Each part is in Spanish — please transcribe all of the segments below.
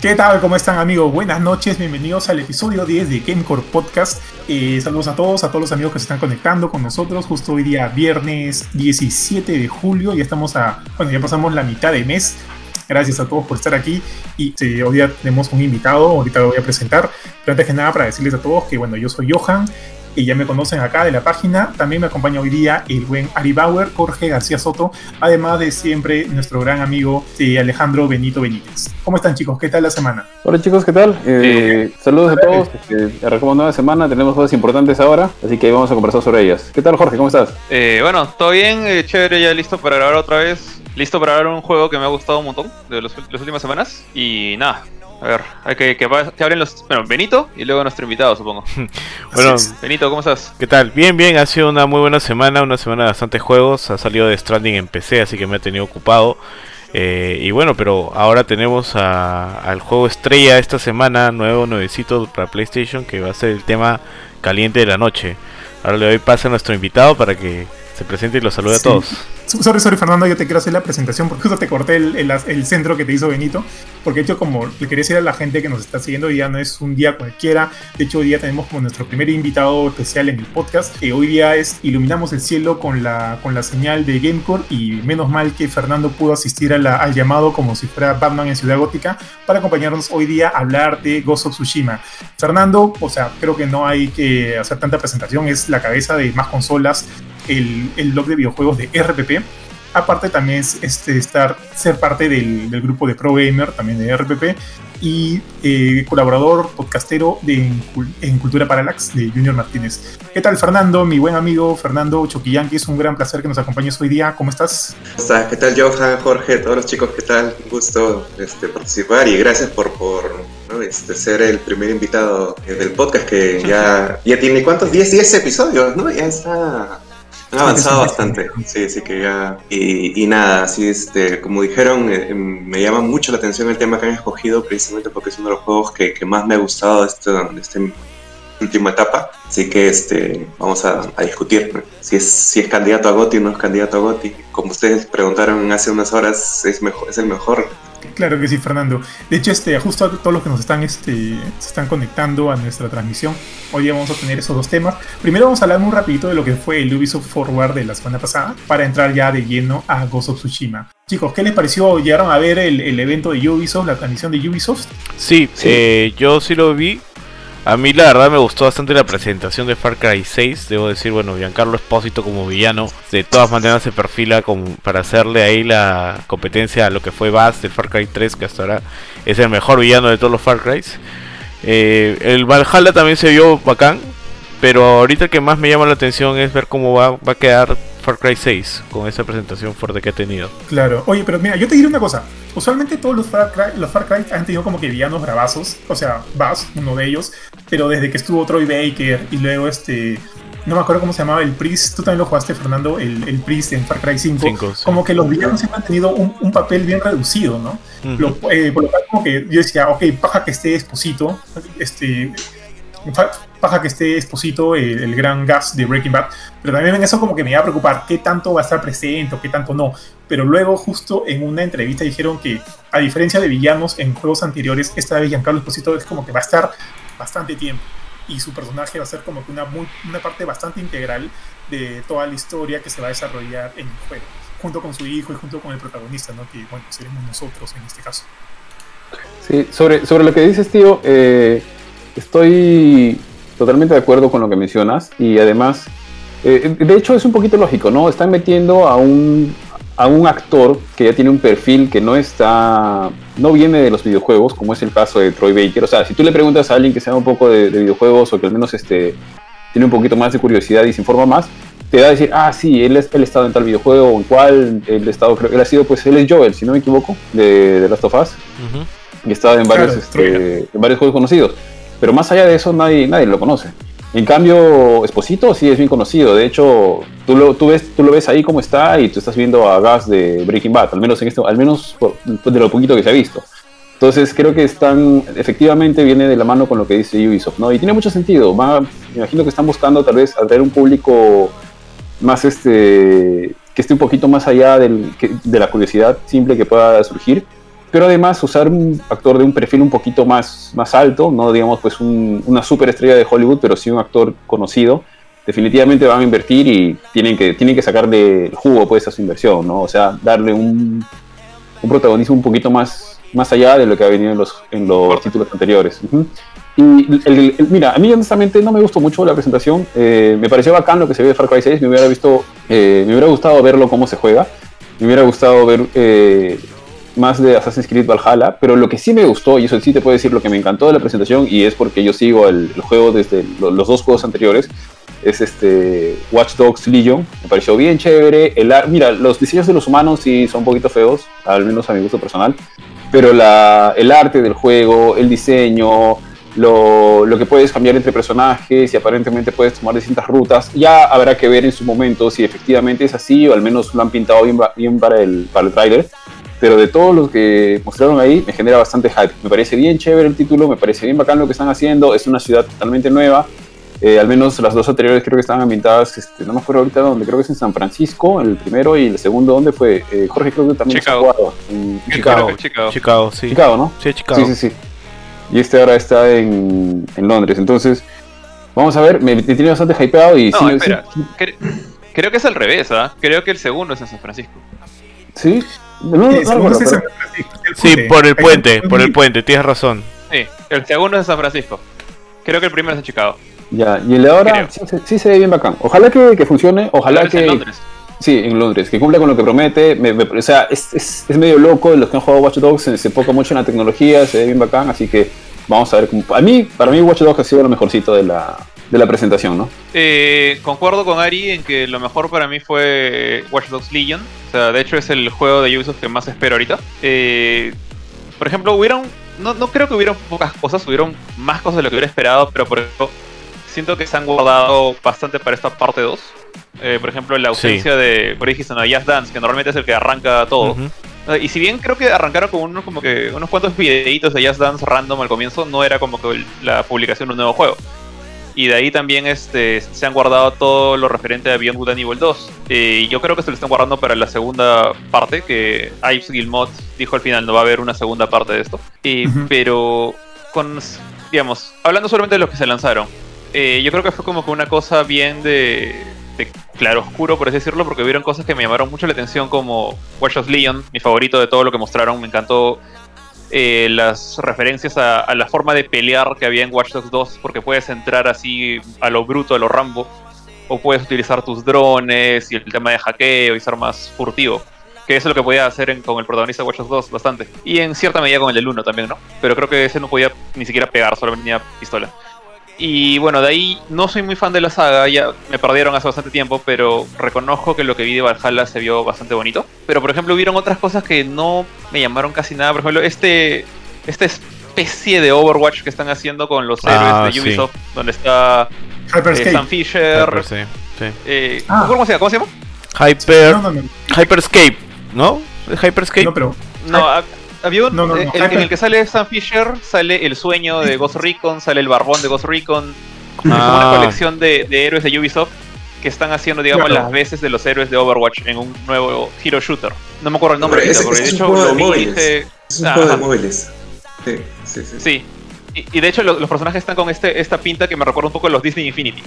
¿Qué tal? ¿Cómo están amigos? Buenas noches, bienvenidos al episodio 10 de Gamecore Podcast. Eh, saludos a todos, a todos los amigos que se están conectando con nosotros. Justo hoy día, viernes 17 de julio, ya estamos a, bueno, ya pasamos la mitad de mes. Gracias a todos por estar aquí y hoy día tenemos un invitado, ahorita lo voy a presentar. Pero antes que nada, para decirles a todos que, bueno, yo soy Johan, y ya me conocen acá de la página. También me acompaña hoy día el buen Ari Bauer, Jorge García Soto, además de siempre nuestro gran amigo eh, Alejandro Benito Benítez. ¿Cómo están chicos? ¿Qué tal la semana? Hola chicos, ¿qué tal? Eh, saludos a todos. Eh, una nueva semana, tenemos cosas importantes ahora, así que vamos a conversar sobre ellas. ¿Qué tal Jorge? ¿Cómo estás? Eh, bueno, todo bien, eh, chévere, ya listo para grabar otra vez. Listo para grabar un juego que me ha gustado un montón de las últimas semanas. Y nada, a ver, hay que, que, abren los. Bueno, Benito y luego nuestro invitado, supongo. bueno, Benito, ¿cómo estás? ¿Qué tal? Bien, bien, ha sido una muy buena semana, una semana de bastantes juegos. Ha salido de Stranding en PC, así que me ha tenido ocupado. Eh, y bueno, pero ahora tenemos al juego estrella esta semana, nuevo, nuevecito para PlayStation, que va a ser el tema caliente de la noche. Ahora le doy paso a nuestro invitado para que se presente y los salude a todos. Sorry, sorry, Fernando, yo te quiero hacer la presentación porque justo te corté el, el, centro que te hizo Benito. Porque de hecho, como le quería decir a la gente que nos está siguiendo, hoy día no es un día cualquiera. De hecho, hoy día tenemos como nuestro primer invitado especial en el podcast. que hoy día es Iluminamos el cielo con la, con la señal de Gamecore. Y menos mal que Fernando pudo asistir al llamado como si fuera Batman en Ciudad Gótica para acompañarnos hoy día a hablar de Ghost of Tsushima. Fernando, o sea, creo que no hay que hacer tanta presentación. Es la cabeza de más consolas el, el blog de videojuegos de RPP. Aparte también es este, estar, ser parte del, del, grupo de Pro Gamer, también de RPP, y eh, colaborador podcastero de, en, Cultura Parallax de Junior Martínez. ¿Qué tal Fernando? Mi buen amigo Fernando Choquillán, que es un gran placer que nos acompañes hoy día. ¿Cómo estás? ¿Qué tal Johan, Jorge, todos los chicos? ¿Qué tal? Un gusto este, participar y gracias por, por este, ser el primer invitado del podcast que ya, ya tiene cuántos? 10, 10 episodios, ¿no? Ya está han avanzado bastante, sí, sí que ya. Y, nada, así este, como dijeron, eh, me llama mucho la atención el tema que han escogido, precisamente porque es uno de los juegos que, más me ha gustado de esta este última etapa. Así que este, vamos a, discutir si, es, si es candidato a Goti o no es candidato a Goti. Como ustedes preguntaron hace unas horas, es, mejor, es el mejor Claro que sí, Fernando. De hecho, este, justo a todos los que nos están, este, se están conectando a nuestra transmisión, hoy día vamos a tener esos dos temas. Primero vamos a hablar muy rapidito de lo que fue el Ubisoft Forward de la semana pasada, para entrar ya de lleno a Ghost of Tsushima. Chicos, ¿qué les pareció? ¿Llegaron a ver el, evento de Ubisoft, la transmisión de Ubisoft? Sí, Eh, yo sí lo vi. A mí la verdad me gustó bastante la presentación de Far Cry 6. Debo decir, bueno, Giancarlo Espósito como villano, de todas maneras se perfila para hacerle ahí la competencia a lo que fue Bass del Far Cry 3, que hasta ahora es el mejor villano de todos los Far Crys. Eh, el Valhalla también se vio bacán, pero ahorita que más me llama la atención es ver cómo va, va a quedar Far Cry 6 con esa presentación fuerte que ha tenido. Claro, oye, pero mira, yo te diré una cosa. Usualmente todos los Far Cry, los Far Cry han tenido como que villanos bravazos, o sea, Bass, uno de ellos, pero desde que estuvo Troy Baker y luego este no me acuerdo cómo se llamaba el Priest, tú también lo jugaste, Fernando, el, el Priest en Far Cry 5. Como que los villanos siempre han tenido un, papel bien reducido, ¿no? Eh, por lo tanto, como que yo decía, ok, paja que esté Esposito, este, paja que esté Esposito, el, gran gas de Breaking Bad, pero también en eso como que me iba a preocupar qué tanto va a estar presente o qué tanto no. Pero luego justo en una entrevista dijeron que a diferencia de villanos en juegos anteriores, esta vez Giancarlo Esposito es como que va a estar bastante tiempo y su personaje va a ser como que una, una parte bastante integral de toda la historia que se va a desarrollar en el juego, junto con su hijo y junto con el protagonista, ¿no? que bueno, seremos nosotros en este caso. Sí, sobre, sobre lo que dices, tío, eh, estoy totalmente de acuerdo con lo que mencionas y además, eh, de hecho es un poquito lógico, ¿no? Están metiendo a un, a un actor que ya tiene un perfil que no está, no viene de los videojuegos, como es el caso de Troy Baker. O sea, si tú le preguntas a alguien que sabe un poco de, videojuegos o que al menos este, tiene un poquito más de curiosidad y se informa más, te va a decir, ah, sí, él, es, él estado en tal videojuego o en cual, él, estado, creo, él ha sido, pues él es Joel, si no me equivoco, de, de Last of Us. Y ha estado en varios, este, en varios juegos conocidos. Pero más allá de eso, nadie, nadie lo conoce. En cambio, Esposito sí es bien conocido. De hecho, tú lo, tú ves, tú lo ves ahí como está y tú estás viendo a Gas de Breaking Bad, al menos, en este, al menos de lo poquito que se ha visto. Entonces creo que están, efectivamente viene de la mano con lo que dice Ubisoft, ¿no? Y tiene mucho sentido. me imagino que están buscando tal vez atraer un público más este que esté un poquito más allá del, de la curiosidad simple que pueda surgir pero además usar un actor de un perfil un poquito más, más alto, no digamos pues un, una superestrella de Hollywood, pero sí un actor conocido, definitivamente van a invertir y tienen que, tienen que sacar del jugo pues a su inversión, ¿no? O sea, darle un, un protagonismo un poquito más, más allá de lo que ha venido en los, en los títulos anteriores. Y el- el- mira, a mí honestamente no me gustó mucho la presentación. eh, me pareció bacán lo que se ve de Far Cry 6. Me hubiera visto, eh, me hubiera gustado verlo cómo se juega. Me hubiera gustado ver eh, más de Assassin's Creed Valhalla. Pero lo que sí me gustó, y eso sí te puedo decir lo que me encantó de la presentación, y es porque yo sigo el, el juego desde lo- los dos juegos anteriores, es este Watch Dogs Legion. Me pareció bien chévere. El, mira, los diseños de los humanos sí son un poquito feos, al menos a mi gusto personal. Pero la, el arte del juego, el diseño, lo, lo que puedes cambiar entre personajes y aparentemente puedes tomar distintas rutas, ya habrá que ver en su momento si efectivamente es así o al menos lo han pintado bien, bien para el, para el tráiler. Pero de todos los que mostraron ahí, me genera bastante hype. Me parece bien chévere el título, me parece bien bacán lo que están haciendo. Es una ciudad totalmente nueva. Eh, al menos las dos anteriores creo que estaban ambientadas, este, no me acuerdo ahorita dónde, creo que es en San Francisco, el primero y el segundo, ¿dónde fue? Eh, Jorge creo que también Chicago. jugado, en Chicago. Chicago. Chicago, sí. Chicago, ¿no? Sí, Chicago. Sí, sí, sí. Y este ahora está en, en Londres. Entonces, vamos a ver, me, me tiene bastante hypeado y No, sí, espera. sí, Creo que es al revés, ¿ah? Creo que el segundo es en San Francisco. Sí. No, no, no según recuerdo, pero- San Francisco, el Sí, por el puente, por el puente, tienes razón. Sí, el segundo es en San Francisco. Creo que el primero es en Chicago. Ya, y el de ahora sí, se- sí se ve bien bacán. Ojalá que, que funcione, ojalá que... en Londres. Sí, en Londres, que cumpla con lo que promete. me- me- o sea, es, es, es medio loco, los que han jugado Watch Dogs se, se enfoca mucho en la tecnología, se ve bien bacán, así que vamos a ver cómo... A mí, para mí Watch Dogs ha sido lo mejorcito de la, de la presentación, ¿no? Eh, concuerdo con Ari en que lo mejor para mí fue Watch Dogs Legion. O sea, de hecho es el juego de Ubisoft que más espero ahorita. Eh, por ejemplo, hubieron. No, no creo que hubieron pocas cosas, hubieron más cosas de lo que hubiera esperado, pero por ejemplo, siento que se han guardado bastante para esta parte 2. Eh, por ejemplo, la ausencia de, por ahí dijiste, no, Just Dance, que normalmente es el que arranca todo. Eh, Y si bien creo que arrancaron con unos, como que, unos cuantos videitos de Just Dance random al comienzo, no era como que la publicación de un nuevo juego. Y de ahí también este, se han guardado todo lo referente a Beyond Good and Evil 2. Eh, y yo creo que se lo están guardando para la segunda parte, que Ives Gilmot dijo al final, no va a haber una segunda parte de esto. Eh. Pero, con, digamos, hablando solamente de los que se lanzaron, eh, yo creo que fue como que una cosa bien de, de claroscuro, por así decirlo, porque hubieron cosas que me llamaron mucho la atención, como Watch Dogs Legion, mi favorito de todo lo que mostraron, me encantó eh, las referencias a, la forma de pelear que había en Watch Dogs 2, porque puedes entrar así a lo bruto, a lo Rambo, o puedes utilizar tus drones y el tema de hackeo y ser más furtivo. Que eso es lo que podía hacer en- con el protagonista de Watch Dogs 2 bastante. Y en cierta medida con el del 1 también, ¿no? Pero creo que ese no podía ni siquiera pegar, solamente tenía pistola. Y bueno, de ahí no soy muy fan de la saga, ya me perdieron hace bastante tiempo, pero reconozco que lo que vi de Valhalla se vio bastante bonito. Pero por ejemplo, hubieron otras cosas que no me llamaron casi nada. Por ejemplo, este esta especie de Overwatch que están haciendo con los héroes Ah, de sí. Ubisoft, donde está eh, Hyperscape. Sam Fisher. Hyper, sí, sí. eh, Ah. ¿cómo, se llama? ¿Cómo se llama? Hyper, No, no, no. Hyperscape, ¿no? ¿Es Hyperscape? No, pero No, un, No, no, no, eh, el- en el que sale Sam Fisher, sale el sueño de Ghost Recon, sale el barbón de Ghost Recon, Es como Ah. una colección de, de héroes de Ubisoft que están haciendo, digamos, Claro. las veces de los héroes de Overwatch en un nuevo Hero Shooter. No me acuerdo el nombre ahorita, porque de ese es un hecho juego lo vi dije, Es un juego de móviles. Sí, sí, sí. Sí. Y, y de hecho lo- los personajes están con este, esta pinta que me recuerda un poco a los Disney Infinity.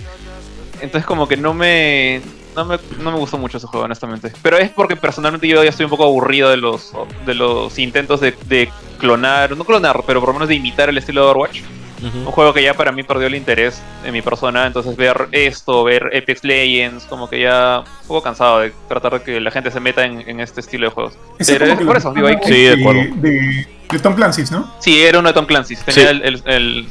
Entonces como que no me, no me no me gustó mucho ese juego, honestamente. Pero es porque personalmente yo ya estoy un poco aburrido de los de los intentos de, de clonar, no clonar, pero por lo menos de imitar el estilo de Overwatch. Ujú. Un juego que ya para mí perdió el interés en mi persona, entonces ver esto, ver Apex Legends, como que ya un poco cansado de tratar de que la gente se meta en, en este estilo de juegos. ese Pero es por eso, digo, hay- Sí, de acuerdo. De, de Tom Clancy's, ¿no? Sí, era uno de Tom Clancy. Tenía Sí. el, el, el-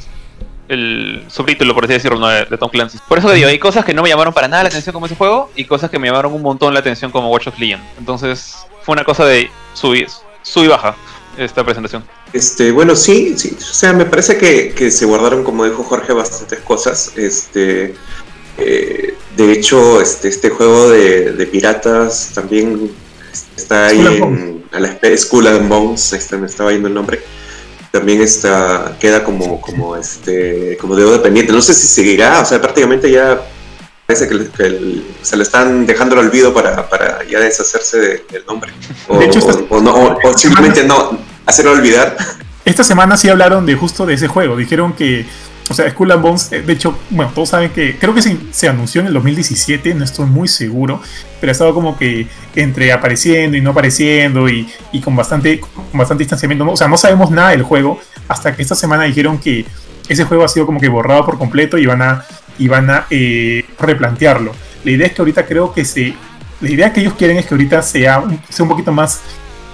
el subtítulo, por así decirlo, ¿no? de, de Tom Clancy. Por eso que digo, hay cosas que no me llamaron para nada la atención como ese juego y cosas que me llamaron un montón la atención como Watch Dogs Legion. Entonces, fue una cosa de sub y, sub y baja esta presentación. Este, bueno, sí, sí, o sea, me parece que, que se guardaron, como dijo Jorge, bastantes cosas. Este, eh, de hecho, este, este juego de, de piratas también está ahí en a la Skull and Bones, este, me estaba yendo el nombre. También está, queda como, como este, como deuda pendiente. No sé si seguirá, o sea, prácticamente ya parece que, que el- se le están dejando el olvido para, para ya deshacerse de- del nombre. O, De hecho, está- o- o no, o- o simplemente no, hacerlo olvidar. Esta semana sí hablaron de justo de ese juego. Dijeron que, o sea, Skull and Bones, eh, de hecho, bueno, todos saben que creo que se, anunció en el 2017, no estoy muy seguro, pero ha estado como que entre apareciendo y no apareciendo y, con, bastante, bastante distanciamiento. O sea, no sabemos nada del juego hasta que esta semana dijeron que ese juego ha sido como que borrado por completo y van a, y van a eh, replantearlo. La idea es que ahorita creo que se. La idea que ellos quieren es que ahorita sea sea un poquito más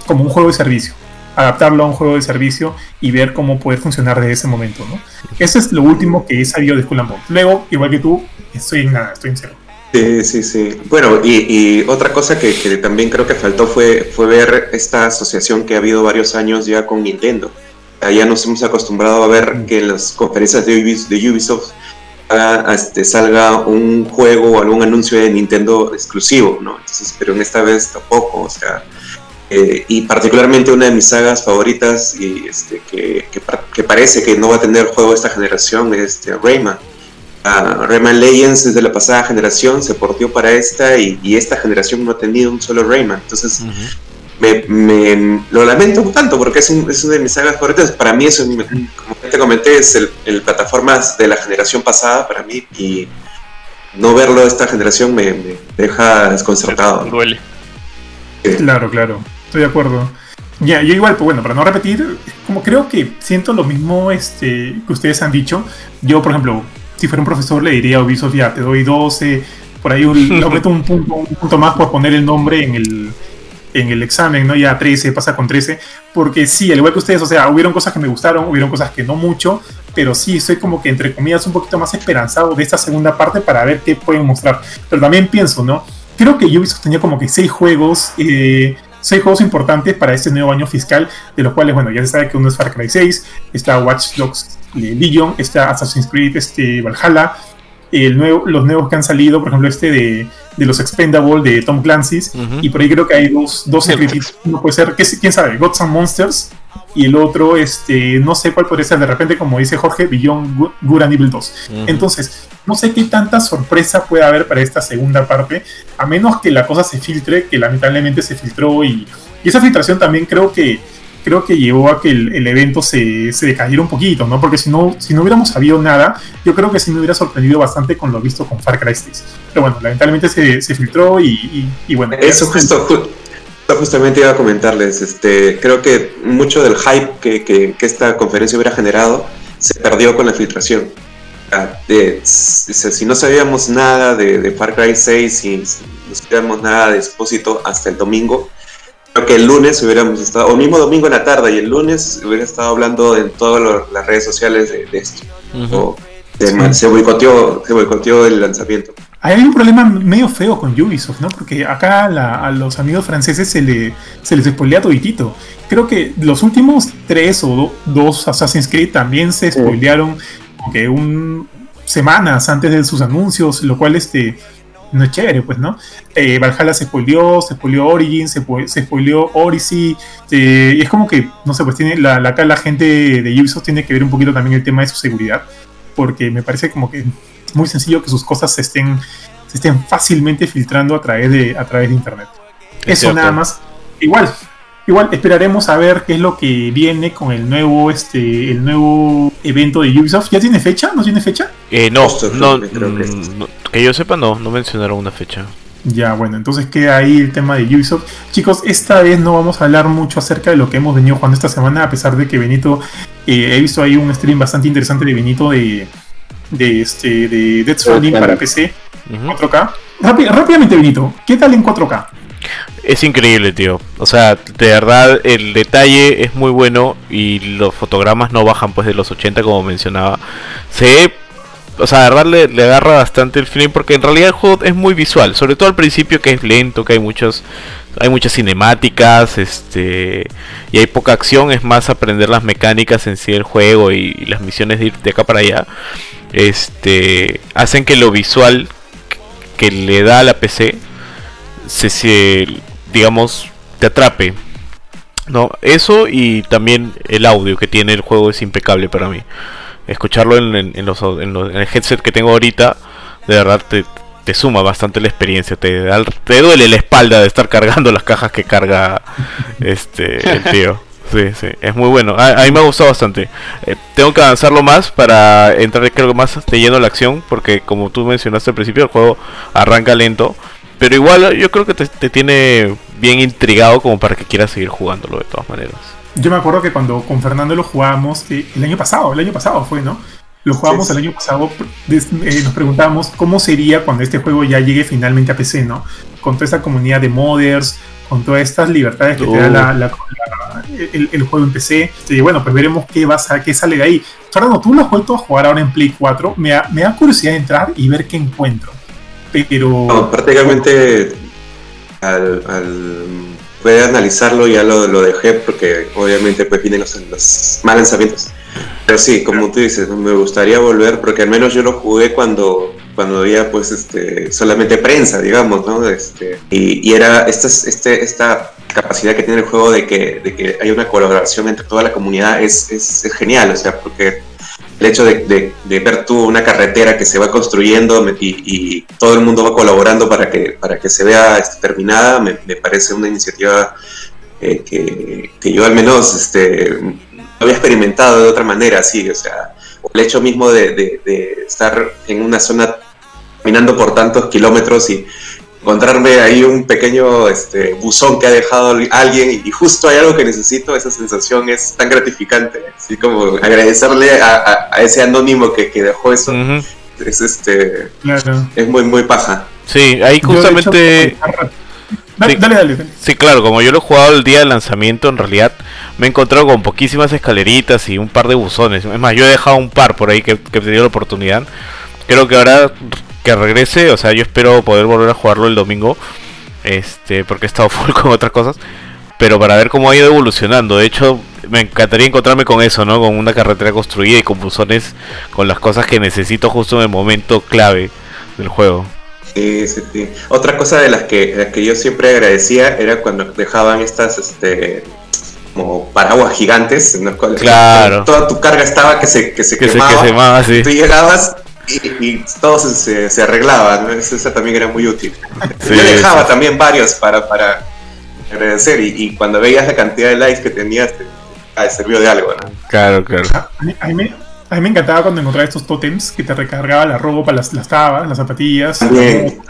como un juego de servicio. Adaptarlo a un juego de servicio y ver cómo puede funcionar desde ese momento, ¿no? Eso es lo último que he sabido de Skull and Bones. Luego, igual que tú, estoy en nada, estoy en cero. Sí, sí, sí. Bueno, y, y otra cosa que, que, también creo que faltó fue, fue ver esta asociación que ha habido varios años ya con Nintendo. Ya nos hemos acostumbrado a ver que en las conferencias de Ubisoft, de Ubisoft uh, este, salga un juego o algún anuncio de Nintendo exclusivo, ¿no? Entonces, pero en esta vez tampoco, o sea, eh, y particularmente una de mis sagas favoritas y este, que, que, que, parece que no va a tener juego esta generación es este, Rayman. Uh, Rayman Legends desde la pasada generación se portió para esta y, y, esta generación no ha tenido un solo Rayman. Entonces, uh -huh. me, me, lo lamento un tanto porque es, un, es, una de mis sagas favoritas. Para mí, eso, como te comenté, es el, el plataformas de la generación pasada para mí y no verlo esta generación me, me deja desconcertado. Duele. Claro, claro, estoy de acuerdo. Ya, yo igual, pues bueno, para no repetir, como creo que siento lo mismo este, que ustedes han dicho. Yo, por ejemplo, si fuera un profesor le diría a Ubisoft, ya, te doy 12, por ahí le meto un punto, un punto más por poner el nombre en el, en el examen, ¿no? Ya 13, pasa con 13, porque sí, al igual que ustedes, o sea, hubieron cosas que me gustaron, hubieron cosas que no mucho, pero sí, estoy como que entre comillas un poquito más esperanzado de esta segunda parte para ver qué pueden mostrar. Pero también pienso, ¿no? Creo que Ubisoft tenía como que seis juegos, eh, seis juegos importantes para este nuevo año fiscal, de los cuales, bueno, ya se sabe que uno es Far Cry 6, está Watch Dogs Legion, está Assassin's Creed este, Valhalla, el nuevo, los nuevos que han salido, por ejemplo, este de, de los Expendable de Tom Clancy's, uh -huh. y por ahí creo que hay dos, dos secretitos, uno puede ser, quién sabe, Gods and Monsters, y el otro, este, no sé cuál podría ser, de repente, como dice Jorge, Beyond Good and Evil 2. Uh -huh. Entonces, no sé qué tanta sorpresa puede haber para esta segunda parte, a menos que la cosa se filtre, que lamentablemente se filtró, y, y esa filtración también creo que creo que llevó a que el, el evento se, se, decayera un poquito, ¿no? Porque si no, si no hubiéramos sabido nada, yo creo que sí me hubiera sorprendido bastante con lo visto con Far Cry 6. Pero bueno, lamentablemente se, se filtró y, y, y, bueno. Eso justo, ju justamente iba a comentarles, este, creo que mucho del hype que, que, que esta conferencia hubiera generado se perdió con la filtración. De, si no sabíamos nada de, de Far Cry 6 y si no sabíamos nada de Expósito hasta el domingo, creo que el lunes hubiéramos estado, o mismo domingo en la tarde y el lunes hubiera estado hablando en todas lo, las redes sociales de, de esto. Uh -huh. o de, sí. se, boicoteó, se boicoteó el lanzamiento. Hay un problema medio feo con Ubisoft, ¿no? Porque acá la, a los amigos franceses se, le, se les spoilea toditito. Creo que los últimos tres o do, dos Assassin's Creed también se spoilearon como que un, semanas antes de sus anuncios, lo cual este no es chévere, pues, ¿no? Eh, Valhalla se spoileó, se spoileó Origin, se, se spoileó Odyssey, eh, y es como que, no sé, pues tiene la, la, la gente de Ubisoft tiene que ver un poquito también el tema de su seguridad, porque me parece como que muy sencillo que sus cosas se estén, se estén fácilmente filtrando a través de, a través de internet. Es Eso cierto. nada más. Igual, igual esperaremos a ver qué es lo que viene con el nuevo este el nuevo evento de Ubisoft. ¿Ya tiene fecha? ¿No tiene fecha? Eh, no, no, que, no, que yo sepa no, no mencionaron una fecha. Ya, bueno, entonces queda ahí el tema de Ubisoft. Chicos, esta vez no vamos a hablar mucho acerca de lo que hemos venido jugando esta semana, a pesar de que Benito, eh, he visto ahí un stream bastante interesante de Benito de, de, este, de Death Stranding para PC, uh -huh. 4K. Rápid, rápidamente, Benito, ¿qué tal en 4K? Es increíble, tío. O sea, de verdad, el detalle es muy bueno y los fotogramas no bajan pues de los 80 como mencionaba. Se o sea, de verdad le, le, agarra bastante el feeling porque en realidad el juego es muy visual, sobre todo al principio que es lento, que hay muchos hay muchas cinemáticas, este y hay poca acción, es más aprender las mecánicas en sí del juego y, y las misiones de ir de acá para allá. Este hacen que lo visual que le da a la PC se, se digamos te atrape. No, eso y también el audio que tiene el juego es impecable para mí escucharlo en, en, en, los, en, los, el headset que tengo ahorita, de verdad te, te suma bastante la experiencia. Te, da, te duele la espalda de estar cargando las cajas que carga este el tío. Sí, sí, es muy bueno. A, a mí me ha gustado bastante. Eh, tengo que avanzarlo más para entrar, creo que más de lleno a la acción, porque como tú mencionaste al principio, el juego arranca lento. Pero igual yo creo que te, te tiene bien intrigado como para que quieras seguir jugándolo de todas maneras. Yo me acuerdo que cuando con Fernando lo jugábamos, eh, el año pasado, el año pasado fue, ¿no? Lo jugábamos Sí, sí. el año pasado, eh, nos preguntábamos cómo sería cuando este juego ya llegue finalmente a PC, ¿no? Con toda esta comunidad de modders, con todas estas libertades que te da la- la- la- el, el juego en PC. Y bueno, pues veremos qué, vas a, qué sale de ahí. Fernando, tú lo has vuelto a jugar ahora en Play 4. Me da, me da curiosidad de entrar y ver qué encuentro. Pero... No, prácticamente al, al poder analizarlo ya lo, lo dejé porque obviamente pues vienen los, los mal lanzamientos. Pero sí, como tú dices, me gustaría volver porque al menos yo lo jugué cuando cuando había pues este solamente prensa, digamos, ¿no? Este, y, y era esta, este, esta capacidad que tiene el juego de que, de que hay una colaboración entre toda la comunidad es, es, es genial, o sea, porque el hecho de, ver tú una carretera que se va construyendo y, todo el mundo va colaborando para que, para que se vea este, terminada, me, parece una iniciativa eh, que, que yo al menos este, había experimentado de otra manera, así, o sea, el hecho mismo de- de estar en una zona caminando por tantos kilómetros y encontrarme ahí un pequeño este, buzón que ha dejado alguien y justo hay algo que necesito, esa sensación es tan gratificante, así como agradecerle a, a- a ese anónimo que, que dejó eso, Ujú. es, este, Claro. es muy, muy paja. Sí, ahí justamente... Dale, Sí. dale, dale, dale. Sí, claro, como yo lo he jugado el día del lanzamiento, en realidad me he encontrado con poquísimas escaleritas y un par de buzones. Es más, yo he dejado un par por ahí que, que he tenido la oportunidad. Creo que ahora que regrese, o sea, yo espero poder volver a jugarlo el domingo. Este, porque he estado full con otras cosas. Pero para ver cómo ha ido evolucionando. De hecho, me encantaría encontrarme con eso, ¿no? Con una carretera construida y con buzones, con las cosas que necesito justo en el momento clave del juego. Sí, sí, sí. Otra cosa de las que, las que yo siempre agradecía era cuando dejaban estas, este, como paraguas gigantes, en los cuales Claro. toda tu carga estaba que se, que se Que se, quemaba. que se llama así. Tú llegabas y, y todo se, se, se arreglaba, ¿no? Eso, eso también era muy útil. Sí, yo dejaba sí. también varios para, para agradecer y, y cuando veías la cantidad de likes que tenías, te, ah, sirvió de algo, ¿no? Claro, claro. A mí, a mí me, a mí me encantaba cuando encontraba estos tótems que te recargaba la ropa, las, las tabas, las zapatillas.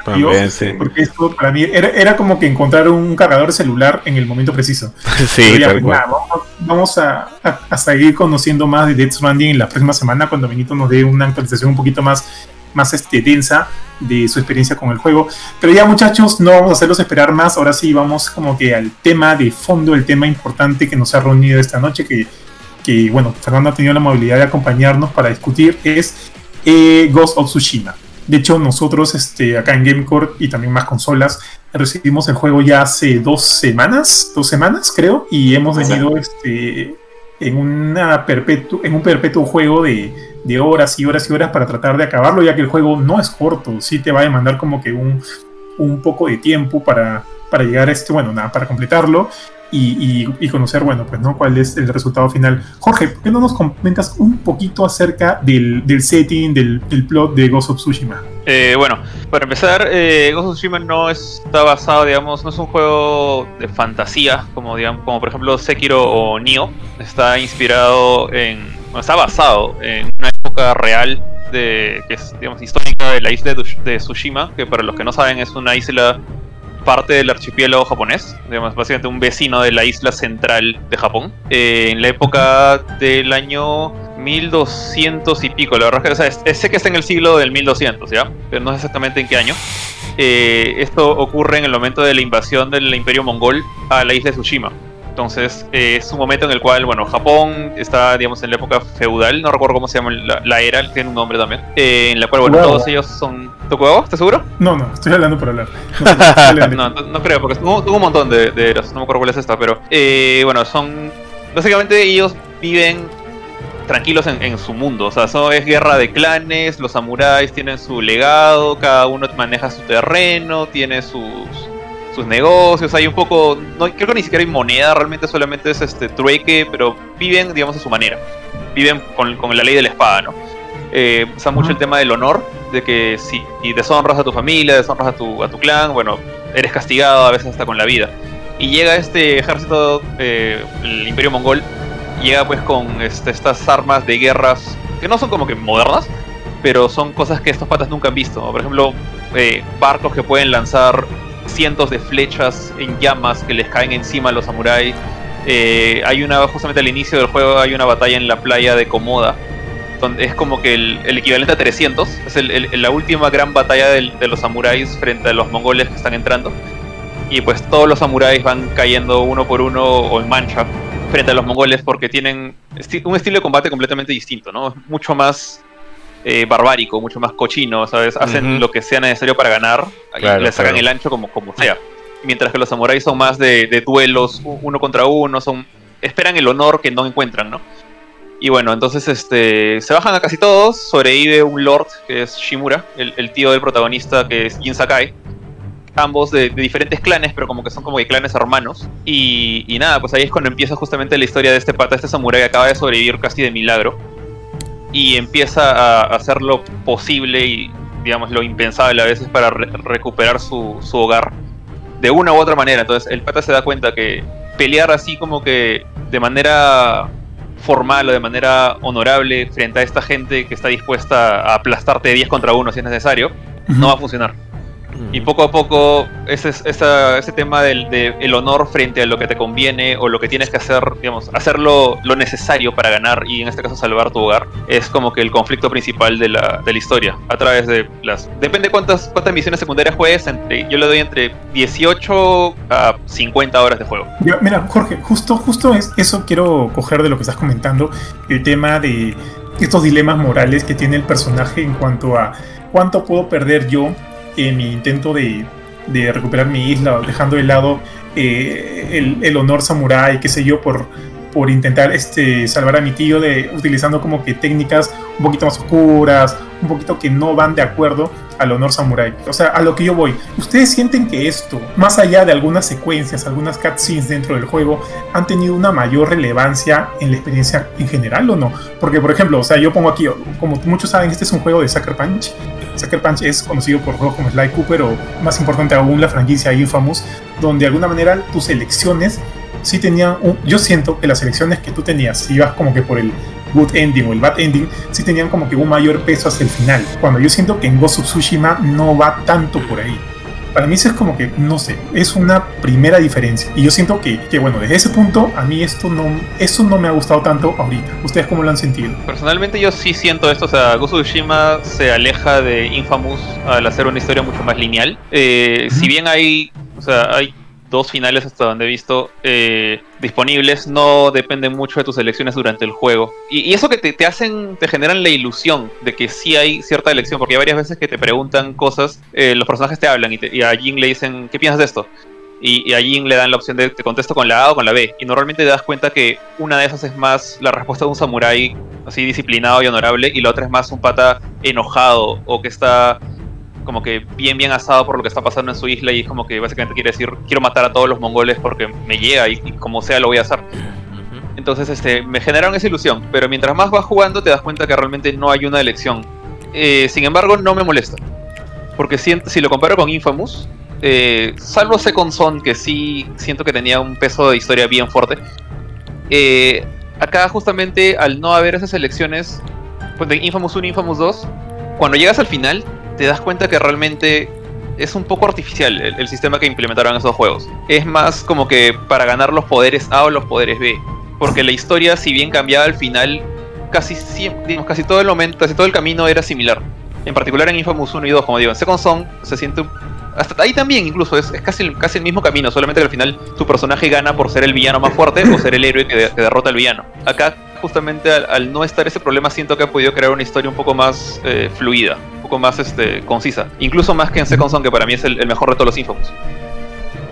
También, sí. Porque esto para mí era, era como que encontrar un cargador celular en el momento preciso. Sí, ya, tal pues, cual. nada, vamos, vamos a, a- a seguir conociendo más de Death Stranding en la próxima semana cuando Benito nos dé una actualización un poquito más, más este, densa de su experiencia con el juego. Pero ya muchachos, no vamos a hacerlos esperar más. Ahora sí vamos como que al tema de fondo, el tema importante que nos ha reunido esta noche, que, que bueno, Fernando ha tenido la movilidad de acompañarnos para discutir, es eh, Ghost of Tsushima. De hecho, nosotros este, acá en Gamecore y también más consolas recibimos el juego ya hace dos semanas, dos semanas creo, y hemos venido este, en, una perpetu- en un perpetuo juego de, de horas y horas y horas para tratar de acabarlo, ya que el juego no es corto, sí te va a demandar como que un, un poco de tiempo para, para llegar a este, bueno, nada, para completarlo y, conocer, bueno, pues, ¿no? ¿Cuál es el resultado final? Jorge, ¿por qué no nos comentas un poquito acerca del, setting, del, plot de Ghost of Tsushima? Eh, bueno, para empezar, eh, Ghost of Tsushima no está basado, digamos, no es un juego de fantasía, como digamos, como por ejemplo Sekiro o Nioh. Está inspirado en, bueno, está basado en una época real de, que es, digamos, histórica de la isla de Tsushima, que para los que no saben es una isla parte del archipiélago japonés, digamos, básicamente un vecino de la isla central de Japón, eh, en la época del año 1200 y pico, la verdad es que sé que está en el siglo del 1200, ¿ya? Pero no sé exactamente en qué año. Eh, esto ocurre en el momento de la invasión del imperio mongol a la isla de Tsushima. Entonces, eh, es un momento en el cual, bueno, Japón está, digamos, en la época feudal, no recuerdo cómo se llama la, la era, tiene un nombre también, eh, en la cual, bueno, todos ellos son... ¿Tokugawa? ¿Estás seguro? No, no, estoy hablando por hablar. No. No, no, no creo, porque tuvo, tuvo un montón de, de eras, no me acuerdo cuál es esta, pero eh, bueno, son. Básicamente ellos viven tranquilos en, en su mundo, o sea, eso es guerra de clanes, los samuráis tienen su legado, cada uno maneja su terreno, tiene sus, sus negocios, hay un poco. No, creo que ni siquiera hay moneda, realmente solamente es este trueque, pero viven, digamos, a su manera. Viven con, con la ley de la espada, ¿no? Eh, usa mucho el tema del honor, de que si y deshonras a tu familia, deshonras a tu, a tu clan, bueno, eres castigado a veces hasta con la vida. Y llega este ejército, eh, el Imperio Mongol, llega pues con este, estas armas de guerras que no son como que modernas, pero son cosas que estos patas nunca han visto. Por ejemplo, eh, barcos que pueden lanzar cientos de flechas en llamas que les caen encima a los samuráis. Eh, hay una, justamente al inicio del juego, hay una batalla en la playa de Komoda. Donde es como que el, equivalente a 300. Es la última gran batalla de los samuráis frente a los mongoles que están entrando. Y pues todos los samuráis van cayendo uno por uno o en mancha frente a los mongoles porque tienen un estilo de combate completamente distinto, ¿no? Mucho más eh, barbárico, mucho más cochino, ¿sabes? Hacen lo que sea necesario para ganar y le sacan el ancho como, como sea. Mientras que los samuráis son más de, duelos uno contra uno, son esperan el honor que no encuentran, ¿no? Y bueno, entonces este se bajan a casi todos, sobrevive un lord que es Shimura, el, tío del protagonista que es Jin Sakai. Ambos de, diferentes clanes, pero como que son como que clanes hermanos. Y, y, nada, pues ahí es cuando empieza justamente la historia de este pata, este samurái que acaba de sobrevivir casi de milagro y empieza a hacer lo posible y, digamos, lo impensable a veces para recuperar su, su, hogar de una u otra manera. Entonces el pata se da cuenta que pelear así como que de manera formal o de manera honorable frente a esta gente que está dispuesta a aplastarte 10 contra 1 si es necesario, no va a funcionar. Y poco a poco ese, ese tema del el honor frente a lo que te conviene o lo que tienes que hacer, digamos, hacer lo, necesario para ganar y en este caso salvar tu hogar, es como que el conflicto principal de la, de la historia. A través de las... Depende cuántas, cuántas misiones secundarias juegues, entre, yo le doy entre 18 a 50 horas de juego. mira, Jorge, justo, justo es, eso quiero coger de lo que estás comentando, el tema de estos dilemas morales que tiene el personaje en cuanto a cuánto puedo perder yo en mi intento de, recuperar mi isla, dejando de lado eh, el, honor samurái, qué sé yo, por, por intentar este, salvar a mi tío, de, utilizando como que técnicas un poquito más oscuras, un poquito que no van de acuerdo al honor samurái. O sea, a lo que yo voy. ¿Ustedes sienten que esto, más allá de algunas secuencias, algunas cutscenes dentro del juego, han tenido una mayor relevancia en la experiencia en general o no? Porque, por ejemplo, o sea, yo pongo aquí, como muchos saben, este es un juego de Sucker Punch Sucker Punch es conocido por juegos como Sly Cooper o más importante aún la franquicia Infamous, donde de alguna manera tus elecciones sí tenían un, yo siento que las elecciones que tú tenías, si ibas como que por el good ending o el bad ending, sí tenían como que un mayor peso hacia el final. Cuando yo siento que en Ghost of Tsushima no va tanto por ahí para mí eso es como que, no sé, es una primera diferencia. Y yo siento que, que, bueno, desde ese punto, a mí esto no, eso no me ha gustado tanto ahorita. ¿Ustedes cómo lo han sentido? Personalmente yo sí siento esto, o sea, Ghost of Tsushima se aleja de Infamous al hacer una historia mucho más lineal. Eh, si bien hay, o sea, hay dos finales hasta donde he visto eh, disponibles no dependen mucho de tus elecciones durante el juego. Y, eso que te, hacen, te generan la ilusión de que sí hay cierta elección, porque hay varias veces que te preguntan cosas, eh, los personajes te hablan y, a Jin le dicen, ¿qué piensas de esto? Y, a Jin le dan la opción de te contesto con la A o con la B. Y normalmente te das cuenta que una de esas es más la respuesta de un samurái así disciplinado y honorable, y la otra es más un pata enojado o que está como que bien bien asado por lo que está pasando en su isla y es como que básicamente quiere decir quiero matar a todos los mongoles porque me llega y, como sea lo voy a hacer. Entonces este, me generaron esa ilusión, pero mientras más vas jugando te das cuenta que realmente no hay una elección. Eh, sin embargo no me molesta, porque si, si lo comparo con Infamous, eh, salvo Second Son que sí siento que tenía un peso de historia bien fuerte, eh, acá justamente al no haber esas elecciones, pues de Infamous 1 y Infamous 2, cuando llegas al final te das cuenta que realmente es un poco artificial el, sistema que implementaron esos juegos. Es más como que para ganar los poderes A o los poderes B. Porque la historia, si bien cambiaba al final, casi, digamos, casi todo el momento, casi todo el camino era similar. En particular en Infamous 1 y 2, como digo, en Second Son se siente hasta ahí también incluso es, casi, casi el mismo camino, solamente que al final tu personaje gana por ser el villano más fuerte o ser el héroe que, derrota al villano. Acá justamente al, no estar ese problema siento que ha podido crear una historia un poco más eh, fluida, poco más este, concisa. Incluso más que en Second Son, que para mí es el, mejor de todos los Infamous.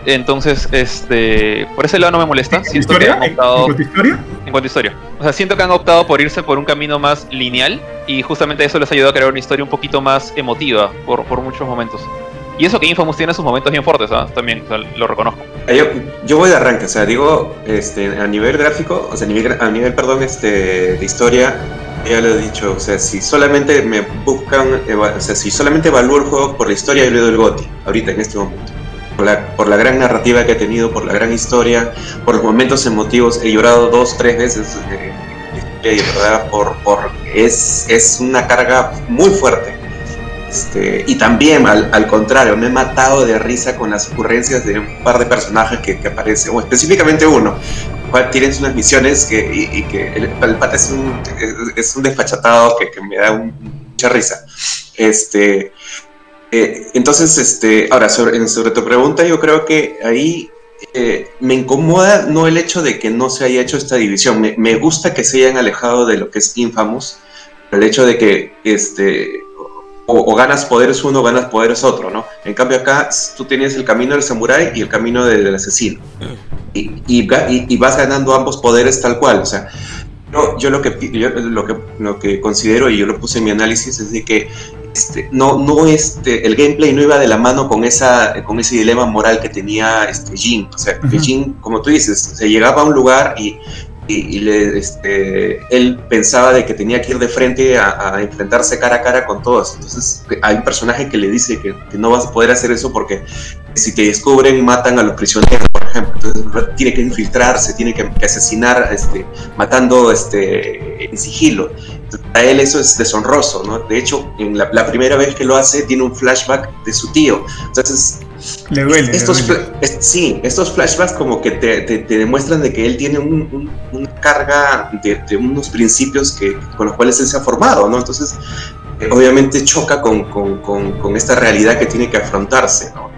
Entonces, este, por ese lado no me molesta. Siento ¿En, ¿En cuanto a historia? En cuanto a historia. O sea, siento que han optado por irse por un camino más lineal y justamente eso les ha ayudado a crear una historia un poquito más emotiva por, por muchos momentos. Y eso que Infamous tiene sus momentos bien fuertes, ¿ah? También, lo reconozco. Yo, voy de arranque, o sea, digo, este, a nivel gráfico, o sea, a nivel, a nivel perdón, este, de historia, ya lo he dicho, o sea, si solamente me buscan, o sea, si solamente evalúo el juego por la historia, yo le doy el GOTI, ahorita, en este momento. por la, por la gran narrativa que ha tenido, por la gran historia, por los momentos emotivos. He llorado dos, tres veces, eh, verdad, por, por, es, es una carga muy fuerte. Este, y también, al, al, contrario, me he matado de risa con las ocurrencias de un par de personajes que, que aparecen, o específicamente uno, cual tienen unas misiones que, y, y que el, el pata es un, es, es un desfachatado que, que me da un, mucha risa. Este, eh, entonces, este, ahora, sobre, sobre, tu pregunta, yo creo que ahí eh, me incomoda no el hecho de que no se haya hecho esta división, me, me, gusta que se hayan alejado de lo que es Infamous, el hecho de que este, o, o, ganas poderes uno ganas poderes otro, ¿no? En cambio acá tú tienes el camino del samurái y el camino del, del asesino. Y, y, y, vas ganando ambos poderes tal cual, o sea, yo, yo, lo, que, yo lo, que, lo que considero, y yo lo puse en mi análisis, es de que este, no, no este, el gameplay no iba de la mano con, esa, con ese dilema moral que tenía este, Jin. O sea, uh -huh. Jin, como tú dices, se llegaba a un lugar y, y, y le, este, él pensaba de que tenía que ir de frente a, a, enfrentarse cara a cara con todos. Entonces hay un personaje que le dice que, que, no vas a poder hacer eso porque si te descubren matan a los prisioneros, por ejemplo. Entonces tiene que infiltrarse, tiene que, que asesinar este, matando este, en sigilo. Para él eso es deshonroso, ¿no? De hecho, en la, la, primera vez que lo hace tiene un flashback de su tío. Entonces, le duele. Estos, le duele. Es, sí, estos flashbacks como que te, te, te, demuestran de que él tiene un, un, una carga de, de, unos principios que, con los cuales él se ha formado, ¿no? Entonces, eh, obviamente choca con, con, con, con, esta realidad que tiene que afrontarse, ¿no?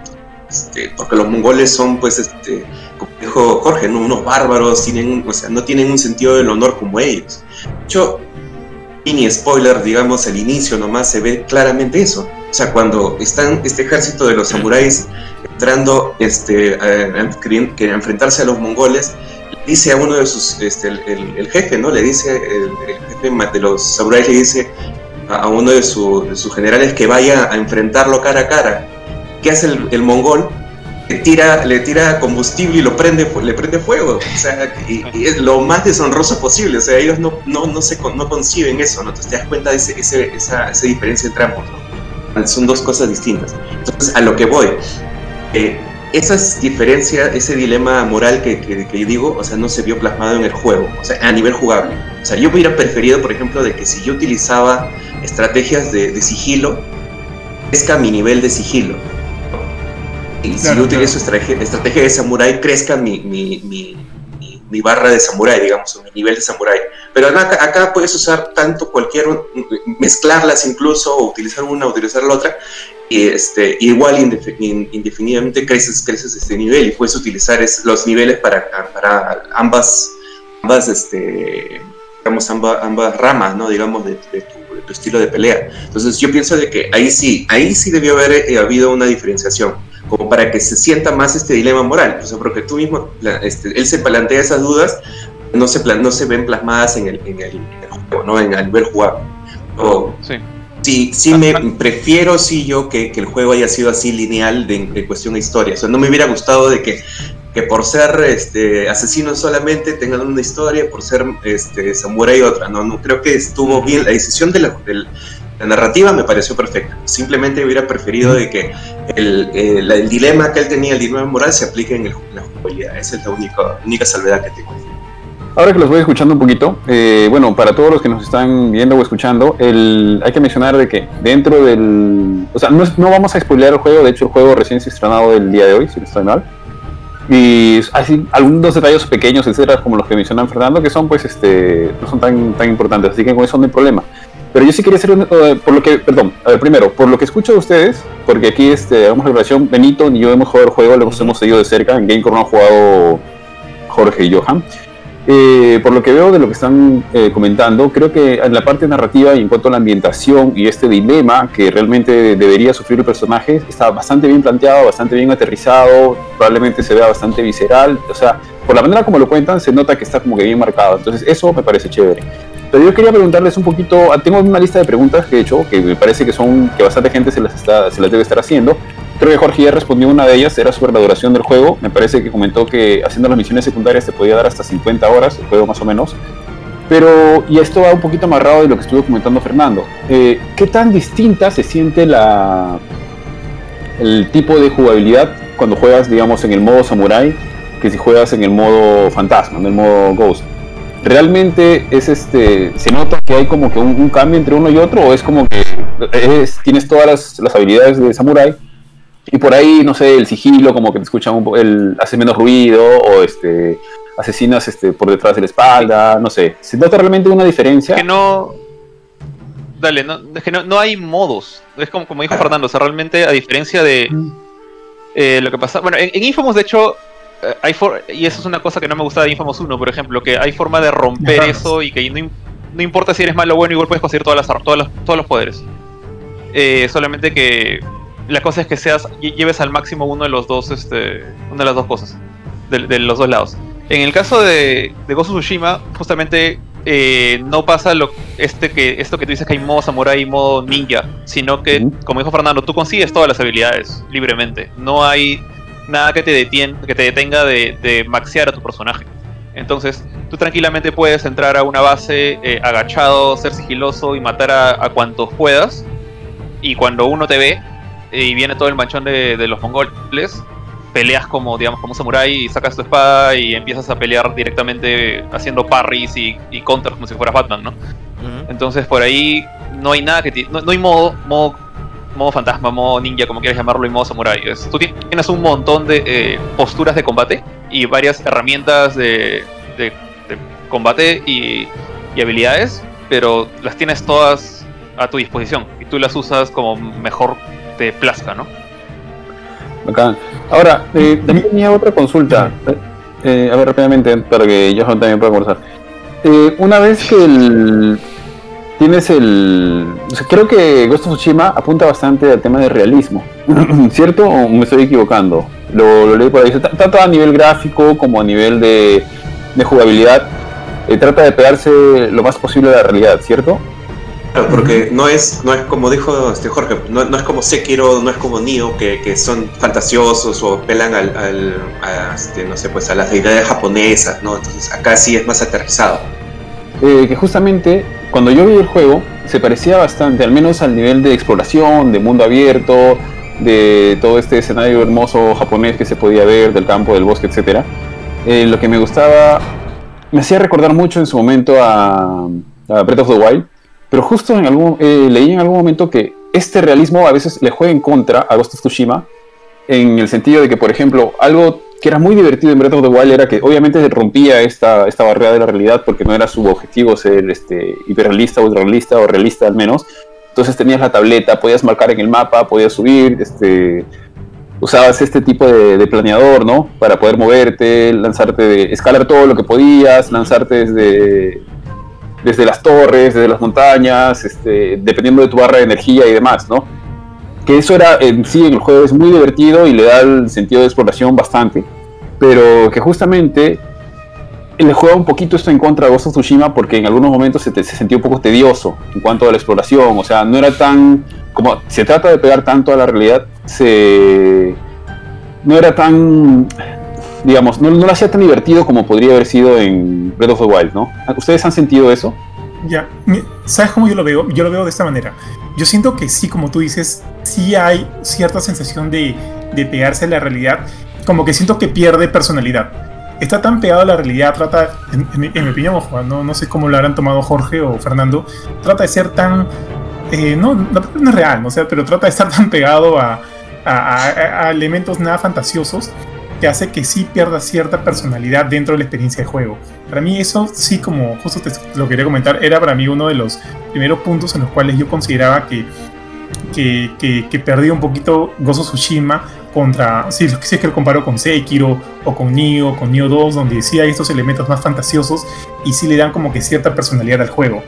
Este, porque los mongoles son, pues, este, como dijo Jorge, ¿no? unos bárbaros, tienen, o sea, no tienen un sentido del honor como ellos. De hecho, mini spoiler, digamos, al inicio nomás se ve claramente eso. O sea, cuando están este ejército de los samuráis entrando este, a, a, a enfrentarse a los mongoles, le dice a uno de sus, este, el, el, el jefe, ¿no? Le dice, el, el, jefe de los samuráis le dice a, uno de, su, de, sus generales que vaya a enfrentarlo cara a cara. ¿Qué hace el, mongol? Le tira, le tira combustible y lo prende, le prende fuego. O sea, y, y es lo más deshonroso posible. O sea, ellos no, no, no, se, no conciben eso, ¿no? Entonces te das cuenta de ese, ese, esa, esa, diferencia entre ambos, ¿no? Son dos cosas distintas. Entonces, a lo que voy. Eh, esa diferencia, ese dilema moral que, que, que, digo, o sea, no se vio plasmado en el juego, o sea, a nivel jugable. O sea, yo hubiera preferido, por ejemplo, de que si yo utilizaba estrategias de, de sigilo, crezca mi nivel de sigilo y claro, si yo utilizo claro. estrategia, estrategia, de samurai, crezca mi, mi, mi, mi, barra de samurai, digamos, o mi nivel de samurai. Pero acá, acá, puedes usar tanto cualquier, mezclarlas incluso, o utilizar una, o utilizar la otra, y este, igual indefinidamente creces, creces este nivel y puedes utilizar es, los niveles para, para ambas, ambas, este, digamos, ambas, ambas ramas, ¿no? Digamos, de, de, tu, de, tu, estilo de pelea. Entonces yo pienso de que ahí sí, ahí sí debió haber eh, habido una diferenciación como para que se sienta más este dilema moral, o sea, porque tú mismo, este, él se plantea esas dudas, no se, plan, no se ven plasmadas en el, en el, en el juego, ¿no? En, a nivel jugable. O, sí. Sí, sí me prefiero sí yo que, que, el juego haya sido así lineal de, de, cuestión de historia. O sea, no me hubiera gustado de que, que por ser este, asesinos solamente tengan una historia, por ser este, samurai otra. No, no creo que estuvo bien. La decisión de la, narrativa me pareció perfecta. Simplemente hubiera preferido de que el, el, el, dilema que él tenía, el dilema moral, se aplique en, el, en la jugabilidad. Esa es la única, única salvedad que tengo. Ahora que los voy escuchando un poquito, eh, bueno, para todos los que nos están viendo o escuchando, el, hay que mencionar de que dentro del... O sea, no, no vamos a spoilear el juego, de hecho el juego recién se ha estrenado el día de hoy, si no estoy mal. Y así, algunos detalles pequeños, etcétera, como los que mencionan Fernando, que son pues, este, no son tan, tan importantes, así que con eso no hay problema. Pero yo sí quería hacer, uh, por lo que, perdón, a ver, primero, por lo que escucho de ustedes, porque aquí este, hagamos la relación, Benito ni yo hemos jugado el juego, lo hemos seguido de cerca, en Gamecore no han jugado Jorge y Johan. Eh, por lo que veo de lo que están eh, comentando, creo que en la parte narrativa y en cuanto a la ambientación y este dilema que realmente debería sufrir el personaje está bastante bien planteado, bastante bien aterrizado, probablemente se vea bastante visceral, o sea, por la manera como lo cuentan se nota que está como que bien marcado, entonces eso me parece chévere. Pero yo quería preguntarles un poquito, tengo una lista de preguntas que he hecho, que me parece que son, que bastante gente se las, está, se las debe estar haciendo. Creo que Jorge ya respondió una de ellas, era sobre la duración del juego. Me parece que comentó que haciendo las misiones secundarias te podía dar hasta 50 horas el juego más o menos. Pero, y esto va un poquito amarrado de lo que estuvo comentando Fernando. Eh, ¿Qué tan distinta se siente la, el tipo de jugabilidad cuando juegas, digamos, en el modo samurai que si juegas en el modo fantasma, en el modo ghost. ¿Realmente es este, se nota que hay como que un, cambio entre uno y otro o es como que tienes todas las, las, habilidades de samurai y por ahí, no sé, el sigilo como que te escuchan un poco, el, hace menos ruido o este, asesinas este, por detrás de la espalda, no sé. ¿Se nota realmente una diferencia? Que no, dale, no, es que no, hay modos. Es como, como dijo Fernando, o sea, realmente a diferencia de mm. eh, lo que pasa. Bueno, en, Infamous, de hecho, eh, hay y eso es una cosa que no me gusta de Infamous 1, por ejemplo, que hay forma de romper eso y que no, importa si eres malo o bueno, igual puedes conseguir todas las, todas todos los poderes. Eh, solamente que la cosa es que seas lleves al máximo uno de los dos, este, una de las dos cosas, de, los dos lados. En el caso de, de Ghost Tsushima, justamente eh, no pasa lo, este que, esto que tú dices que hay modo samurai y modo ninja, sino que, como dijo Fernando, tú consigues todas las habilidades libremente. No hay nada que te, detien, que te detenga de, maxear a tu personaje. Entonces, tú tranquilamente puedes entrar a una base eh, agachado, ser sigiloso y matar a, cuantos puedas. Y cuando uno te ve y viene todo el manchón de, de los mongoles, peleas como, digamos, como un samurái y sacas tu espada y empiezas a pelear directamente haciendo parries y, y counters como si fueras Batman, ¿no? Entonces por ahí no hay nada que... No, no, hay modo, modo, modo fantasma, modo ninja, como quieras llamarlo, y modo samurái. tú tienes un montón de eh, posturas de combate y varias herramientas de, de, combate y, y habilidades, pero las tienes todas a tu disposición y tú las usas como mejor te plazca, ¿no? Ahora, eh, también tenía otra consulta. Eh, a ver, rápidamente, para que yo también pueda conversar. Eh, una vez que el, tienes el. creo que Ghost of Tsushima apunta bastante al tema de realismo. ¿Cierto? ¿O me estoy equivocando? Lo, leí por ahí. Tanto a nivel gráfico como a nivel de, de jugabilidad. Trata de pegarse lo más posible a la realidad, ¿cierto? Claro, porque no es, no es como dijo este Jorge, no, no es como Sekiro, no es como Nioh, que, que son fantasiosos o pelan al, al a, este, no sé, pues a las deidades japonesas, ¿no? Entonces acá sí es más aterrizado. Eh, que justamente cuando yo vi el juego se parecía bastante, al menos al nivel de exploración, de mundo abierto, de todo este escenario hermoso japonés que se podía ver, del campo, del bosque, etc. Eh, lo que me gustaba, me hacía recordar mucho en su momento a, a Breath of the Wild, pero justo en algún, eh, leí en algún momento que este realismo a veces le juega en contra a Ghost of Tsushima, en el sentido de que, por ejemplo, algo que era muy divertido en Breath of the Wild era que obviamente rompía esta, esta barrera de la realidad porque no era su objetivo ser este, hiperrealista, ultrarrealista o realista al menos. Entonces tenías la tableta, podías marcar en el mapa, podías subir, este, usabas este tipo de, de, planeador, ¿no? Para poder moverte, lanzarte, escalar todo lo que podías, lanzarte desde, desde las torres, desde las montañas, este, dependiendo de tu barra de energía y demás, ¿no? Que eso era en sí en el juego es muy divertido y le da el sentido de exploración bastante, pero que justamente le juega un poquito esto en contra de Ghost of Tsushima porque en algunos momentos se, se sentía un poco tedioso en cuanto a la exploración, o sea, no era tan como se trata de pegar tanto a la realidad, se no era tan digamos, no, lo hacía tan divertido como podría haber sido en Breath of the Wild, ¿no? ¿Ustedes han sentido eso? Ya, ¿sabes cómo yo lo veo? Yo lo veo de esta manera. Yo siento que sí, como tú dices, sí hay cierta sensación de, de pegarse a la realidad, como que siento que pierde personalidad. Está tan pegado a la realidad, trata, en, mi opinión, ojo, no, no sé cómo lo habrán tomado Jorge o Fernando, trata de ser tan, eh, no, no, es real, ¿no? o sea, pero trata de estar tan pegado a, a, a elementos nada fantasiosos que hace que sí pierda cierta personalidad dentro de la experiencia de juego. Para mí eso sí, como justo te lo quería comentar, era para mí uno de los primeros puntos en los cuales yo consideraba que, que, que, perdía un poquito Gozo Tsushima contra, si, si es que lo comparo con Sekiro o con Nioh, con Nioh 2, donde sí hay estos elementos más fantasiosos y sí le dan como que cierta personalidad al juego.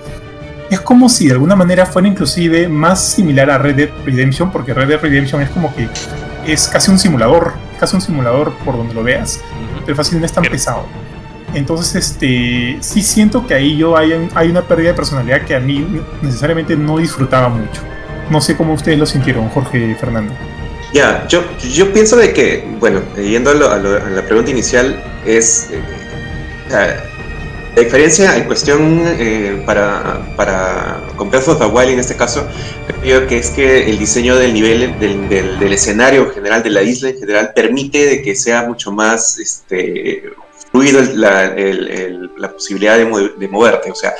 Es como si de alguna manera fuera inclusive más similar a Red Dead Redemption, porque Red Dead Redemption es como que es casi un simulador casi un simulador por donde lo veas, pero fácil no es tan pesado. Entonces, este, sí siento que ahí yo hay, hay una pérdida de personalidad que a mí necesariamente no disfrutaba mucho. No sé cómo ustedes lo sintieron, Jorge y Fernando. Ya, yo, yo pienso de que, bueno, yendo a, la pregunta inicial, es... Eh, La diferencia en cuestión eh, para, para con Breath of the Wild en este caso, creo que es que el diseño del nivel, del, del, del escenario en general, de la isla en general, permite de que sea mucho más este, fluido la, el, la posibilidad de, de, moverte. O sea,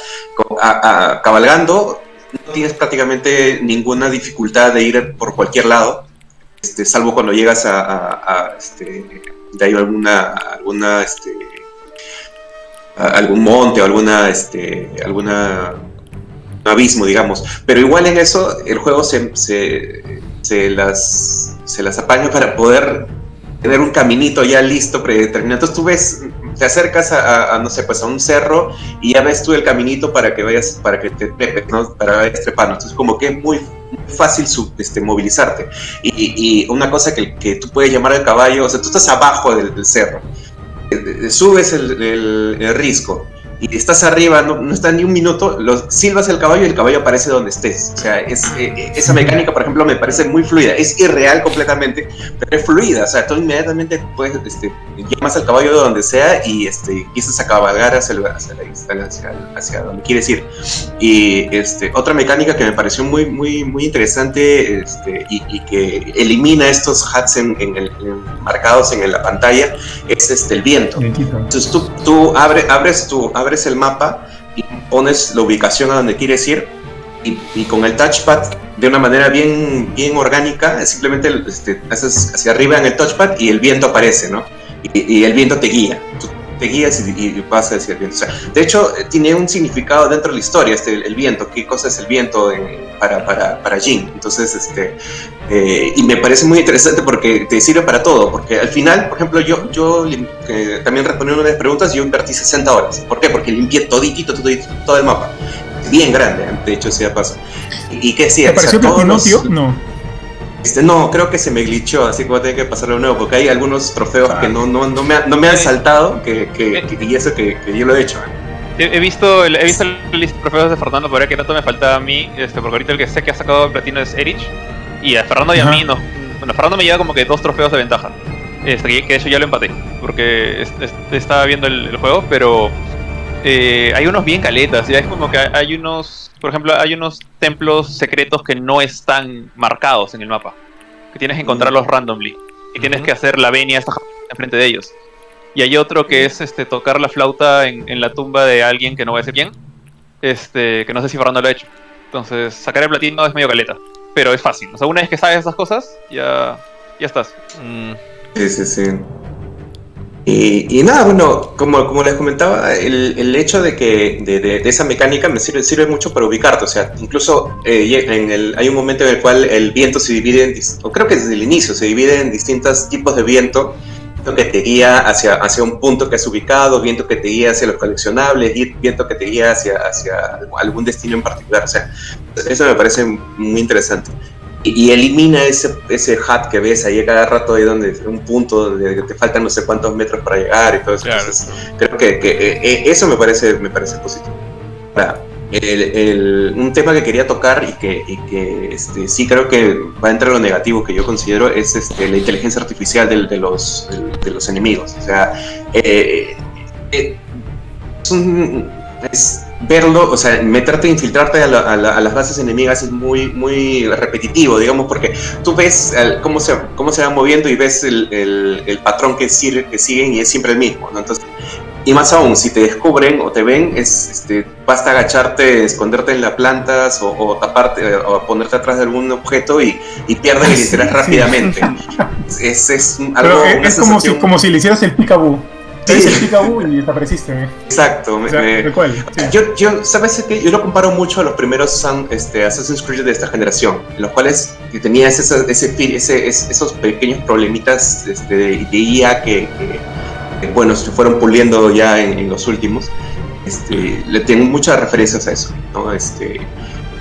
cabalgando no tienes prácticamente ninguna dificultad de ir por cualquier lado, este, salvo cuando llegas a, a, a este, de ahí alguna, alguna este, algún monte o alguna, este, alguna abismo, digamos. Pero igual en eso el juego se, se, las, se las apaña para poder tener un caminito ya listo, predeterminado. Entonces tú ves, te acercas a, no sé, pues a un cerro y ya ves tú el caminito para que vayas, para que te trepes, ¿no? Para vayas trepando. Entonces como que es muy, fácil su, este, movilizarte. Y, una cosa que, que tú puedes llamar al caballo, o sea, tú estás abajo del cerro subes el, el, el, risco y estás arriba, no, no está ni un minuto, lo, silbas el caballo y el caballo aparece donde estés. O sea, es, eh, esa mecánica, por ejemplo, me parece muy fluida. Es irreal completamente, pero es fluida. O sea, tú inmediatamente puedes, este, llamas al caballo de donde sea y este, empiezas a cabalgar hacia, el, hacia, la, hacia, hacia, donde quieres ir. Y este, otra mecánica que me pareció muy, muy, muy interesante este, y, y, que elimina estos hats en, en el, en, marcados en la pantalla es este, el viento. Entonces tú, tú abre, abres tu... Abres abres el mapa y pones la ubicación a donde quieres ir y, con el touchpad de una manera bien, bien orgánica, simplemente este, haces hacia arriba en el touchpad y el viento aparece, ¿no? Y, el viento te guía. Te guías y, y vas hacia el viento. O sea, de hecho, tiene un significado dentro de la historia, este, el, el viento, qué cosa es el viento en, para, para, para Jin. Entonces, este, eh, y me parece muy interesante porque te sirve para todo, porque al final, por ejemplo, yo, yo eh, también respondiendo una de las preguntas, yo invertí 60 horas. ¿Por qué? Porque limpié toditito, toditito todo el mapa. Bien grande, de hecho, sea paso. ¿Y, qué decía? ¿Te pareció o sea? No. Este, no, creo que se me glitchó, así que voy a tener que pasarlo de nuevo, porque hay algunos trofeos ah. que no, no, no, me, no me han saltado, que, que, que, y eso que, que yo lo he hecho. He, he visto el, he visto el list de trofeos de Fernando, pero que tanto me faltaba a mí, este, porque ahorita el que sé que ha sacado el platino es Erich, y a Fernando y a mí no. Bueno, Fernando me lleva como que dos trofeos de ventaja. Este, que de hecho ya lo empaté, porque es, es, estaba viendo el, el juego, pero eh, hay unos bien caletas, ya es como que hay unos, por ejemplo, hay unos templos secretos que no están marcados en el mapa, que tienes que encontrarlos randomly, y tienes uh -huh. que hacer la venia esta enfrente de ellos. Y hay otro que es este tocar la flauta en, en, la tumba de alguien que no voy a decir quién, este, que no sé si Fernando lo ha hecho. Entonces, sacar el platino es medio caleta, pero es fácil. O sea, una vez que sabes esas cosas, ya, ya estás. Mm. Sí, sí, sí. Y, y, nada, bueno, como, como les comentaba, el, el hecho de que de, de, de, esa mecánica me sirve, sirve mucho para ubicarte. O sea, incluso eh, en el, hay un momento en el cual el viento se divide, en, o creo que desde el inicio, se divide en distintos tipos de viento. Viento que te guía hacia, hacia un punto que has ubicado, viento que te guía hacia los coleccionables, viento que te guía hacia, hacia algún destino en particular. O sea, eso me parece muy interesante y, elimina ese, ese hat que ves ahí a cada rato ahí donde un punto donde te faltan no sé cuántos metros para llegar y todo eso. Claro. Entonces, creo que, que eh, eso me parece, me parece positivo. Ahora, el, el, un tema que quería tocar y que, y que este, sí creo que va a entrar lo negativo que yo considero es este, la inteligencia artificial de, de los, de, los enemigos. O sea, eh, eh, es un, es, verlo, o sea, meterte, infiltrarte a, la, a, la, a, las bases enemigas es muy, muy repetitivo, digamos, porque tú ves el, cómo, se, cómo se van moviendo y ves el, el, el patrón que, sigue, que siguen y es siempre el mismo, ¿no? Entonces, y más aún, si te descubren o te ven, es, este, basta agacharte, esconderte en las plantas o, o taparte o ponerte atrás de algún objeto y, y pierdes el interés sí, rápidamente. Sí. Es, es, algo, es, es como, si, como si le hicieras el picaboo. Sí. el Picaboo y desapareciste. ¿eh? Exacto. O sea, me, cuál? Sí. Yo, yo, ¿sabes qué? Yo lo comparo mucho a los primeros este, Assassin's Creed de esta generación, en los cuales tenías ese, ese, ese, esos pequeños problemitas este, de, de IA que, que, bueno, se fueron puliendo ya en, en los últimos. Este, le tengo muchas referencias a eso, ¿no? Este,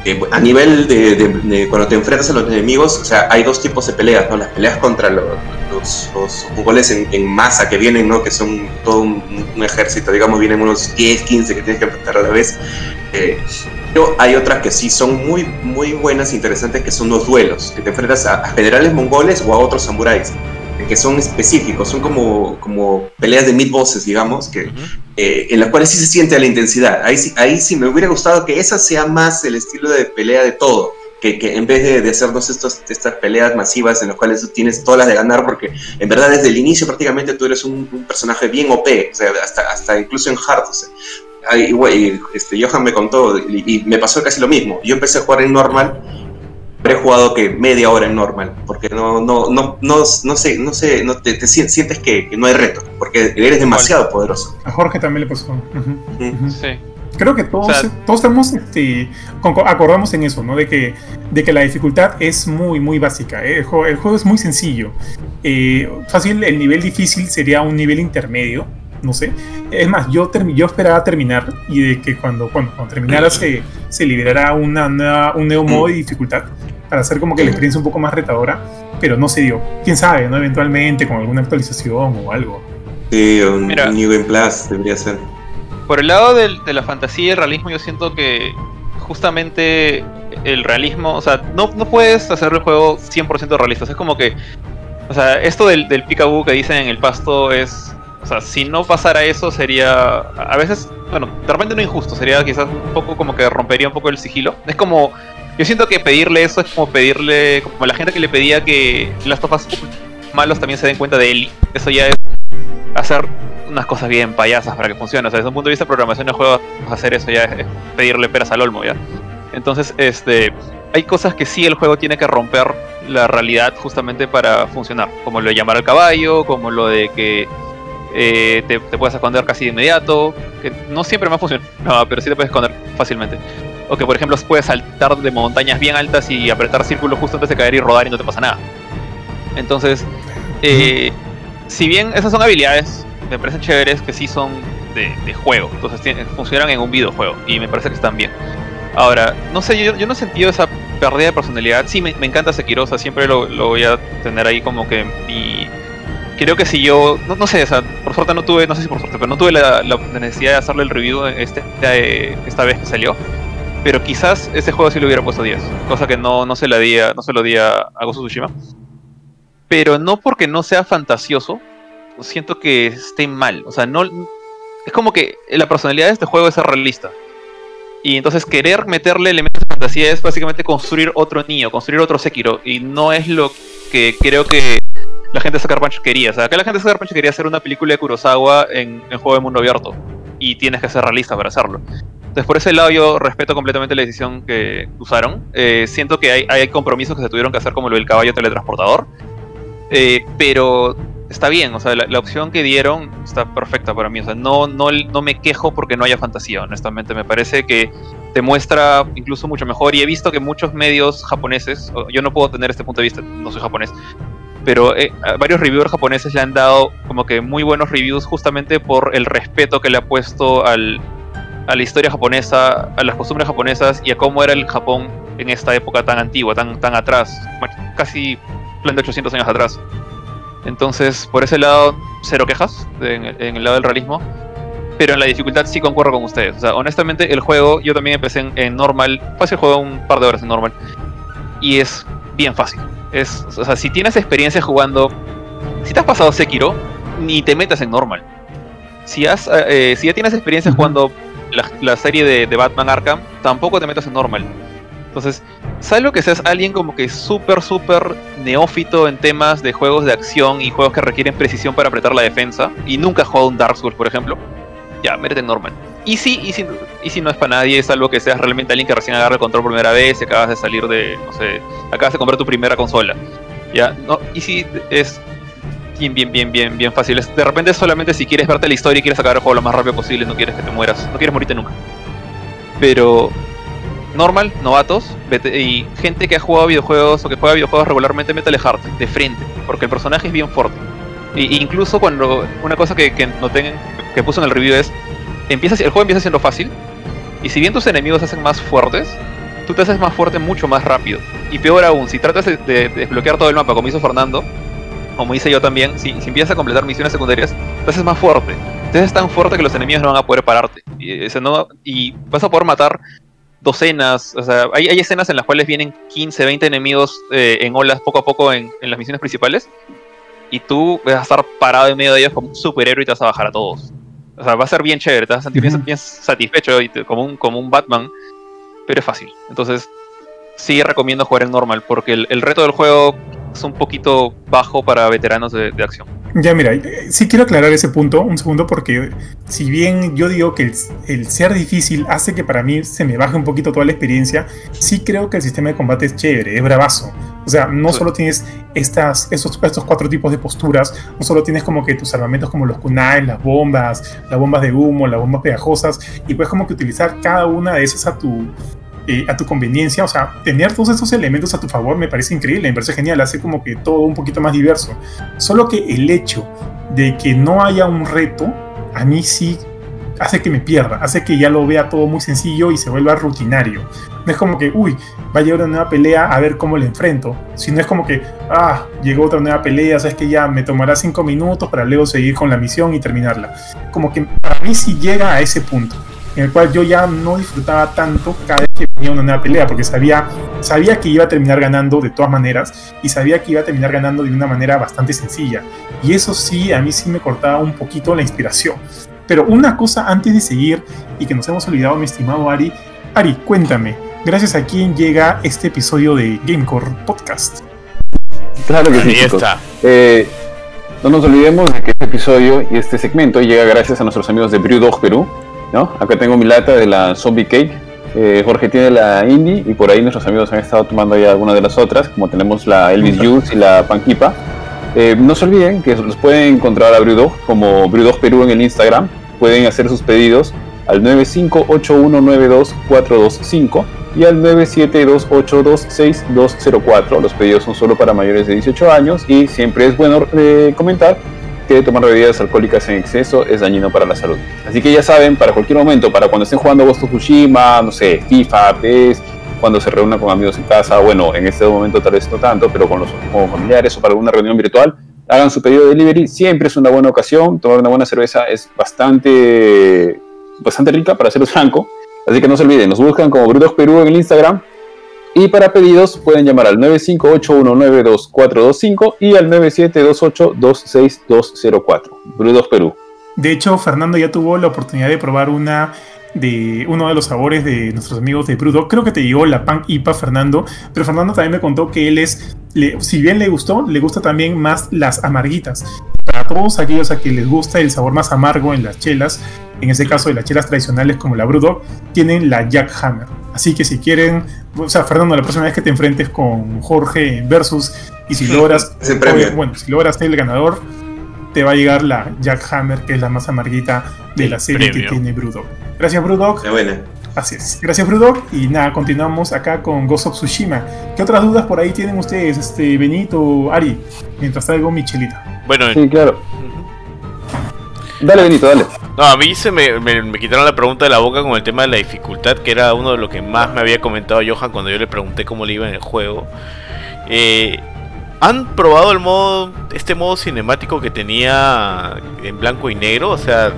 eh, a nivel de, cuando te enfrentas a los enemigos, o sea, hay dos tipos de peleas, ¿no? Las peleas contra los, mongoles en, masa que vienen, ¿no? Que son todo un, un, ejército, digamos, vienen unos 10, 15 que tienes que enfrentar a la vez. Eh, pero hay otras que sí son muy, muy buenas e interesantes, que son los duelos, que te enfrentas a, a generales mongoles o a otros samuráis. Que son específicos, son como, como peleas de mid bosses, digamos, que, eh, en las cuales sí se siente la intensidad. Ahí, sí- ahí sí me hubiera gustado que esa sea más el estilo de pelea de todo. Que, que en vez de, de hacernos estos, estas peleas masivas en las cuales tú tienes todas las de ganar, porque en verdad desde el inicio prácticamente tú eres un, un personaje bien OP, o sea, hasta, hasta incluso en Hard, o sea, este, Johan me contó y, y me pasó casi lo mismo. Yo empecé a jugar en normal, pero he jugado que media hora en normal, porque no, no, no, no, no sé, no sé, no te, te sien- sientes que, que no hay reto, porque eres demasiado poderoso. A Jorge también le pasó. Sí. Creo que todos, O sea- todos estamos, este, acordamos en eso, ¿no? De que, de que la dificultad es muy, muy básica. ¿eh? El, juego, el juego es muy sencillo. Eh, fácil, el nivel difícil sería un nivel intermedio, no sé. Es más, yo, yo esperaba terminar y de que cuando, cuando, cuando terminara se, se liberara una nueva- un nuevo modo de dificultad para hacer como que la experiencia un poco más retadora, pero no se dio. Quién sabe, ¿no? Eventualmente con alguna actualización o algo. Sí, un Mira. New Game Plus debería ser. Por el lado del- de la fantasía y el realismo, yo siento que justamente el realismo, o sea, no, no puedes hacer el juego 100% realista. o sea, Es como que, o sea, esto del, del peekaboo que dicen en el pasto es, o sea, si no pasara eso sería, a veces, bueno, de repente no injusto, sería quizás un poco como que rompería un poco el sigilo. Es como, yo siento que pedirle eso es como pedirle, como la gente que le pedía que las tofas malos también se den cuenta de él. Eso ya es hacer unas cosas bien payasas para que funcione. O sea, desde un punto de vista de programación de juegos, hacer eso ya es pedirle peras al olmo, ¿ya? Entonces, este, hay cosas que sí el juego tiene que romper la realidad justamente para funcionar. Como lo de llamar al caballo, como lo de que eh, te, te puedes esconder casi de inmediato, que no siempre me ha funcionado, pero sí te puedes esconder fácilmente. O que, por ejemplo, puedes saltar de montañas bien altas y apretar círculos justo antes de caer y rodar y no te pasa nada. Entonces, eh, si bien esas son habilidades, me parecen chéveres que sí son de, de juego. Entonces tienen- funcionan en un videojuego y me parece que están bien. Ahora, no sé, yo, yo no he sentido esa pérdida de personalidad. Sí, me, me encanta Sekiro, o sea, siempre lo, lo voy a tener ahí como que mi... Creo que si yo, no, no sé, o sea, por suerte no tuve, no sé si por suerte, pero no tuve la, la necesidad de hacerle el review este, eh, esta vez que salió. Pero quizás ese juego sí le hubiera puesto 10, cosa que no, no se la di a, no se lo di a, a of Tsushima. Pero no porque no sea fantasioso, siento que esté mal. O sea, no. Es como que la personalidad de este juego es ser realista. Y entonces querer meterle elementos de fantasía es básicamente construir otro Nioh, construir otro Sekiro. Y no es lo que creo que la gente de Sucker Punch quería. O sea, acá la gente de Sucker Punch quería hacer una película de Kurosawa en, en juego de mundo abierto. Y tienes que ser realista para hacerlo. Entonces, por ese lado, yo respeto completamente la decisión que usaron. Eh, siento que hay, hay compromisos que se tuvieron que hacer, como lo del caballo teletransportador. Eh, pero está bien, o sea, la, opción que dieron está perfecta para mí. O sea, no, no, no me quejo porque no haya fantasía, honestamente. Me parece que te muestra incluso mucho mejor. Y he visto que muchos medios japoneses, yo no puedo tener este punto de vista, no soy japonés, pero eh, varios reviewers japoneses le han dado como que muy buenos reviews justamente por el respeto que le ha puesto al, a la historia japonesa, a las costumbres japonesas y a cómo era el Japón en esta época tan antigua, tan, tan atrás, casi plan de 800 años atrás. Entonces, por ese lado, cero quejas en, en el lado del realismo. Pero en la dificultad sí concuerdo con ustedes. O sea, honestamente, el juego, yo también empecé en, en normal. Fácil juego un par de horas en normal. Y es bien fácil. Es, o sea, si tienes experiencia jugando. Si te has pasado Sekiro, ni te metas en normal. Si, has, eh, si ya tienes experiencia jugando la, la serie de, de Batman Arkham, tampoco te metas en normal. Entonces, salvo que seas alguien como que súper, súper neófito en temas de juegos de acción y juegos que requieren precisión para apretar la defensa, y nunca has jugado un Dark Souls, por ejemplo, ya, métete en normal. Y si, y si, y si no es para nadie, es algo que seas realmente alguien que recién agarra el control por primera vez, y acabas de salir de, no sé, acabas de comprar tu primera consola. Ya, no, y si es bien, bien, bien, bien, bien fácil. De repente solamente si quieres verte la historia y quieres acabar el juego lo más rápido posible, no quieres que te mueras, no quieres morirte nunca. Pero normal, novatos, y gente que ha jugado videojuegos o que juega videojuegos regularmente, métale hard, de frente, porque el personaje es bien fuerte. Y, incluso cuando una cosa que, que noté, que puso en el review es, empieza, el juego empieza siendo fácil, y si bien tus enemigos se hacen más fuertes, tú te haces más fuerte mucho más rápido. Y peor aún, si tratas de- de desbloquear todo el mapa como hizo Fernando, como hice yo también, si, si empiezas a completar misiones secundarias, te haces más fuerte. Te haces tan fuerte que los enemigos no van a poder pararte. Y, ese no- y vas a poder matar docenas, o sea, hay, hay escenas en las cuales vienen 15, 20 enemigos eh, en olas poco a poco en, en las misiones principales. y tú vas a estar parado en medio de ellos como un superhéroe y te vas a bajar a todos. O sea, va a ser bien chévere, te vas a sentir bien- satisfecho y te- como, un, como un Batman, pero es fácil. Entonces, sí recomiendo jugar en normal, porque el, el reto del juego es un poquito bajo para veteranos de, de acción. Ya, mira, sí quiero aclarar ese punto, un segundo, porque si bien yo digo que el, el ser difícil hace que para mí se me baje un poquito toda la experiencia, sí creo que el sistema de combate es chévere, es bravazo. O sea, no Sí. solo tienes estas, estos, estos cuatro tipos de posturas, no solo tienes como que tus armamentos como los kunai, las bombas, las bombas de humo, las bombas pegajosas, y puedes como que utilizar cada una de esas a tu, eh, a tu conveniencia. O sea, tener todos esos elementos a tu favor me parece increíble, me parece genial, hace como que todo un poquito más diverso. Solo que el hecho de que no haya un reto, a mí sí hace que me pierda, hace que ya lo vea todo muy sencillo y se vuelva rutinario. No es como que, uy, va a llegar una nueva pelea a ver cómo le enfrento, sino es como que, ah, llegó otra nueva pelea, sabes que ya me tomará cinco minutos para luego seguir con la misión y terminarla. Como que para mí sí llega a ese punto, en el cual yo ya no disfrutaba tanto cada vez que venía una nueva pelea, porque sabía, sabía que iba a terminar ganando de todas maneras y sabía que iba a terminar ganando de una manera bastante sencilla. Y eso sí, a mí sí me cortaba un poquito la inspiración. Pero una cosa antes de seguir y que nos hemos olvidado, mi estimado Ari. Ari, cuéntame, gracias a quién llega este episodio de Gamecore Podcast. Claro que sí, Ahí chicos. está. Eh, no nos olvidemos de que este episodio y este segmento llega gracias a nuestros amigos de Brewdog Perú. ¿No? Acá tengo mi lata de la Zombie Cake. Eh, Jorge tiene la Indie y por ahí nuestros amigos han estado tomando ya algunas de las otras, como tenemos la Elvis Juice y la Panquipa. Eh, no se olviden que los pueden encontrar a Brewdog como Brewdog Perú en el Instagram. Pueden hacer sus pedidos al 958192425 y al 972826204. Los pedidos son solo para mayores de 18 años y siempre es bueno eh, comentar que tomar bebidas alcohólicas en exceso es dañino para la salud. Así que ya saben, para cualquier momento, para cuando estén jugando Ghost of Tsushima, no sé, FIFA, PES, cuando se reúnan con amigos en casa, bueno, en este momento tal vez no tanto, pero con los con familiares o para alguna reunión virtual, hagan su pedido de delivery, siempre es una buena ocasión, tomar una buena cerveza es bastante, bastante rica, para serles franco, así que no se olviden, nos buscan como Brutos Perú en el Instagram, y para pedidos pueden llamar al 958192425 y al 9728-26204, Brutos Perú. De hecho, Fernando ya tuvo la oportunidad de probar una de uno de los sabores de nuestros amigos de Brewdog. Creo que te llegó la Pan IPA, Fernando, pero Fernando también me contó que él es, le- si bien le gustó, le gusta también más las amarguitas. Para todos aquellos a que les gusta el sabor más amargo en las chelas, en ese caso de las chelas tradicionales como la Brewdog, tienen la Jack Hammer. Así que si quieren, o sea, Fernando, la próxima vez que te enfrentes con Jorge versus y si logras, bueno, si logras ser el ganador, te va a llegar la Jack Hammer, que es la más amarguita de El la serie premio. que tiene Brewdog. Gracias, Brewdog. Qué buena. Así es. Gracias, Brewdog. Y nada, continuamos acá con Ghost of Tsushima. ¿Qué otras dudas por ahí tienen ustedes, este Benito, Ari? Mientras traigo mi chelita. Bueno, Sí, claro. Dale, Benito, dale. no, a mí se me, me- me quitaron la pregunta de la boca con el tema de la dificultad, que era uno de lo que más me había comentado Johan cuando yo le pregunté cómo le iba en el juego. Eh, ¿Han probado el modo, este modo cinemático que tenía en blanco y negro? O sea,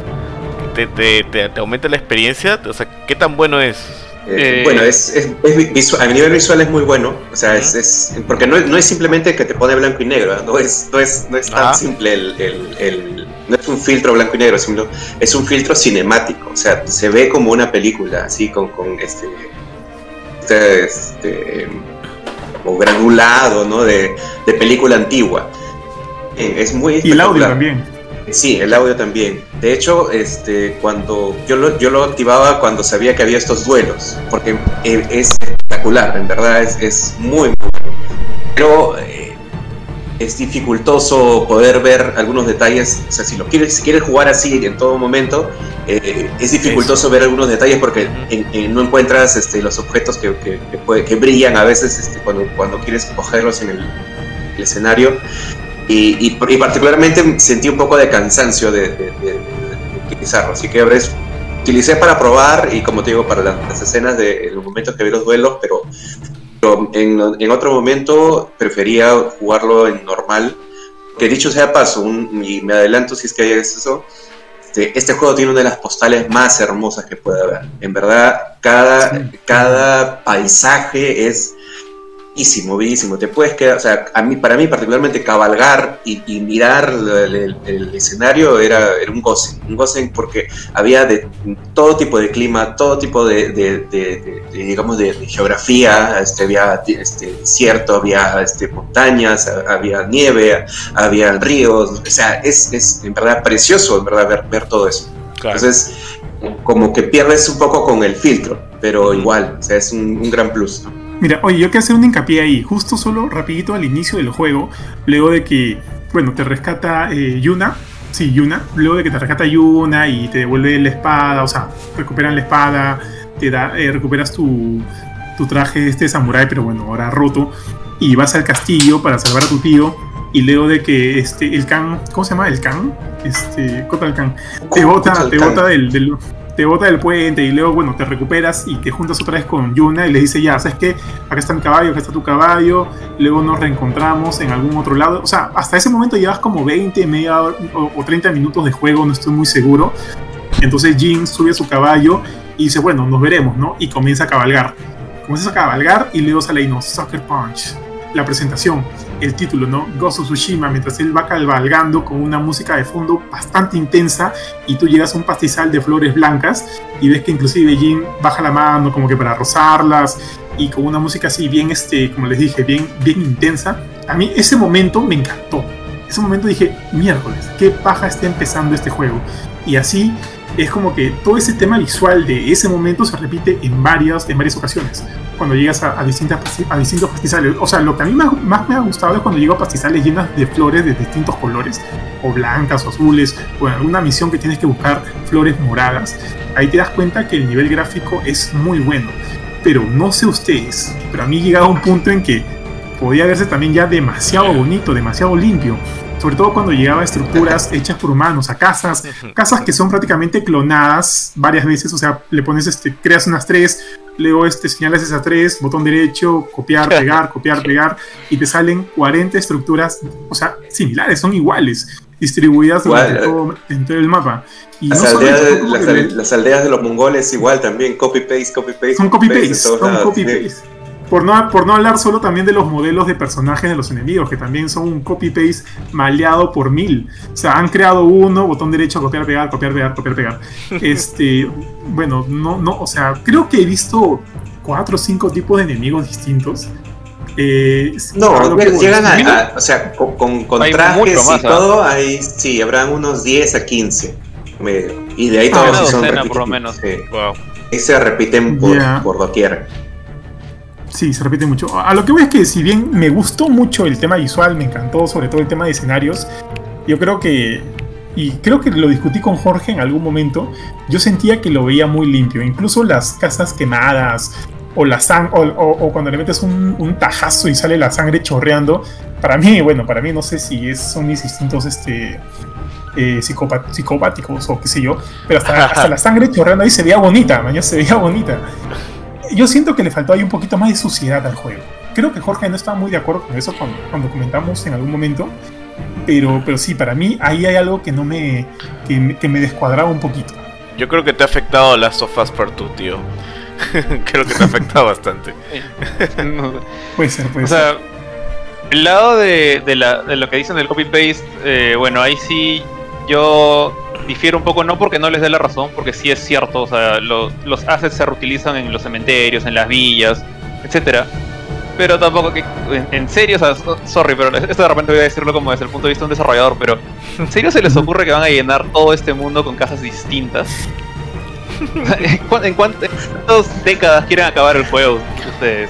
te, te- te- te aumenta la experiencia. O sea, ¿qué tan bueno es? Eh, Eh, bueno, es, es, es a nivel visual es muy bueno, o sea, es, es- porque no es, no es simplemente que te pone blanco y negro, ¿eh? no es, no es, no es tan simple el, el- el- no es un filtro blanco y negro, sino es un filtro cinemático, o sea, se ve como una película, así con, con este, este, este, como granulado, ¿no? De, de película antigua. Eh, Es muy Y el audio también. Sí, el audio también. De hecho, este, cuando yo lo, yo lo activaba cuando sabía que había estos duelos, porque eh, es espectacular, en verdad es, es muy, muy bueno. Pero eh, es dificultoso poder ver algunos detalles. O sea, si lo quieres, si quieres jugar así en todo momento, eh, es dificultoso ver algunos detalles porque en- en- no encuentras este, los objetos que, que- que puede- que brillan a veces este, cuando, cuando quieres cogerlos en el, el escenario. Y, y- y particularmente sentí un poco de cansancio de, de- de- de utilizarlo. Así que es- utilicé para probar y como te digo, para las, escenas de los momentos que vi los duelos, pero, pero en, en otro momento prefería jugarlo en normal. Que dicho sea paso, un- y me adelanto si es que hay eso, este, este juego tiene una de las postales más hermosas que puede haber. En verdad, cada, cada paisaje es bellísimo, bellísimo. Te puedes quedar, o sea, a mí, para mí particularmente cabalgar y, y mirar el, el- el escenario era, era un goce, un goce porque había de todo tipo de clima, todo tipo de, de- de- de- digamos, de, de geografía, este, había este, desierto, había este, montañas, había nieve, había ríos, o sea, es, es en verdad precioso, en verdad, ver, ver todo eso. Claro. Entonces, como que pierdes un poco con el filtro, pero igual, o sea, es un, un gran plus. ¿no? Mira, oye, yo quiero hacer un hincapié ahí, justo solo rapidito al inicio del juego, luego de que, bueno, te rescata eh, Yuna, sí, Yuna, luego de que te rescata Yuna y te devuelve la espada, o sea, recuperan la espada, te da, eh, recuperas tu, tu traje este samurái, pero bueno, ahora roto, y vas al castillo para salvar a tu tío, y luego de que este, el Khan, ¿cómo se llama? El Khan, este, Kotal Khan, te bota, te bota del, del- te bota del puente y luego, bueno, te recuperas y te juntas otra vez con Yuna y le dice, ya, ¿sabes qué? Acá está mi caballo, acá está tu caballo, luego nos reencontramos en algún otro lado. O sea, hasta ese momento llevas como 20, media hora o, o 30 minutos de juego, no estoy muy seguro. Entonces Jin sube a su caballo y dice, bueno, nos veremos, ¿no? Y comienza a cabalgar. Comienza a cabalgar y luego sale ahí, no, Sucker Punch. La presentación, el título, ¿no? Ghost of Tsushima, mientras él va cabalgando con una música de fondo bastante intensa y tú llegas a un pastizal de flores blancas y ves que inclusive Jin baja la mano como que para rozarlas y con una música así bien, este, como les dije, bien, bien intensa. A mí ese momento me encantó. Ese momento dije, miércoles, qué paja está empezando este juego. Y así es como que todo ese tema visual de ese momento se repite en varias, en varias ocasiones. Cuando llegas a, a distintas, a distintos pastizales. O sea, lo que a mí más, más me ha gustado es cuando llego a pastizales llenas de flores de distintos colores, o blancas o azules, o en alguna misión que tienes que buscar flores moradas. Ahí te das cuenta que el nivel gráfico es muy bueno. Pero no sé ustedes, pero a mí llegaba un punto en que podía verse también ya demasiado bonito, demasiado limpio. Sobre todo cuando llegaba a estructuras hechas por humanos, a casas, casas que son prácticamente clonadas varias veces, o sea, le pones este, creas unas tres, luego este, señalas esas tres, botón derecho, copiar, pegar, copiar, pegar, y te salen 40 estructuras, o sea, similares, son iguales, distribuidas Igual, durante eh. todo, en todo el mapa. Y Las, no aldeas, eso, de- las, que al- las aldeas de los mongoles igual también, copy-paste, copy-paste. son copy-paste son copy-paste. Por no, por no hablar solo también de los modelos de personajes de los enemigos, que también son un copy-paste maleado por mil. O sea, han creado uno, botón derecho, copiar, pegar, copiar, pegar, copiar, pegar. Este, bueno, no, no, o sea, creo que he visto cuatro o cinco tipos de enemigos distintos. Eh, No, que llegan a, a- o sea, con, con, con trajes más, y todo, ahí sí, habrán unos 10 a 15. medio. Y de ahí Ah, todos sí son docena, por lo menos. sí. Wow. Ahí se repiten por, Ya. por doquier. Sí, se repite mucho. A lo que voy es que si bien me gustó mucho el tema visual, me encantó sobre todo el tema de escenarios, yo creo que, y creo que lo discutí con Jorge en algún momento, yo sentía que lo veía muy limpio. Incluso las casas quemadas o la sang o, o- o cuando le metes un, un tajazo y sale la sangre chorreando, para mí, bueno, para mí no sé si es, son mis instintos este, eh, psicopáticos o qué sé yo, pero hasta, hasta la sangre chorreando ahí se veía bonita, mañana se veía bonita yo siento que le faltó ahí un poquito más de suciedad al juego. Creo que Jorge no estaba muy de acuerdo con eso cuando, cuando comentamos en algún momento. Pero, pero sí, para mí ahí hay algo que no me, que, me- que me descuadraba un poquito. Yo creo que te ha afectado Last of Us Part 2, tío. creo que te ha afectado bastante. No, Puede ser, puede O ser. sea, el lado de, de, la- de lo que dicen del copy-paste, eh, bueno, ahí sí yo difiero un poco, no porque no les dé la razón, porque sí es cierto, o sea, lo- los assets se reutilizan en los cementerios, en las villas, etcétera. Pero tampoco que, en, en serio, o sea, so- sorry, pero esto de repente voy a decirlo como desde el punto de vista de un desarrollador, pero ¿en serio se les ocurre que van a llenar todo este mundo con casas distintas? ¿En cuán- en cuántas décadas quieren acabar el juego ustedes?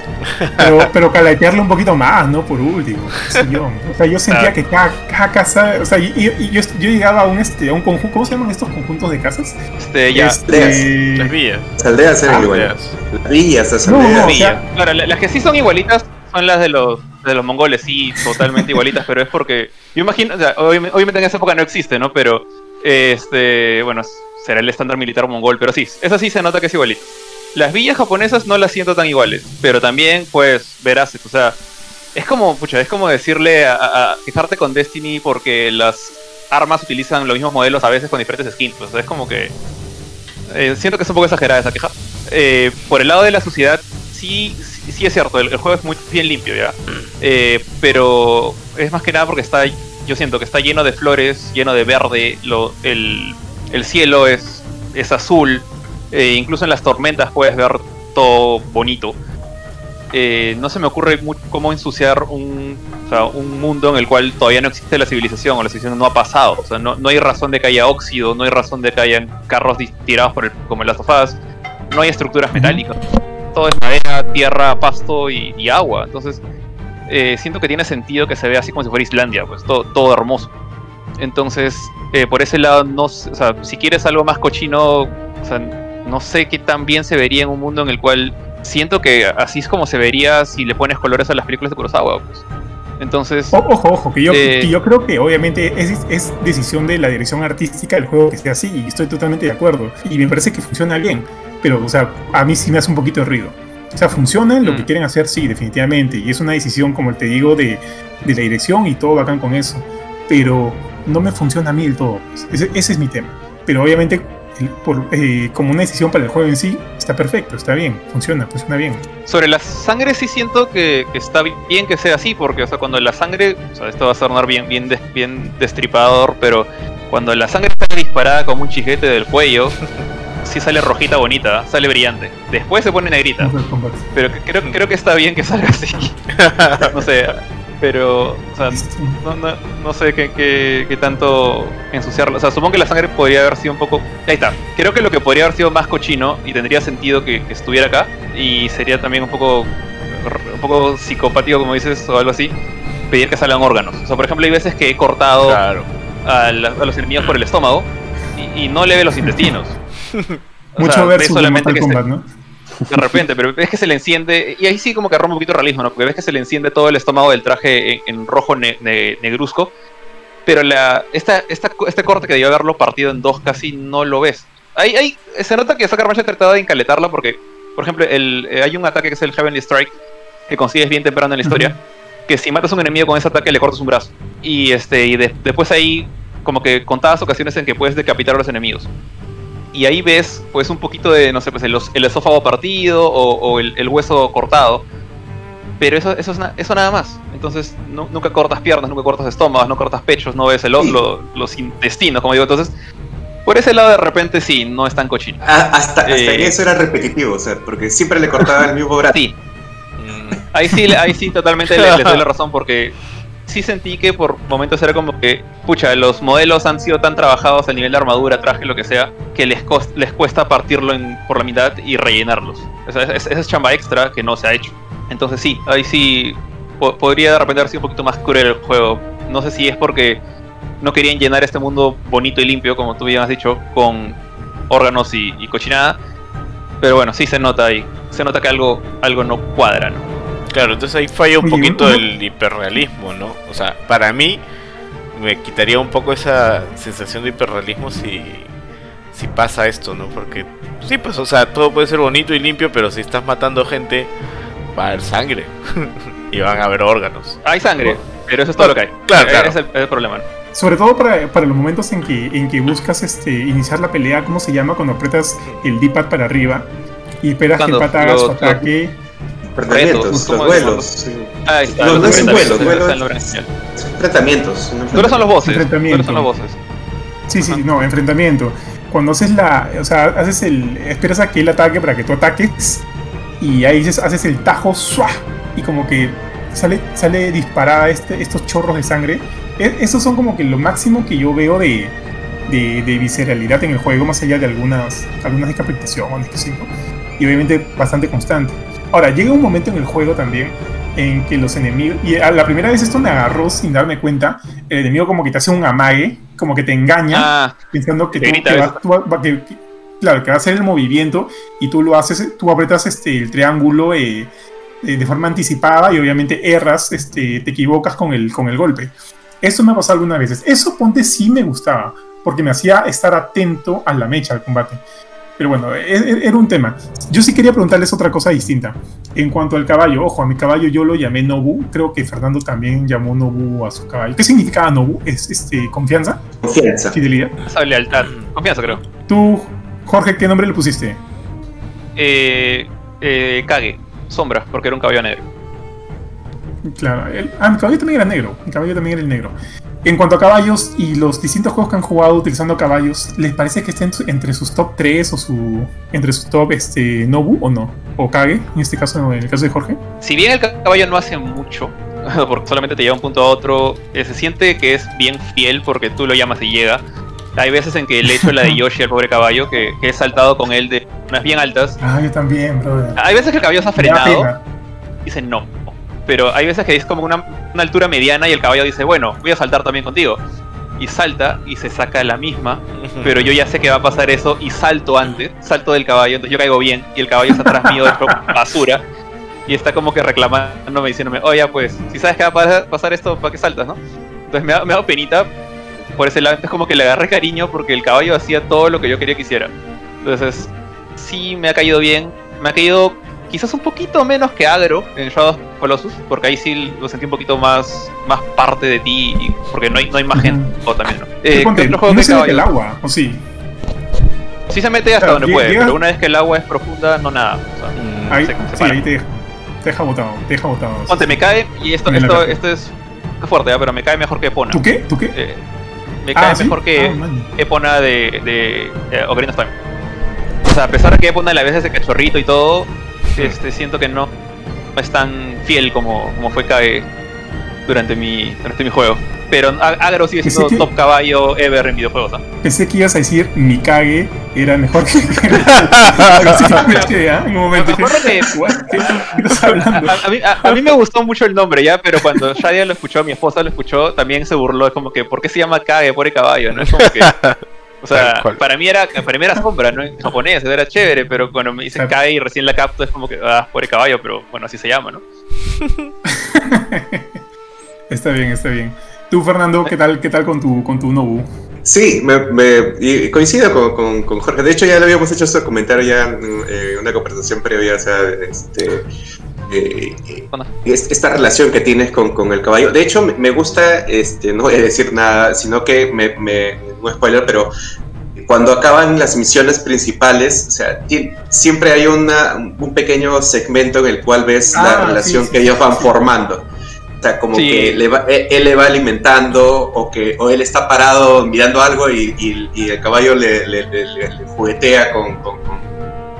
Pero, pero calatearle un poquito más, ¿no? Por último. O sea, yo sentía Claro. que cada, cada casa. O sea, y, y- y yo, yo llegaba a un, este, a un conjunto. ¿Cómo se llaman estos conjuntos de casas? Este, ya, Este, Las villas. Las aldeas eran Ah, iguales. Villas. Las villas, las No, aldeas. no, o Villa. sea- Claro, la- las que sí son igualitas son las de los de los mongoles, sí, totalmente igualitas, pero es porque yo imagino, o sea, obvi- obviamente en esa época no existe, ¿no? Pero este, bueno, será el estándar militar mongol, pero sí, esa sí se nota que es igualita. Las villas japonesas no las siento tan iguales, pero también pues verás, o sea, es como, pucha, es como decirle a, a- quejarte con Destiny porque las armas utilizan los mismos modelos a veces con diferentes skins, o sea, es como que eh, siento que es un poco exagerada esa queja. Eh, por el lado de la sociedad, sí, sí, sí es cierto, el, el juego es muy bien limpio ya. Eh, pero es más que nada porque está, yo siento que está lleno de flores, lleno de verde, lo, el, el cielo es, es azul, eh, incluso en las tormentas puedes ver todo bonito. Eh, no se me ocurre cómo ensuciar un, o sea, un mundo en el cual todavía no existe la civilización o la civilización no ha pasado. O sea, no, no hay razón de que haya óxido, no hay razón de que hayan carros tirados por el, como en las sofás, no hay estructuras metálicas. Todo es madera, tierra, pasto y, y agua. Entonces, eh, siento que tiene sentido que se vea así como si fuera Islandia, pues todo, todo hermoso. Entonces, eh, por ese lado, no, o sea, si quieres algo más cochino, o sea, no sé qué tan bien se vería en un mundo en el cual siento que así es como se vería si le pones colores a las películas de Kurosawa. Pues. Entonces, Ojo, ojo, que yo, Eh, que yo creo que obviamente es, es decisión de la dirección artística del juego que sea así, y estoy totalmente de acuerdo. Y me parece que funciona bien, pero, o sea, a mí sí me hace un poquito de ruido. O sea, funciona en lo Mm. que quieren hacer, sí, definitivamente, y es una decisión, como te digo, de, de la dirección y todo bacán con eso. Pero no me funciona a mí del todo. pues. Ese, ese es mi tema. Pero obviamente, el- por, eh, como una decisión para el juego en sí, está perfecto, está bien, funciona, funciona bien. sobre la sangre sí siento que, que está bi- bien que sea así, porque o sea, cuando la sangre, o sea, esto va a sonar bien, bien, bien destripador, pero cuando la sangre sale disparada como un chijete del cuello, sí sale rojita bonita, sale brillante. Después se pone negrita. Pero que- creo, creo que está bien que salga así. no sé, pero, o sea, no, no, no sé qué, qué- qué tanto ensuciarlo. O sea, supongo que la sangre podría haber sido un poco. Ahí está. Creo que lo que podría haber sido más cochino y tendría sentido que, que estuviera acá y sería también un poco, un poco psicopático, como dices, o algo así. Pedir que salgan órganos. O sea, por ejemplo, hay veces que he cortado Claro. a, la- a los enemigos por el estómago y, y no le ve los intestinos. Mucho sea, ve versus de solamente Mortal que se- Kombat, ¿no? de repente, pero ves que se le enciende, y ahí sí como que rompe un poquito el realismo, ¿no? Porque ves que se le enciende todo el estómago del traje en, en rojo ne- ne- negruzco, pero la, esta, esta, este corte que debió haberlo partido en dos casi no lo ves. Ahí, ahí se nota que Punch ha tratado de encaletarla porque, por ejemplo, el, eh, hay un ataque que es el Heavenly Strike, que consigues bien temprano en la historia, que si matas a un enemigo con ese ataque le cortas un brazo. Y, este, y de- después ahí como que contadas ocasiones en que puedes decapitar a los enemigos y ahí ves pues un poquito de, no sé, pues el, el esófago partido o, o el, el hueso cortado. Pero eso, eso, es na- eso nada más. Entonces nu- nunca cortas piernas, nunca cortas estómagos, no cortas pechos, no ves el, Sí. lo- los intestinos, como digo. Entonces, por ese lado de repente sí, no es tan cochino. Ah, hasta hasta Eh. en eso era repetitivo, o sea, porque siempre le cortaba el mismo brazo. Sí, ahí sí, ahí sí totalmente le, les doy la razón porque sí sentí que por momentos era como que, pucha, los modelos han sido tan trabajados a nivel de armadura, traje, lo que sea, que les, les cuesta partirlo por la mitad y rellenarlos. Esa es chamba extra que no se ha hecho. Entonces sí, ahí sí po- podría de repente haber sido un poquito más cruel el juego. No sé si es porque no querían llenar este mundo bonito y limpio, como tú bien has dicho, con órganos y, y cochinada. Pero bueno, sí se nota ahí. Se nota que algo, algo no cuadra, ¿no? Claro, entonces ahí falla un Oye, poquito uno- el hiperrealismo, ¿no? O sea, para mí me quitaría un poco esa sensación de hiperrealismo si, si pasa esto, ¿no? Porque sí, pues, o sea, todo puede ser bonito y limpio, pero si estás matando gente, va a haber sangre y van a haber órganos. Hay sangre, pero eso es todo lo que hay. Claro, claro. Es el, es el problema. ¿no? Sobre todo para, para los momentos en que, en que buscas este, iniciar la pelea, ¿cómo se llama? Cuando apretas el D-pad para arriba y esperas Cuando que el pata haga su los- ataque. Enfrentamientos, Retos, los ¿cómo vuelos. sí. Ahí está. No, los no es un enfrentamientos, Tú son los voces. Son los voces. Sí, sí, no, enfrentamiento. Cuando haces la. O sea, haces el. Esperas a que él ataque para que tú ataques. Y ahí haces, haces el tajo, ¡sua! Y como que sale, sale disparada este, estos chorros de sangre. E- esos son como que lo máximo que yo veo de, de, de visceralidad en el juego, más allá de algunas, algunas decapitaciones, que sí, ¿no? Y obviamente bastante constante. Ahora, llega un momento en el juego también en que los enemigos. Y a la primera vez esto me agarró sin darme cuenta. El enemigo como que te hace un amague, como que te engaña Ah, pensando que, tú, que va- veces. tú va- va- que- que- claro, que va a hacer el movimiento y tú lo haces, tú apretas este, el triángulo eh, eh, de forma anticipada y obviamente erras, este, te equivocas con el, con el golpe. Eso me ha pasado algunas veces. Eso, ponte, sí me gustaba, porque me hacía estar atento a la mecha, al combate. Pero bueno, e- e- era un tema. Yo sí quería preguntarles otra cosa distinta. En cuanto al caballo, ojo, a mi caballo yo lo llamé Nobu. Creo que Fernando también llamó Nobu a su caballo. ¿Qué significaba Nobu? ¿Es este, confianza? Confianza. ¿Fidelidad? esa lealtad. Confianza, creo. Tú, Jorge, ¿qué nombre le pusiste? Eh, eh, Kage. sombra, porque era un caballo negro. Claro, el, ah, mi caballo también era negro. Mi caballo también era el negro. En cuanto a caballos y los distintos juegos que han jugado utilizando caballos, ¿les parece que estén entre sus top 3 o su entre sus top este, Nobu o no? O Kage, en este caso, en el caso de Jorge. Si bien el caballo no hace mucho, porque solamente te lleva un punto a otro, eh, se siente que es bien fiel porque tú lo llamas y llega. Hay veces en que le he hecho la de Yoshi al pobre caballo, que, que he saltado con él de unas bien altas. Ah, yo también, brother. Hay veces que el caballo se ha frenado y dice no. Pero hay veces que es como una, una altura mediana y el caballo dice, bueno, voy a saltar también contigo. Y salta y se saca la misma, pero yo ya sé que va a pasar eso y salto antes, salto del caballo, entonces yo caigo bien y el caballo está atrás mío de basura y está como que reclamándome, diciéndome, oye, pues, si sabes que va a pasar esto, ¿para qué saltas, no? Entonces me ha, me ha dado penita por ese lado, es como que le agarré cariño porque el caballo hacía todo lo que yo quería que hiciera. Entonces, sí me ha caído bien, me ha caído quizás un poquito menos que agro en Shadow of Colossus, porque ahí sí lo sentí un poquito más, más parte de ti, y- porque no hay, no hay más gente o también, ¿no? Eh, Ponte, ¿qué otro juego no que se mete el agua, ¿o sí? Sí se mete hasta Claro, donde puede, pero una vez que el agua es profunda, no nada. O sea, Ahí, se- se sí, para. ahí te deja, te deja botado, te deja botado. Ponte, me cae, y esto, esto, esto es fuerte, ¿ya? pero me cae mejor que Epona. ¿Tú qué? ¿Tú qué? Eh, me Ah, cae ¿sí? mejor que Ah. Epona de, de eh, Ocarina of Time. O sea, a pesar de que Epona la veces de cachorrito y todo, este, siento que no, no es tan fiel como, como fue Kae durante mi, durante mi juego. Pero Ag- Agro sigue siendo que- top caballo ever en videojuegos. ¿ah? Pensé que ibas a decir Mikage era mejor que. Así que me quedé, ¿ah? En un momento. Me acuerdo dije, que- "What? ¿Qué qué estás A, hablando? a- a mí, a- a mí me gustó mucho el nombre ya, pero cuando Shadia lo escuchó, mi esposa lo escuchó, también se burló. Es como que, ¿por qué se llama Kage, pobre caballo? ¿no? Es como que. O sea, para mí era, para mí era sombra, ¿no? En japonés, era chévere, pero cuando me dicen. Kage y recién la capto, es como que, ah, pobre caballo, pero bueno, así se llama, ¿no? Está bien, está bien. Tú, Fernando, ¿qué tal, qué tal con tu, con tu Nobu? Sí, me, me- y coincido con, con- con Jorge. De hecho, ya le habíamos hecho ese comentario ya en eh, una conversación previa, o sea, este, eh, eh, esta relación que tienes con, con el caballo. De hecho, me, me gusta, este, no voy a decir nada, sino que me, me- no spoiler, pero cuando acaban las misiones principales, o sea, siempre hay una, un pequeño segmento en el cual ves Ah, la relación sí, sí, que ellos van sí. formando. O sea, como Sí. que le va- eh, él le va alimentando o que o él está parado mirando algo y, y- y el caballo le, le- le- le- le juguetea con, con, un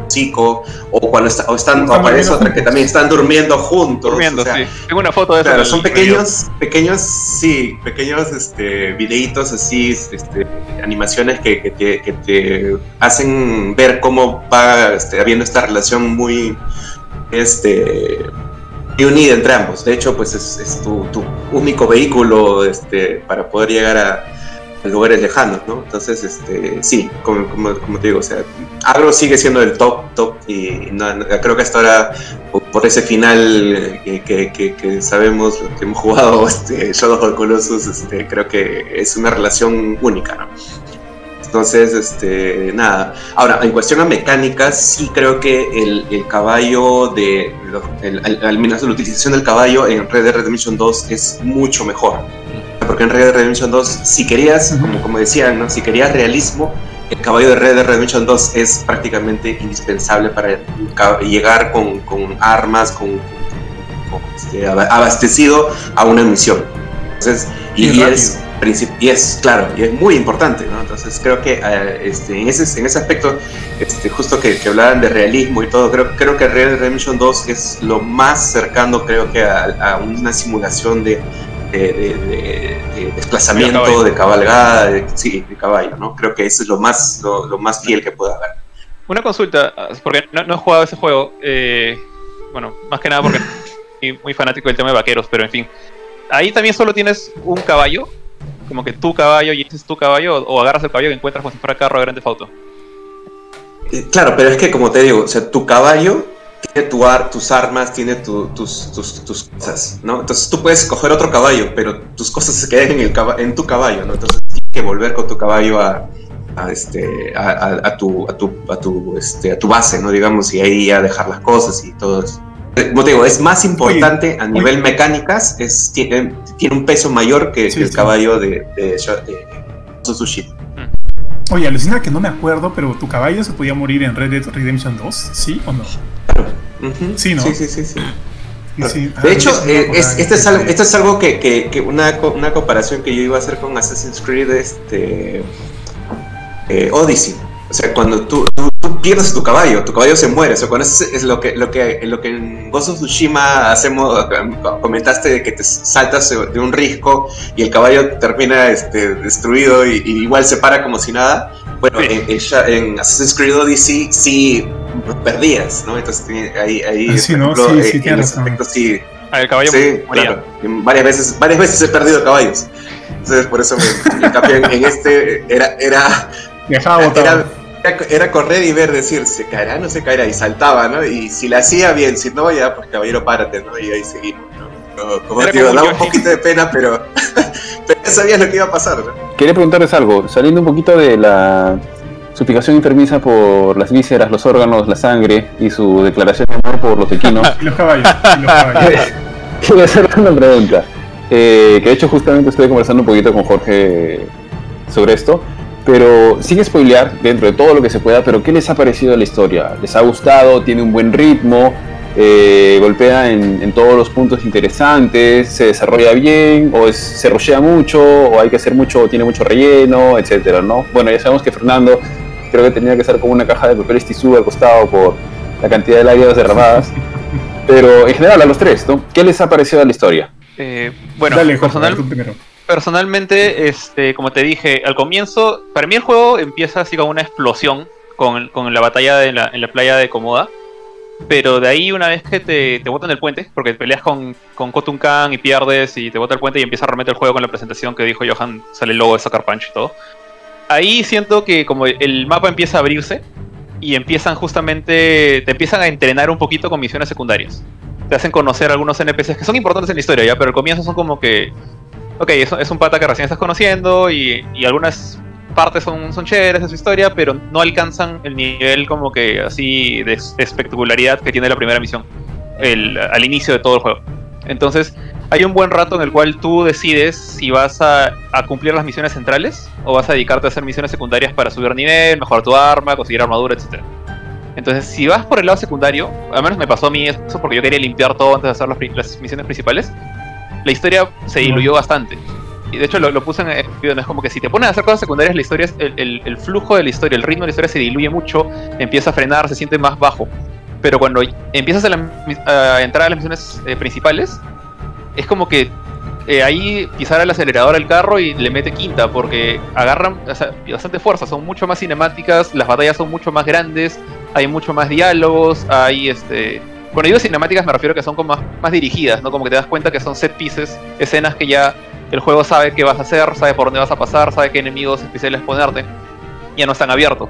chico o cuando está, o están, o aparece otra que también están durmiendo juntos. Durmiendo, o sea, sí. Tengo una foto de eso. Claro, son pequeños, pequeños, sí, pequeños este, videitos así, este, animaciones que, que te, que te hacen ver cómo va este, habiendo esta relación muy este, unida entre ambos. De hecho, pues es, es tu, tu único vehículo este, para poder llegar a, a lugares lejanos, ¿no? Entonces, este, sí, como, como, como te digo, o sea, Agro sigue siendo el top, top, y no- no- creo que hasta ahora por- ese final que, que- que- que sabemos, que hemos jugado este, Shadow of the Colossus, este, creo que es una relación única, ¿no? Entonces, este, nada. Ahora, en cuestión a mecánicas, sí creo que el, el caballo de. el- al, al menos la utilización del caballo en Red Dead Redemption 2 es mucho mejor. Porque en Red Dead Redemption 2, si querías, Ujú. como, como decían, ¿no? si querías realismo, el caballo de Red Dead Redemption 2 es prácticamente indispensable para llegar con, con armas, con, con- este, aba- abastecido a una misión. Entonces, y, Y es, y es, claro, y es muy importante, ¿no? Entonces creo que eh, este, en, ese, en ese aspecto, este, justo que, que hablaban de realismo y todo, creo, creo que Red Dead Redemption 2 es lo más cercano, creo que, a, a una simulación de, de, de- de- de desplazamiento, De cabalgada, de, sí, de caballo, ¿no? Creo que eso es lo más, lo, lo más fiel que pueda haber. Una consulta, porque no, no he jugado ese juego. eh, bueno, más que nada porque soy muy fanático del tema de vaqueros, pero en fin. Ahí también solo tienes un caballo, como que tu caballo y ese es tu caballo, o, agarras el caballo que encuentras como si fuera carro de grande foto. Eh, Claro, pero es que como te digo, o sea, tu caballo tu ar- tus armas, tiene tu- tus, tus, tus cosas, ¿no? Entonces tú puedes coger otro caballo, pero tus cosas se quedan en, el en tu caballo, ¿no? Entonces tienes que volver con tu caballo a, a, este, a, a- a tu, a, tu, a, tu, este, a tu base, ¿no? Digamos, y ahí a dejar las cosas y todo eso. Como te digo, es más importante a nivel mecánicas, es, tiene, tiene un peso mayor que, Sí, que el sí. caballo de, de, de Suzushi. Oye, alucina que no me acuerdo, pero tu caballo se podía morir en Red Dead Redemption 2, ¿sí o no? Ujú. Sí, ¿no? Sí, sí, sí. sí. Sí, sí. Ah, De hecho, me eh, acordaba es- es algo, este. esto es algo que, que- que una, una comparación que yo iba a hacer con Assassin's Creed este, eh, Odyssey. O sea, cuando tú, tú- tú pierdes tu caballo, tu caballo se muere. O sea, cuando es, es lo, que, lo, que, lo que en Ghost of Tsushima hacemos, comentaste de que te saltas de un risco y el caballo termina este, destruido y, y igual se para como si nada. Bueno, Sí. en, en Assassin's Creed Odyssey sí perdías, ¿no? Entonces ahí, ahí Ah, sí, ejemplo, Sí, eh, sí, en tienes ese razón. aspecto sí, Ah, el caballo Sí, claro. Varias veces, varias veces he perdido caballos. Entonces por eso me, en cambio, en, en este era, era, Dejaba era, era, era correr y ver, decir, se caerá, no se caerá, y saltaba, ¿no? Y si la hacía bien, si no, ya, pues caballero, párate, ¿no? Y ahí seguimos, ¿no? Como, te digo, como daba un un poquito de pena, pero, pero ya sabías lo que iba a pasar, ¿no? Quería preguntarles algo, saliendo un poquito de la suplicación enfermiza por las vísceras, los órganos, la sangre y su declaración de amor por los equinos. Y los caballos. y los caballos. Quería hacerle una pregunta. eh, que de hecho justamente estoy conversando un poquito con Jorge sobre esto. Pero sin spoilear dentro de todo lo que se pueda, pero ¿qué les ha parecido la historia? ¿Les ha gustado? ¿Tiene un buen ritmo? Eh, ¿Golpea en, en todos los puntos interesantes? ¿Se desarrolla bien? ¿O es- se rochea mucho? ¿O hay que hacer mucho? ¿O tiene mucho relleno? Etcétera, ¿no? Bueno, ya sabemos que Fernando creo que tenía que estar con una caja de papeles tisú al costado por la cantidad de lágrimas derramadas. Pero en general, a los tres, ¿no? ¿Qué les ha parecido la historia? Eh, bueno, Dale, Jorge, personal- tú primero. personalmente, este, como te dije, al comienzo, para mí el juego empieza así con una explosión con, con la batalla de la- en la playa de Komoda. Pero de ahí, una vez que te, te botan del puente, porque peleas con, con Khotun Khan y pierdes y te bota el puente y empieza realmente el juego con la presentación que dijo Johan, sale el logo de Sucker Punch y todo. Ahí siento que como el mapa empieza a abrirse y empiezan justamente, te empiezan a entrenar un poquito con misiones secundarias. Te hacen conocer algunos NPCs que son importantes en la historia ya, pero al comienzo son como que ok, es, un pata que recién estás conociendo y, y algunas partes son, son chéveres de su historia, pero no alcanzan el nivel como que así de es- espectacularidad que tiene la primera misión el- al inicio de todo el juego. Entonces, hay un buen rato en el cual tú decides si vas a, a cumplir las misiones centrales o vas a dedicarte a hacer misiones secundarias para subir nivel, mejorar tu arma, conseguir armadura, etc. Entonces, si vas por el lado secundario, al menos me pasó a mí eso porque yo quería limpiar todo antes de hacer las las misiones principales, la historia se diluyó bastante. Y de hecho lo, lo puse en el video, no es como que si te pones a hacer cosas secundarias, la historia, el, el- el flujo de la historia, el ritmo de la historia se diluye mucho, empieza a frenar, se siente más bajo. Pero cuando empiezas a, la- a entrar a las misiones eh, principales, es como que eh, ahí pisar el acelerador al carro y le mete quinta, porque agarran bastante fuerza, son mucho más cinemáticas, las batallas son mucho más grandes, hay mucho más diálogos, hay este... Cuando digo cinemáticas me refiero a que son como más, más dirigidas, ¿no? Como que te das cuenta que son set pieces, escenas que ya el juego sabe qué vas a hacer, sabe por dónde vas a pasar, sabe qué enemigos especiales ponerte. Ya no están abiertos.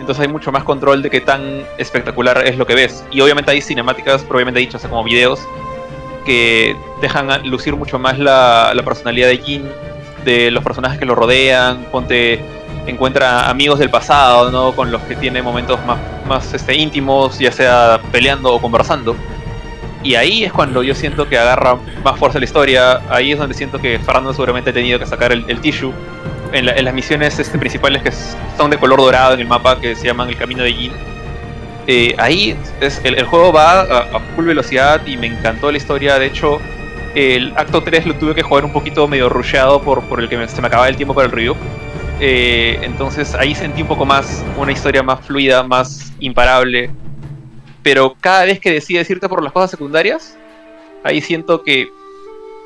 Entonces hay mucho más control de qué tan espectacular es lo que ves. Y obviamente hay cinemáticas, propiamente dicho, o sea, como videos, que dejan lucir mucho más la, personalidad de Jin, de los personajes que lo rodean, ponte encuentra amigos del pasado, ¿no? Con los que tiene momentos más, más este, íntimos, ya sea peleando o conversando. Y ahí es cuando yo siento que agarra más fuerza la historia. Ahí es donde siento que Fernando seguramente ha tenido que sacar el, el tissue. En, la- en las misiones este, principales que son de color dorado en el mapa, que se llaman el camino de Jin. Eh, ahí es, el, juego va a, a full velocidad y me encantó la historia. De hecho, el acto 3 lo tuve que jugar un poquito medio rusheado por, por el que me- se me acababa el tiempo para el review. Eh, entonces ahí sentí un poco más una historia más fluida, más imparable. Pero cada vez que decides irte por las cosas secundarias, ahí siento que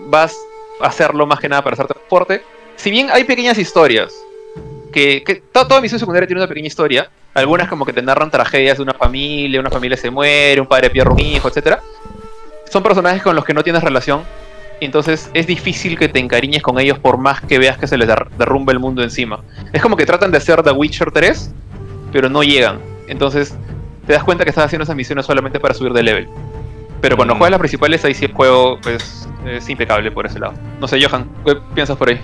vas a hacerlo más que nada para hacerte fuerte. Si bien hay pequeñas historias, que, que to- toda misión secundaria tiene una pequeña historia, algunas como que te narran tragedias de una familia, una familia se muere, un padre pierde un hijo, etc. Son personajes con los que no tienes relación, entonces es difícil que te encariñes con ellos por más que veas que se les der- derrumba el mundo encima. Es como que tratan de hacer The Witcher 3, pero no llegan. Entonces te das cuenta que estás haciendo esas misiones solamente para subir de level. Pero cuando Mm. juegas las principales, ahí sí el juego pues, es impecable por ese lado. No sé, Johan, ¿qué piensas por ahí?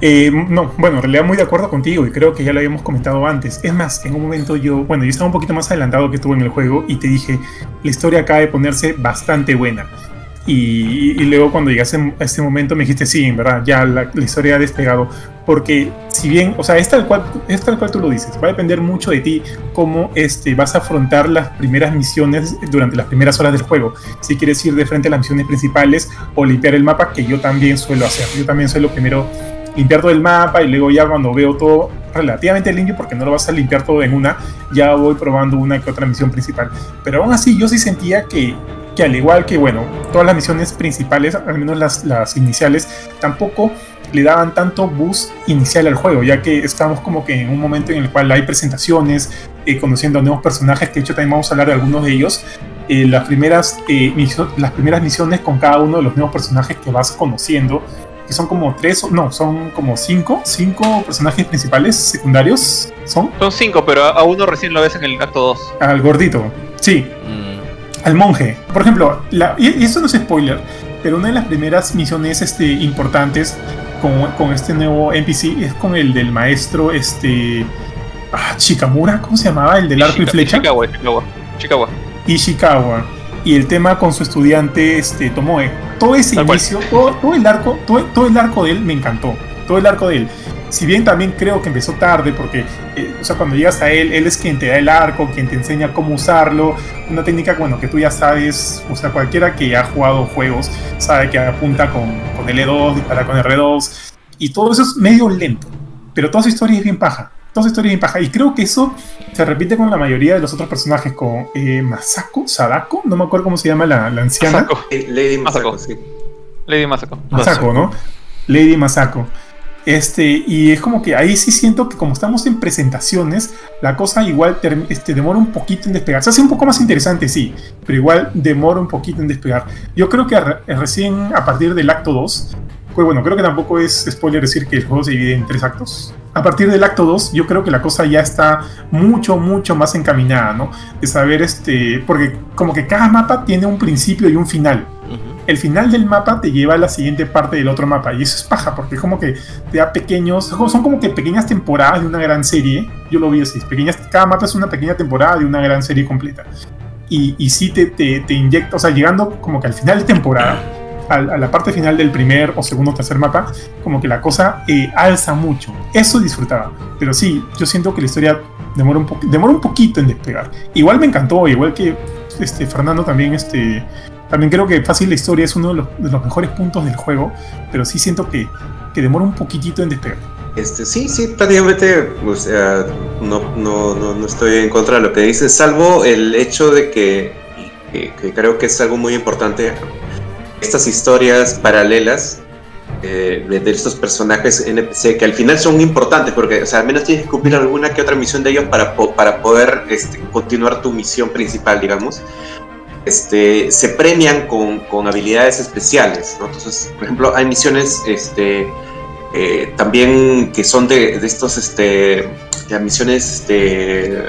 Eh, no, bueno, en realidad muy de acuerdo contigo y creo que ya lo habíamos comentado antes. Es más, en un momento yo, bueno, yo estaba un poquito más adelantado que estuve en el juego y te dije, la historia acaba de ponerse bastante buena. Y, y luego cuando llegaste a este momento me dijiste, sí, en verdad, ya la, la, historia ha despegado. Porque si bien, o sea, es tal, cual, es tal cual tú lo dices, va a depender mucho de ti cómo este, vas a afrontar las primeras misiones durante las primeras horas del juego. Si quieres ir de frente a las misiones principales o limpiar el mapa, que yo también suelo hacer. Yo también suelo primero limpiar todo el mapa y luego ya cuando veo todo relativamente limpio, porque no lo vas a limpiar todo en una, ya voy probando una que otra misión principal. Pero aún así yo sí sentía que que al igual que, bueno, todas las misiones principales, al menos las, las iniciales, tampoco le daban tanto boost inicial al juego, ya que estamos como que en un momento en el cual hay presentaciones, eh, conociendo nuevos personajes, que de hecho también vamos a hablar de algunos de ellos. Eh, las, primeras, eh, las primeras misiones con cada uno de los nuevos personajes que vas conociendo, que son como tres, no, son como cinco, cinco personajes principales, secundarios, ¿son? Son cinco, pero a uno recién lo ves en el acto 2. Al gordito, sí. Mm al monje. Por ejemplo, la, y, eso no es spoiler, pero una de las primeras misiones este, importantes con, con, este nuevo NPC es con el del maestro este ah, Shikamura, ¿cómo se llamaba? El del arco y flecha. Ishikawa, Ishikawa. Ishikawa. Ishikawa. Y el tema con su estudiante este, Tomoe. Todo ese inicio, todo, todo, el arco, todo, todo el arco de él me encantó. Todo el arco de él si bien también creo que empezó tarde, porque eh, o sea, cuando llegas a él, él es quien te da el arco, quien te enseña cómo usarlo, una técnica bueno, que tú ya sabes, o sea, cualquiera que ha jugado juegos sabe que apunta con, con L2, dispara con R2, y todo eso es medio lento, pero toda su historia es bien paja. Toda su historia es bien paja. Y creo que eso se repite con la mayoría de los otros personajes, con eh, Masako, Sadako, no me acuerdo cómo se llama la, la anciana. Masako. Lady Masako, sí. Lady Masako. Masako, ¿no? Lady Masako. Este, y es como que ahí sí siento que como estamos en presentaciones, la cosa igual este, demora un poquito en despegar. Se hace un poco más interesante, sí, pero igual demora un poquito en despegar. Yo creo que recién a partir del acto 2, pues bueno, creo que tampoco es spoiler decir que el juego se divide en tres actos. A partir del acto 2, yo creo que la cosa ya está mucho, mucho más encaminada, ¿no? De saber, este, porque como que cada mapa tiene un principio y un final el final del mapa te lleva a la siguiente parte del otro mapa. Y eso es paja, porque es como que te da pequeños. Son como que pequeñas temporadas de una gran serie. Yo lo vi así. Pequeñas, cada mapa es una pequeña temporada de una gran serie completa. Y, y sí te, te, inyecta, o sea, llegando como que al final de temporada, a, la parte final del primer o segundo o tercer mapa, como que la cosa eh, alza mucho. Eso disfrutaba. Pero sí, yo siento que la historia demora un, demora un poquito en despegar. Igual me encantó, igual que este, Fernando también este, también creo que fácil la historia es uno de los, mejores puntos del juego, pero sí siento que, que demora un poquitito en despegar. Este, sí, sí, prácticamente o sea, no, no, no, estoy en contra de lo que dices, salvo el hecho de que, que, creo que es algo muy importante, estas historias paralelas eh, de, estos personajes NPC que al final son importantes porque o sea, al menos tienes que cumplir alguna que otra misión de ellos para, para poder este, continuar tu misión principal, digamos este, se premian con, habilidades especiales. Entonces, por ejemplo, hay misiones este, eh, también que son de, estos este, misiones este,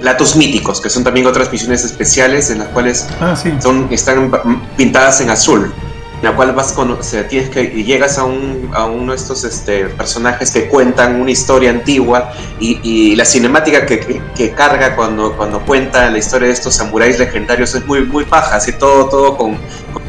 platos míticos, que son también otras misiones especiales en las cuales ah, son, están pintadas en azul la cual vas con, o sea, tienes que llegas a, un, a uno de estos este, personajes que cuentan una historia antigua y, y la cinemática que, que, carga cuando, cuando cuenta la historia de estos samuráis legendarios es muy, muy paja, así todo, todo con,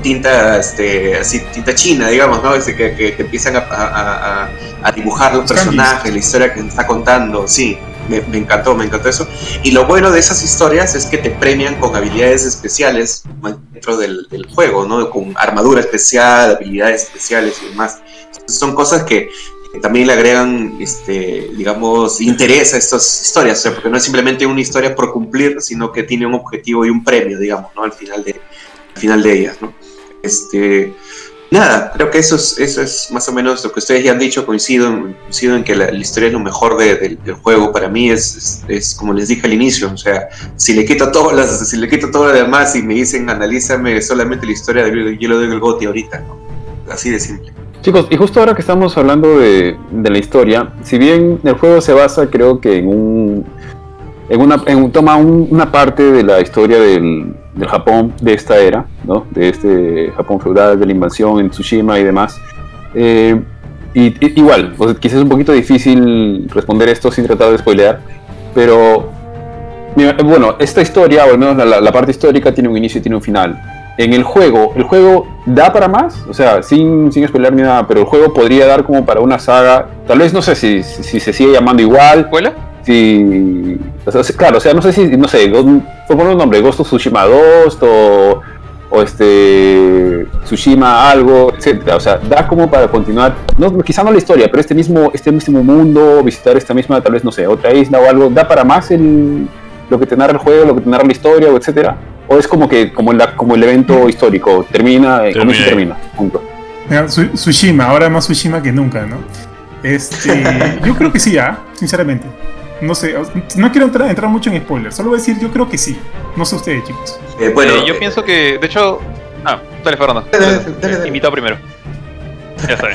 tinta, este, así, tinta china, digamos, ¿no? Este, que, que, empiezan a, a, a, dibujar los personajes, la historia que está contando, sí me, encantó, me encantó eso. Y lo bueno de esas historias es que te premian con habilidades especiales dentro del, juego, ¿no? Con armadura especial, habilidades especiales y demás. son cosas que, también le agregan, este, digamos, interés a estas historias, porque no es simplemente una historia por cumplir, sino que tiene un objetivo y un premio, digamos, ¿no? Al final de, al final de ellas, ¿no? Este, nada, creo que eso es, eso es más o menos lo que ustedes ya han dicho, coincido, coincido en que la, historia es lo mejor del juego, para mí es, es, como les dije al inicio, o sea, si le quito todo, las, si le quito todo lo demás y me dicen analízame solamente la historia, de, yo le doy el ahorita, ¿no? así de simple. Chicos, y justo ahora que estamos hablando de, de la historia, si bien el juego se basa creo que en un en una, en, toma una parte de la historia del, del, Japón de esta era, ¿no? de este Japón feudal, de la invasión en Tsushima y demás. Eh, y, igual, pues, quizás es un poquito difícil responder esto sin tratar de spoilear, pero bueno, esta historia, o al menos la, la, parte histórica, tiene un inicio y tiene un final. En el juego, el juego da para más, o sea, sin, sin spoiler ni nada, pero el juego podría dar como para una saga, tal vez no sé si, si se sigue llamando igual. ¿Escuela? Si, o sea, claro, o sea, no sé si, no sé, por poner un nombre, Ghost of Tsushima 2 o, o este Tsushima algo, etcétera, o sea, da como para continuar, no, quizá no la historia, pero este mismo, este mismo mundo, visitar esta misma, tal vez, no sé, otra isla o algo, da para más el, lo que te narra el juego, lo que te narra la historia, o etcétera. ¿O es como que como, la, como el evento histórico? Termina, eh, comienza y termina. Punto. Tsushima, ahora más Tsushima que nunca, ¿no? Este, yo creo que sí, ¿ah? sinceramente. No sé, no quiero entrar, entrar, mucho en spoilers, solo voy a decir yo creo que sí. No sé ustedes, chicos. Eh, bueno, eh, yo pienso que, de hecho. Ah, dale, Fernando. Invitado primero. Ya está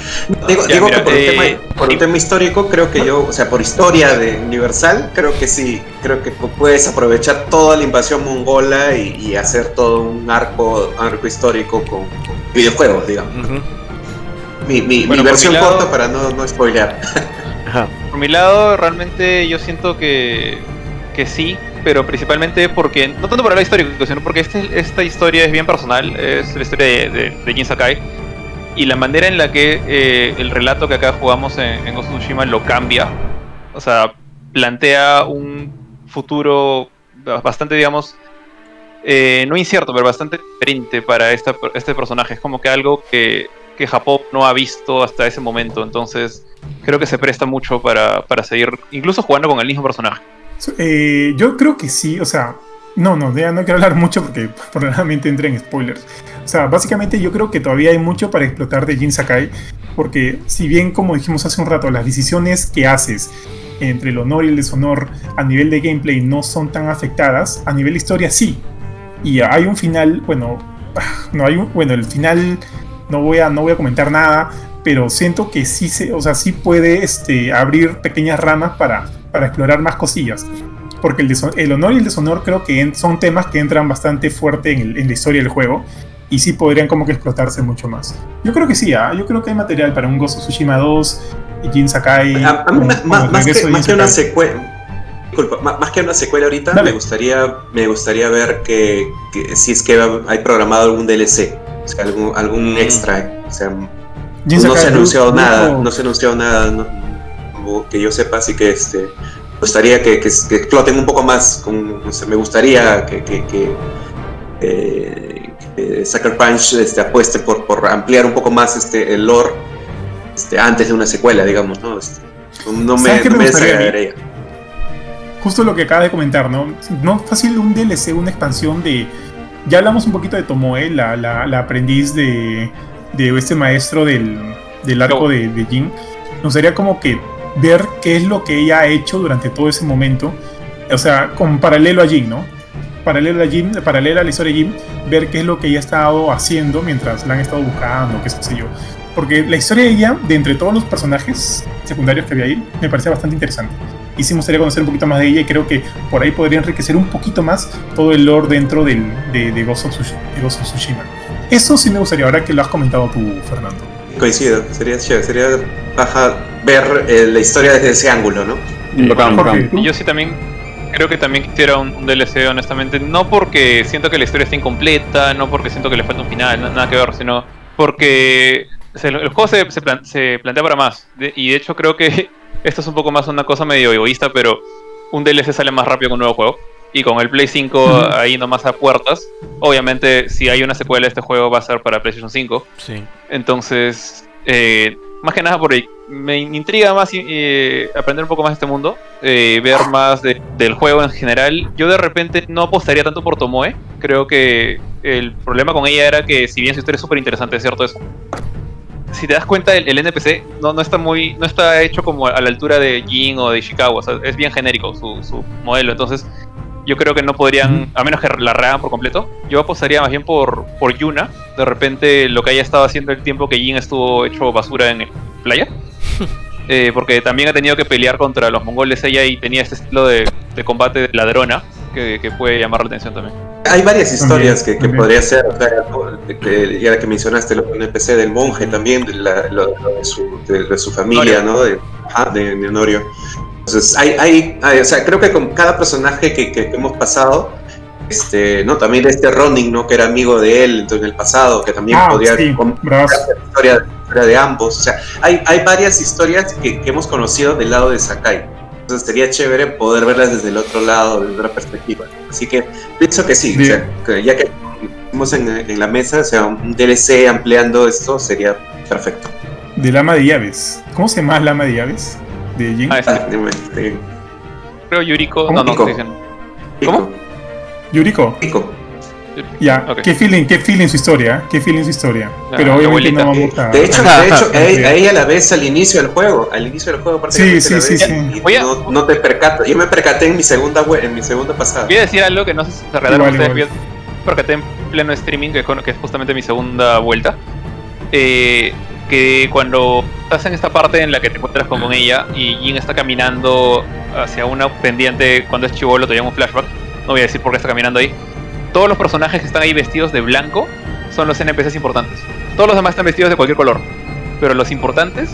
digo, que por, eh, un tema, histórico, creo que yo, o sea, por historia de Universal, creo que sí, creo que puedes aprovechar toda la invasión mongola y, hacer todo un arco, arco histórico con, videojuegos, digamos. Mi, mi, versión corta para no, no spoilear. por mi lado, realmente yo siento que, que sí, pero principalmente porque, no tanto por el histórico, sino porque este, esta historia es bien personal, es la historia de, de, Jin Sakai y la manera en la que eh, el relato que acá jugamos en, en lo cambia. O sea, plantea un futuro bastante, digamos, eh, no incierto, pero bastante diferente para esta, este personaje. Es como que algo que, que, Japón no ha visto hasta ese momento. Entonces, creo que se presta mucho para, para seguir, incluso jugando con el mismo personaje. Eh, yo creo que sí, o sea, no, no, ya no quiero hablar mucho porque probablemente entre en spoilers. O sea, básicamente yo creo que todavía hay mucho para explotar de Jin Sakai, porque si bien, como dijimos hace un rato, las decisiones que haces entre el honor y el deshonor a nivel de gameplay no son tan afectadas, a nivel historia sí. Y hay un final, bueno, no hay bueno, el final no voy a, no voy a comentar nada, pero siento que sí se, o sea, sí puede este, abrir pequeñas ramas para, para explorar más cosillas porque el, honor y el deshonor creo que son temas que entran bastante fuerte en, la historia del juego y sí podrían como que explotarse mucho más. Yo creo que sí, ¿ah? yo creo que hay material para un Ghost of Tsushima 2, y Jin Sakai. A, más, que, una secuela. más, que una secuela ahorita, me gustaría, me gustaría ver que, si es que hay programado algún DLC, o sea, algún, algún extra. O sea, no se ha anunciado nada, no se ha anunciado nada que yo sepa, así que este gustaría que, que, exploten un poco más. Con, me gustaría que, que, eh, Sucker Punch este, apueste por, por, ampliar un poco más este, el lore este, antes de una secuela, digamos. No, este, no me, no me, Justo lo que acaba de comentar, ¿no? No fácil un DLC, una expansión de. Ya hablamos un poquito de Tomoe, la, la, la aprendiz de, de este maestro del, del arco de, de Jin. Nos sería como que ver qué es lo que ella ha hecho durante todo ese momento, o sea, con paralelo a Jim, ¿no? Paralelo a Jim, paralelo a la historia de Jim, ver qué es lo que ella ha estado haciendo mientras la han estado buscando, qué sé yo. Porque la historia de ella, de entre todos los personajes secundarios que había ahí, me parece bastante interesante. Y sí me gustaría conocer un poquito más de ella y creo que por ahí podría enriquecer un poquito más todo el lore dentro del, de, de, Ghost of Tsushima. Eso sí me gustaría, ahora que lo has comentado tú, Fernando. Coincido, sería chévere, sería baja ver eh, la historia desde ese ángulo, ¿no? Y yo sí también creo que también quisiera un, DLC, honestamente. No porque siento que la historia está incompleta, no porque siento que le falta un final, nada que ver, sino porque el juego se, se, plantea para más. y de hecho creo que esto es un poco más una cosa medio egoísta, pero un DLC sale más rápido que un nuevo juego. Y con el Play 5 ahí nomás a puertas, obviamente si hay una secuela de este juego va a ser para PlayStation 5. Sí. Entonces, eh, más que nada por ahí, me intriga más eh, aprender un poco más de este mundo, eh, ver más del juego en general. Yo de repente no apostaría tanto por Tomoe. Creo que el problema con ella era que, si bien su historia es súper interesante, es cierto eso. Si te das cuenta, el, NPC no, no, está muy, no está hecho como a la altura de Jin o de Ishikawa. es bien genérico su, su modelo. Entonces, yo creo que no podrían, a menos que la rehagan por completo, yo apostaría más bien por, por Yuna. De repente lo que haya estado haciendo el tiempo que Jin estuvo hecho basura en el playa. Eh, porque también ha tenido que pelear contra los mongoles ella y tenía este estilo de, combate de ladrona que, puede llamar la atención también. Hay varias historias que, podría ser, o sea, ya que mencionaste lo NPC del monje también, de, lo, de, su, familia, ¿no? De, de, de Honorio. Entonces, hay, hay, o sea, creo que con cada personaje que, que hemos pasado, Este, no, también de este Ronin, ¿no? Que era amigo de él entonces, en el pasado, que también Ah, podía sí, la historia, historia de ambos. O sea, hay, hay varias historias que, que hemos conocido del lado de Sakai. Entonces sería chévere poder verlas desde el otro lado, desde otra perspectiva. Así que pienso que sí, o sea, que ya que estamos en, en la mesa, o sea, un DLC ampliando esto sería perfecto. Del ama de llaves. ¿Cómo se llama el ama de llaves? De Jin. Ah, este, este, creo Yuriko. ¿Cómo? No, no, Yuriko. dicen. ¿Cómo? Yuriko. Pico. Ya, Ok. qué feeling, qué feeling su historia, qué feeling su historia. Ah, Pero obviamente no vamos a. De hecho, de hecho a, ella la ves al inicio del juego. Al inicio del juego, Sí, la sí, sí, y sí. No, no te percatas. Yo me percaté en mi segunda en mi segunda pasada. Voy a decir algo que no sé si se Igual, ustedes. igual. Percaté en pleno streaming, que es justamente mi segunda vuelta. eh, que cuando estás en esta parte en la que te encuentras con, con ella y Jin está caminando hacia una pendiente cuando es chivolo, te llamo un flashback. No voy a decir por qué está caminando ahí. Todos los personajes que están ahí vestidos de blanco son los NPCs importantes. Todos los demás están vestidos de cualquier color. Pero los importantes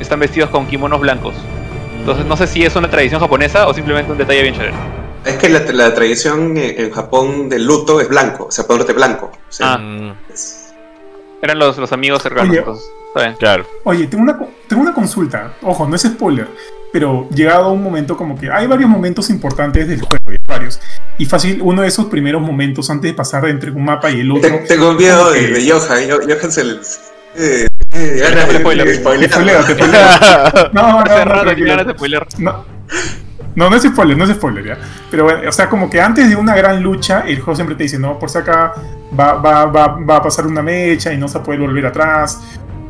están vestidos con kimonos blancos. Entonces no sé si es una tradición japonesa o simplemente un detalle bien chévere. Es que la, la tradición en, Japón del luto es blanco, o sea, ponerte blanco. O sea, Ah. Es- Eran los, los amigos cercanos. Oye. Entonces, está bien. claro. Oye, tengo una, tengo una consulta. Ojo, no es spoiler. Pero llegado a un momento como que hay varios momentos importantes del juego, hay varios. Y fácil, uno de esos primeros momentos antes de pasar entre un mapa y el otro. Te- tengo miedo de, que- de Johan. Yo- Johan se le. Eh, eh, ganas de- Spoiler. No, no, no, ganas de spoiler. No, no, no es spoiler, no es spoiler, ¿ya? Pero bueno, o sea, como que antes de una gran lucha, el juego siempre te dice, no, por si acá va, va, va, va a pasar una mecha y no se puede volver atrás.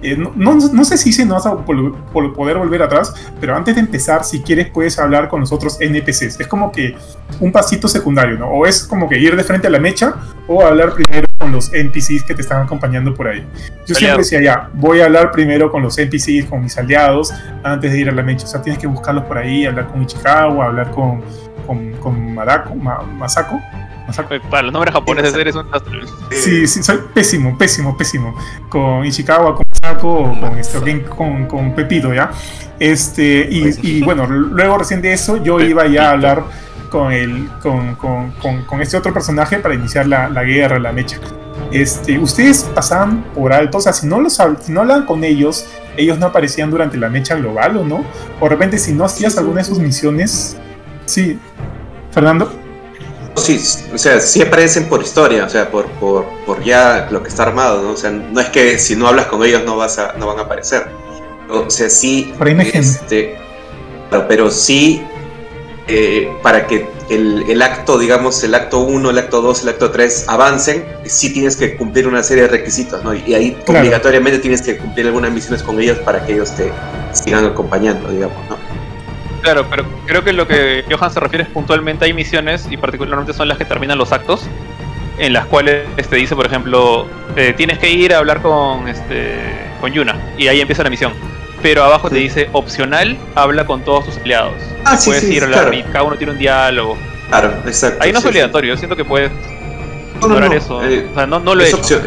Eh, no, no, no sé si se no vas a poder volver atrás, pero antes de empezar, si quieres, puedes hablar con los otros NPCs. Es como que un pasito secundario, ¿no? O es como que ir de frente a la mecha o hablar primero con los NPCs que te están acompañando por ahí. Yo siempre decía, ya, voy a hablar primero con los NPCs, con mis aliados, antes de ir a la mecha. O sea, tienes que buscarlos por ahí, hablar con Ichikawa, hablar con, con, con Madako, Ma- Masako. Eh, Para los nombres japoneses eres un. Sí, sí, soy pésimo, pésimo, pésimo. Con Ichikawa, con Con, este, o bien con, con Pepito, ¿ya? Este, y, y bueno, luego recién de eso yo iba ya a hablar con, el, con, con, este otro personaje para iniciar la, la guerra, la mecha. Este, ustedes pasaban por alto, o sea, si no, los, si no hablaban con ellos, ellos no aparecían durante la mecha global o no. O de repente, si no hacías alguna de sus misiones, sí. Fernando. Sí, o sea, sí aparecen por historia, o sea, por, por, por ya lo que está armado, ¿no? O sea, no es que si no hablas con ellos no vas a, no van a aparecer. O sea, sí. Por este, pero sí eh, para que el, el acto, digamos, el acto 1, el acto 2, el acto 3 avancen, sí tienes que cumplir una serie de requisitos, ¿no? Y, y ahí Claro. obligatoriamente tienes que cumplir algunas misiones con ellos para que ellos te sigan acompañando, digamos, ¿no? Claro, pero creo que lo que Johan se refiere es puntualmente hay misiones y particularmente son las que terminan los actos en las cuales te dice, por ejemplo, eh, tienes que ir a hablar con este con Yuna y ahí empieza la misión. Pero abajo te dice opcional, habla con todos tus aliados. Ah, sí, puedes sí, ir a hablar claro. y cada uno tiene un diálogo. Claro, exacto. Ahí no es obligatorio, yo siento que puedes No, no, ignorar no, eso. eh, o sea, no, no lo he es hecho.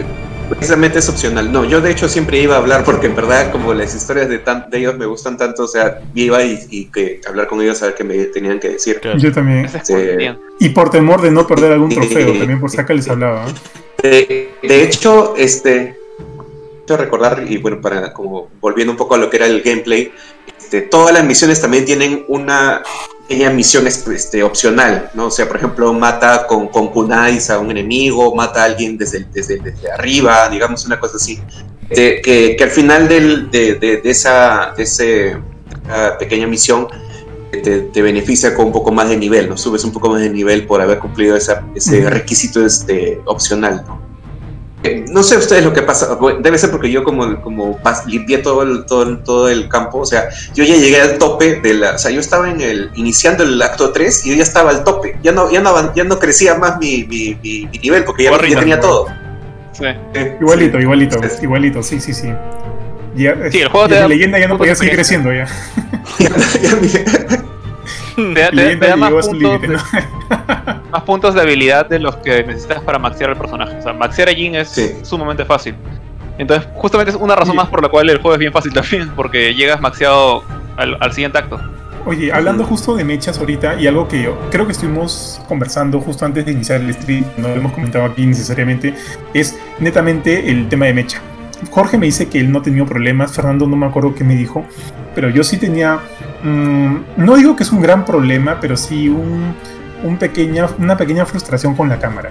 Precisamente es opcional. No, yo de hecho siempre iba a hablar porque en verdad como las historias de, tan, de ellos me gustan tanto, o sea, iba y, y que hablar con ellos a ver qué me tenían que decir. Claro. Yo también. Y por temor de no perder algún trofeo, también por si acá les hablaba. De, de hecho, este, quiero recordar, y bueno, para como volviendo un poco a lo que era el gameplay, este, todas las misiones también tienen una pequeña misión este, opcional, ¿no? O sea, por ejemplo, mata con, con kunais a un enemigo, mata a alguien desde, desde, desde arriba, digamos una cosa así. Este, que, que al final del- de, de- de esa, de ese, esa pequeña misión te, te beneficia con un poco más de nivel, ¿no? Subes un poco más de nivel por haber cumplido esa- ese requisito este, opcional, ¿no? No sé ustedes lo que pasa, debe ser porque yo como, como limpié todo el, todo, el- todo el campo, o sea, yo ya llegué al tope de la, o sea, yo estaba en el, iniciando el acto 3 y yo ya estaba al tope, ya no, ya no, ya no crecía más mi, mi, mi- mi nivel porque ya, tenía todo. Sí. Eh, Igualito, sí. igualito, Sí. igualito, sí, sí, sí. Ya, Sí, el juego desde da leyenda ya no podía de seguir creciendo ya. Te da, te da- te Leyenda da más puntos límite, de- ¿no? más puntos de habilidad de los que necesitas para maxear el personaje. O sea, maxear a Jin es Sí. sumamente fácil. Entonces, justamente es una razón Sí. más por la cual el juego es bien fácil también, porque llegas maxeado al, al siguiente acto. Oye, hablando justo de mechas ahorita y algo que yo creo que estuvimos conversando justo antes de iniciar el stream, no lo hemos comentado aquí necesariamente, es netamente el tema de mecha. Jorge me dice que él no tenido problemas, Fernando no me acuerdo qué me dijo, pero yo sí tenía, mm, no digo que es un gran problema, pero sí un, pequeña, una pequeña frustración con la cámara.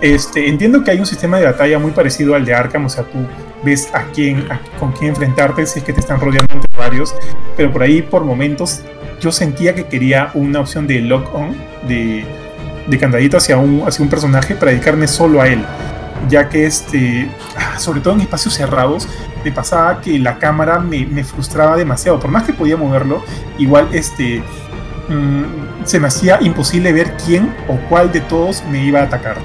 Este, entiendo que hay un sistema de batalla muy parecido al de Arkham, o sea, tú ves a quién, con quién enfrentarte si es que te están rodeando entre varios, pero por ahí por momentos yo sentía que quería una opción de lock-on, de, de candadito hacia un, hacia un personaje para dedicarme solo a él, ya que este, ah, sobre todo en espacios cerrados, me pasaba que la cámara me, me frustraba demasiado, por más que podía moverlo, igual este, mm, se me hacía imposible ver quién o cuál de todos me iba a atacar.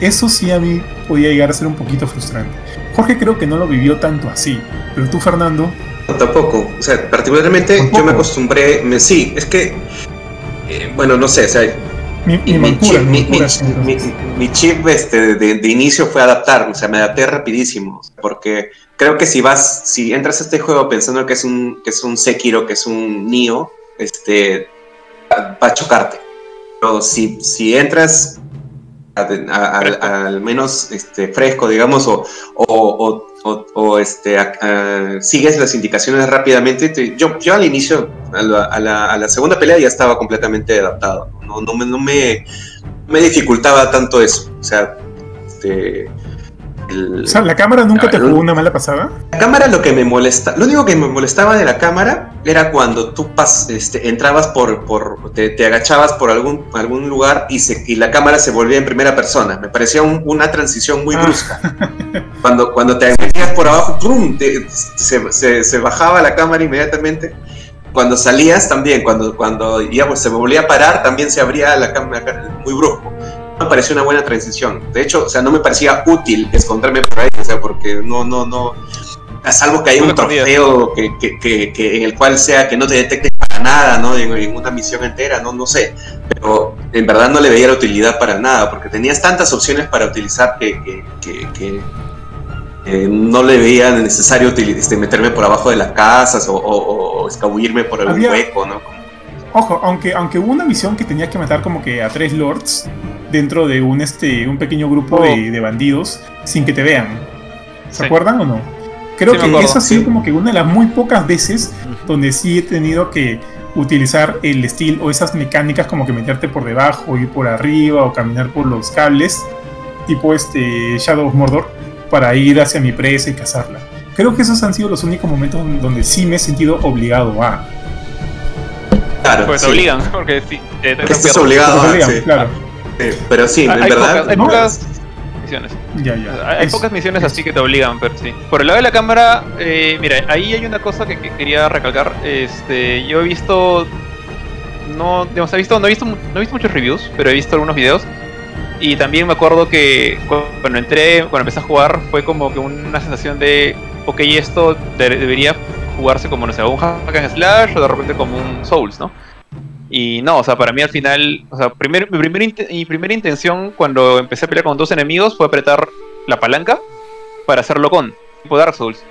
Eso sí a mí podía llegar a ser un poquito frustrante. Jorge creo que no lo vivió tanto así, pero tú Fernando, No, tampoco. O sea, particularmente Tampoco. yo me acostumbré. Me, sí, es que. eh, bueno, no sé, o sea, mi, mi mi, mancura, chip, mi mi- mancura, mi- sí, mi- mi chip, este, de, de inicio fue adaptarme, o sea, me adapté rapidísimo, porque creo que si vas, si entras a este juego pensando que es un, que es un Sekiro, que es un Nioh, este, va va a chocarte. Pero si, si entras a- a- a- Fresco. al menos este, fresco, digamos, o, o, o- o- este, a- sigues las indicaciones rápidamente, te- yo, yo al inicio, a la, a la- a la segunda pelea ya estaba completamente adaptado, no, no, me, no me, me dificultaba tanto eso, o sea, este, el- O sea, la cámara nunca te jugó una mala pasada. la cámara lo que me molesta, lo único que me molestaba de la cámara era cuando tú pas, este, entrabas por, por te, te agachabas por algún, algún lugar y, se, y la cámara se volvía en primera persona. Me parecía un- una transición muy Ah. brusca. Cuando, cuando te metías por abajo, ¡prum! te- se, se- se bajaba la cámara inmediatamente. Cuando salías también, cuando, cuando ya, pues, se volvía a parar, también se abría la cámara muy brusco. No me pareció una buena transición. De hecho, o sea, no me parecía útil esconderme por ahí, o sea, porque no, no, no. A salvo que haya un trofeo que, que, que, que en el cual sea que no te detecte para nada, ¿no? En, en una misión entera, no, no sé. Pero en verdad no le veía la utilidad para nada, porque tenías tantas opciones para utilizar que, que, que- que, eh, no le veía necesario este, meterme por abajo de las casas o, o- o escabullirme por algún Había- hueco, ¿no? Ojo, aunque, aunque hubo una misión que tenías que matar como que a tres lords dentro de un, este, un pequeño grupo Oh. de, de bandidos sin que te vean. ¿Se Sí. acuerdan o no? Creo Sí, que esa ha sido sí. como que una de las muy pocas veces donde sí he tenido que utilizar el steel o esas mecánicas como que meterte por debajo, ir por arriba o caminar por los cables, tipo este Shadow of Mordor, para ir hacia mi presa y cazarla. Creo que esos han sido los únicos momentos donde sí me he sentido obligado a. Claro, Pues te sí. obligan, porque sí, te, te Estás obligado, Te a- obligan, sí. claro. Sí, Pero sí, Hay, en hay verdad. pocas, hay pocas misiones. Ya, ya. Hay, Es- pocas misiones así que te obligan, pero sí. Por el lado de la cámara, eh, mira, ahí hay una cosa que, que quería recalcar. Este, yo he visto, no, digamos, he visto, no he visto, mu- no he visto muchos reviews, pero he visto algunos videos. Y también me acuerdo que cu- cuando entré, cuando empecé a jugar, fue como que una sensación de, ok, esto de- debería jugarse como, no sé, un hack and slash o de repente como un Souls, ¿no? Y no, o sea, para mí al final, o sea, primer, mi, primer int- mi primera intención cuando empecé a pelear con dos enemigos fue apretar la palanca para hacerlo con, tipo Dark Souls.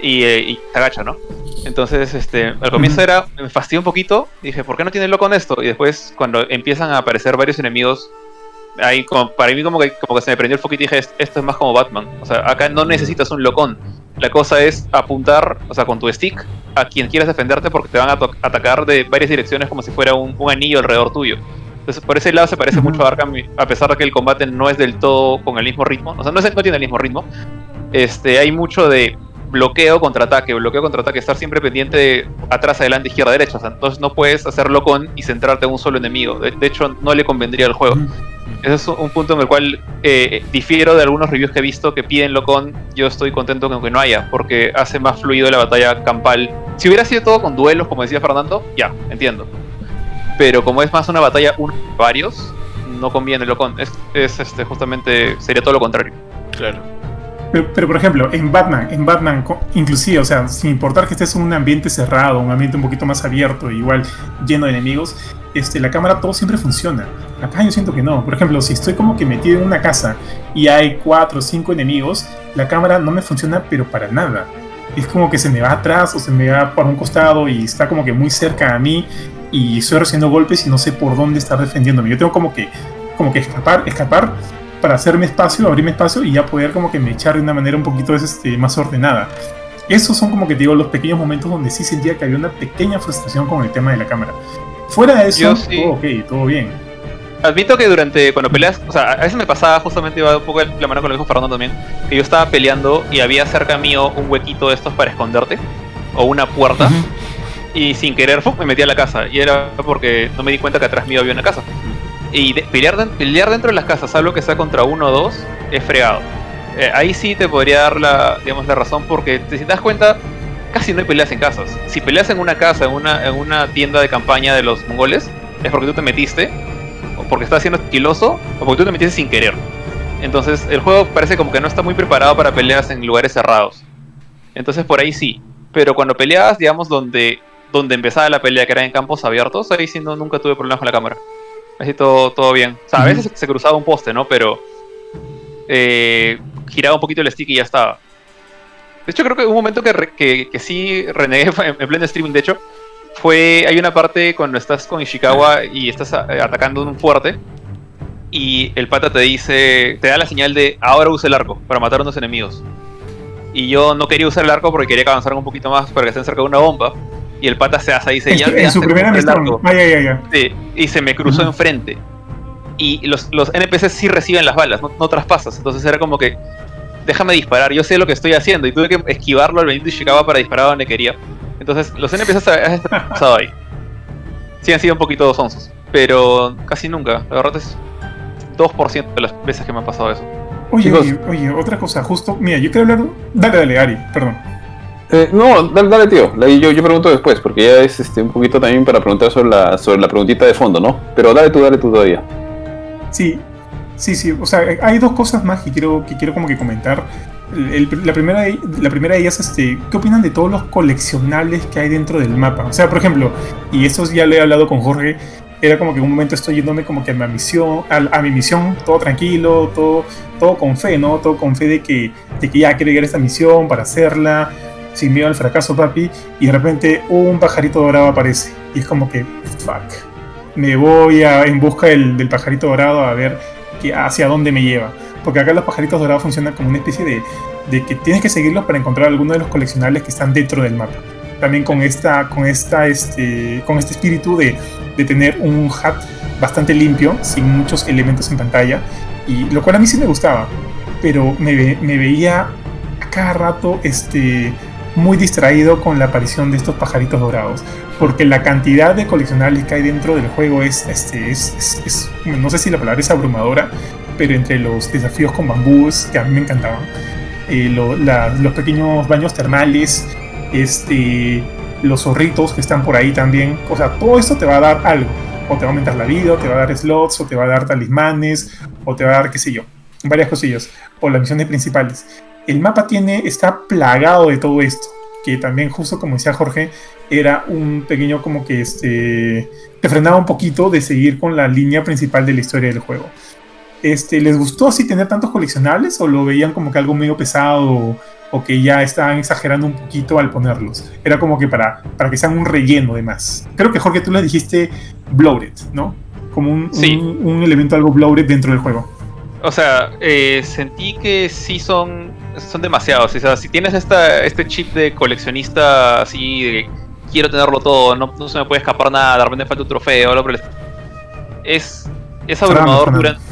Y, eh, y se agacha, ¿no? Entonces, este, al comienzo era, me fastidió un poquito, dije, ¿por qué no tiene con esto? Y después, cuando empiezan a aparecer varios enemigos, ahí como, para mí como que, como que se me prendió el foquito y dije, esto es más como Batman. O sea, acá no necesitas un locón. La cosa es apuntar, o sea, con tu stick a quien quieras defenderte porque te van a atacar de varias direcciones como si fuera un, un anillo alrededor tuyo. Entonces, por ese lado se parece mucho a Arkham, a pesar de que el combate no es del todo con el mismo ritmo. O sea, no, es- no tiene el mismo ritmo. Este, hay mucho de bloqueo contraataque, bloqueo contraataque, estar siempre pendiente de atrás, adelante, izquierda, derecha. O sea, entonces no puedes hacerlo con y centrarte en un solo enemigo. De, de hecho, no le convendría al juego. Ese es un punto en el cual eh, difiero de algunos reviews que he visto que piden con. Yo estoy contento con que no haya, porque hace más fluido la batalla campal. Si hubiera sido todo con duelos, como decía Fernando, ya, entiendo. Pero como es más una batalla uno varios, no conviene locón. Es, es este, justamente, sería todo lo contrario. Claro. Pero, pero, por ejemplo, en Batman, en Batman, inclusive, o sea, sin importar que estés en un ambiente cerrado, un ambiente un poquito más abierto, igual lleno de enemigos, este, la cámara todo siempre funciona. Acá yo siento que no. Por ejemplo, si estoy como que metido en una casa y hay cuatro o cinco enemigos, la cámara no me funciona, pero para nada. Es como que se me va atrás o se me va por un costado y está como que muy cerca a mí y estoy recibiendo golpes y no sé por dónde estar defendiéndome. Yo tengo como que, como que escapar, escapar para hacerme espacio, abrirme espacio y ya poder como que me echar de una manera un poquito este, más ordenada. Esos son como que digo los pequeños momentos donde sí sentía que había una pequeña frustración con el tema de la cámara. Fuera de eso, todo ok, todo bien. Admito que durante, cuando peleas, o sea, a veces me pasaba justamente, iba un poco la mano con lo que dijo Fernando también, que yo estaba peleando y había cerca mío un huequito de estos para esconderte, o una puerta, y sin querer me metí a la casa, y era porque no me di cuenta que atrás mío había una casa. Y pelear, pelear dentro de las casas, algo que sea contra uno o dos, es fregado. Eh, ahí sí te podría dar la, digamos, la razón, porque si te das cuenta, casi no hay peleas en casas. Si peleas en una casa, en una, en una tienda de campaña de los mongoles, es porque tú te metiste, o porque estás siendo estiloso, o porque tú te metiste sin querer. Entonces el juego parece como que no está muy preparado para peleas en lugares cerrados. Entonces por ahí sí. Pero cuando peleabas, digamos, donde, donde empezaba la pelea, que era en campos abiertos, ahí sí no, nunca tuve problemas con la cámara. Así todo, todo bien. O sea, a veces se cruzaba un poste, ¿no? Pero eh, giraba un poquito el stick y ya estaba. De hecho, creo que un momento que, que, sí renegué en, pleno streaming, de hecho. Fue, hay una parte cuando estás con Ishikawa y estás atacando un fuerte y el pata te dice, te da la señal de ahora usa el arco para matar a unos enemigos. Y yo no quería usar el arco porque quería avanzar un poquito más para que estén cerca de una bomba. Y el pata se hace ahí señal. En su primera misión. Sí, y se me cruzó enfrente. Y los, los NPCs sí reciben las balas, no, no traspasas. Entonces era como que déjame disparar, yo sé lo que estoy haciendo. Y tuve que esquivarlo al Benito Ishikawa para disparar donde quería. Entonces, los NPCs han pasado ahí. Sí han sido un poquito sonsos, pero casi nunca. La verdad es 2% de las veces que me ha pasado eso. Oye, oye, oye, otra cosa, justo, mira, yo quiero hablar. Dale, dale, Ari, perdón. Eh, no, dale, dale tío. Yo, yo pregunto después, porque ya es este, un poquito también para preguntar sobre la, sobre la preguntita de fondo, ¿no? Pero dale tú, dale tú todavía. Sí, Sí, sí, o sea, hay dos cosas más que quiero, que quiero como que comentar. la, primera de, la primera de ellas, este, ¿qué opinan de todos los coleccionables que hay dentro del mapa? O sea, por ejemplo, y eso ya lo he hablado con Jorge, era como que en un momento estoy yéndome como que a mi misión, a, mi misión, todo tranquilo, todo, todo con fe, ¿no? Todo con fe de que, de que ya quiero llegar a esta misión para hacerla, sin miedo al fracaso, papi, y de repente un pajarito dorado aparece, y es como que, fuck, me voy a, en busca del, del pajarito dorado a ver hacia dónde me lleva. Porque acá los pajaritos dorados funcionan como una especie de, de que tienes que seguirlos para encontrar algunos de los coleccionables que están dentro del mapa. También con, esta, con, esta, este, con este espíritu de, de tener un hat bastante limpio, sin muchos elementos en pantalla, y lo cual a mí sí me gustaba, pero me, me veía a cada rato este, muy distraído con la aparición de estos pajaritos dorados, porque la cantidad de coleccionables que hay dentro del juego es, este, es, no sé si la palabra es abrumadora, pero entre los desafíos con bambús, que a mí me encantaban, eh, los pequeños baños termales, este, los zorritos que están por ahí también, o sea, todo esto te va a dar algo, o te va a aumentar la vida, o te va a dar slots, o te va a dar talismanes, o te va a dar, qué sé yo, varias cosillas, o las misiones principales. El mapa tiene, está plagado de todo esto, que también justo como decía Jorge, era un pequeño como que este, te frenaba un poquito de seguir con la línea principal de la historia del juego. Este, ¿Les gustó así tener tantos coleccionables o lo veían como que algo medio pesado o, que ya estaban exagerando un poquito al ponerlos? Era como que para, para que sean un relleno de más. Creo que Jorge tú le dijiste bloated, ¿no? Como un, un, un elemento algo bloated dentro del juego. O sea, eh, sentí que sí son, son demasiados. O sea, si tienes esta, este chip de coleccionista así, de quiero tenerlo todo, no, se me puede escapar nada, de repente falta un trofeo, lo es, es abrumador durante...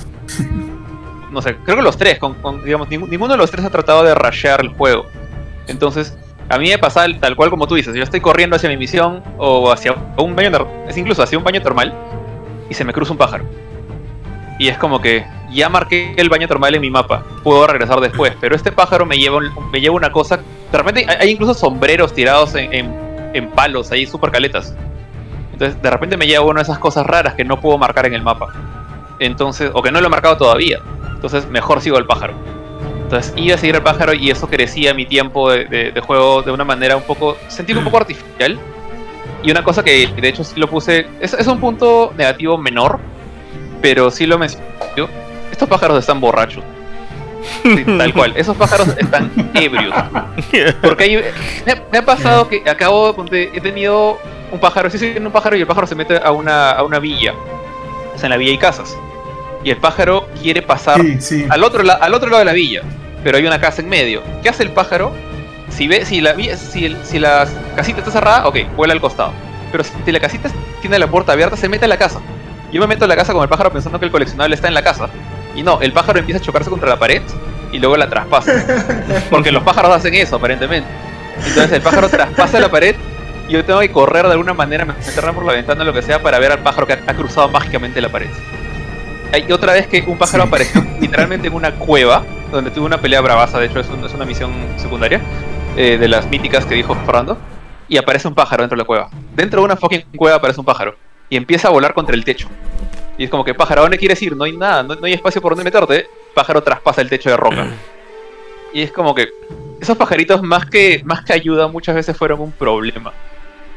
No sé, creo que los tres, con, digamos, ninguno de los tres ha tratado de rashear el juego. Entonces, a mí me pasa tal cual como tú dices, yo estoy corriendo hacia mi misión o hacia un baño, es incluso hacia un baño termal y se me cruza un pájaro. Y es como que, ya marqué el baño termal en mi mapa, puedo regresar después, pero este pájaro me lleva, me lleva una cosa, de repente hay, incluso sombreros tirados en, en, palos, ahí super caletas. Entonces de repente me lleva una de esas cosas raras que no puedo marcar en el mapa. Entonces, o que no lo he marcado todavía. Entonces mejor sigo el pájaro. Entonces iba a seguir el pájaro y eso crecía mi tiempo de, juego de una manera un poco, sentí un poco artificial. Y una cosa que de hecho sí lo puse, es, es un punto negativo menor, pero sí lo mencioné estos pájaros están borrachos. Sí, tal cual. Esos pájaros están ebrios. Porque hay, me, me ha pasado que acabo, ponte, he tenido un pájaro, sí, sí, un pájaro y el pájaro se mete a una, a una villa. O sea, en la villa hay casas. Y el pájaro quiere pasar Sí, sí. al otro, al otro lado de la villa, pero hay una casa en medio. ¿Qué hace el pájaro? Si ve, si la, si, el- si la casita está cerrada, ok, vuela al costado. Pero si la casita tiene la puerta abierta, se mete a la casa. Yo me meto a la casa con el pájaro pensando que el coleccionable está en la casa. Y no, el pájaro empieza a chocarse contra la pared y luego la traspasa. Porque los pájaros hacen eso, aparentemente. Entonces el pájaro traspasa la pared y yo tengo que correr de alguna manera, meterme por la ventana o lo que sea para ver al pájaro que ha, ha cruzado mágicamente la pared. Hay otra vez que un pájaro Sí. apareció literalmente en una cueva, donde tuvo una pelea bravaza, de hecho es, un- es una misión secundaria, eh, de las míticas que dijo Fernando, y aparece un pájaro dentro de la cueva. Dentro de una fucking cueva aparece un pájaro, y empieza a volar contra el techo. Y es como que, pájaro, ¿a dónde quieres ir? No hay nada, no, no hay espacio por donde meterte. Pájaro traspasa el techo de roca. Y es como que esos pajaritos más que, más que ayuda muchas veces fueron un problema.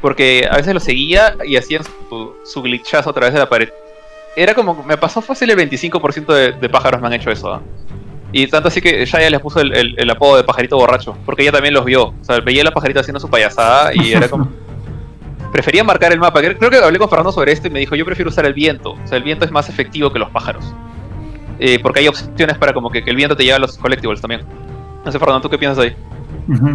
Porque a veces los seguía y hacían su, su glitchazo a través de la pared. Era como, me pasó fácil el 25% de, de pájaros me han hecho eso. ¿ah? Y tanto así que Shaya les puso el, el- el apodo de pajarito borracho, porque ella también los vio. O sea, veía a los pajaritos haciendo su payasada y era como... Prefería marcar el mapa. Creo que hablé con Fernando sobre esto y me dijo, yo prefiero usar el viento. O sea, el viento es más efectivo que los pájaros. Eh, porque hay opciones para como que, que el viento te lleve a los collectibles también. No sé, Fernando, ¿tú qué piensas ahí?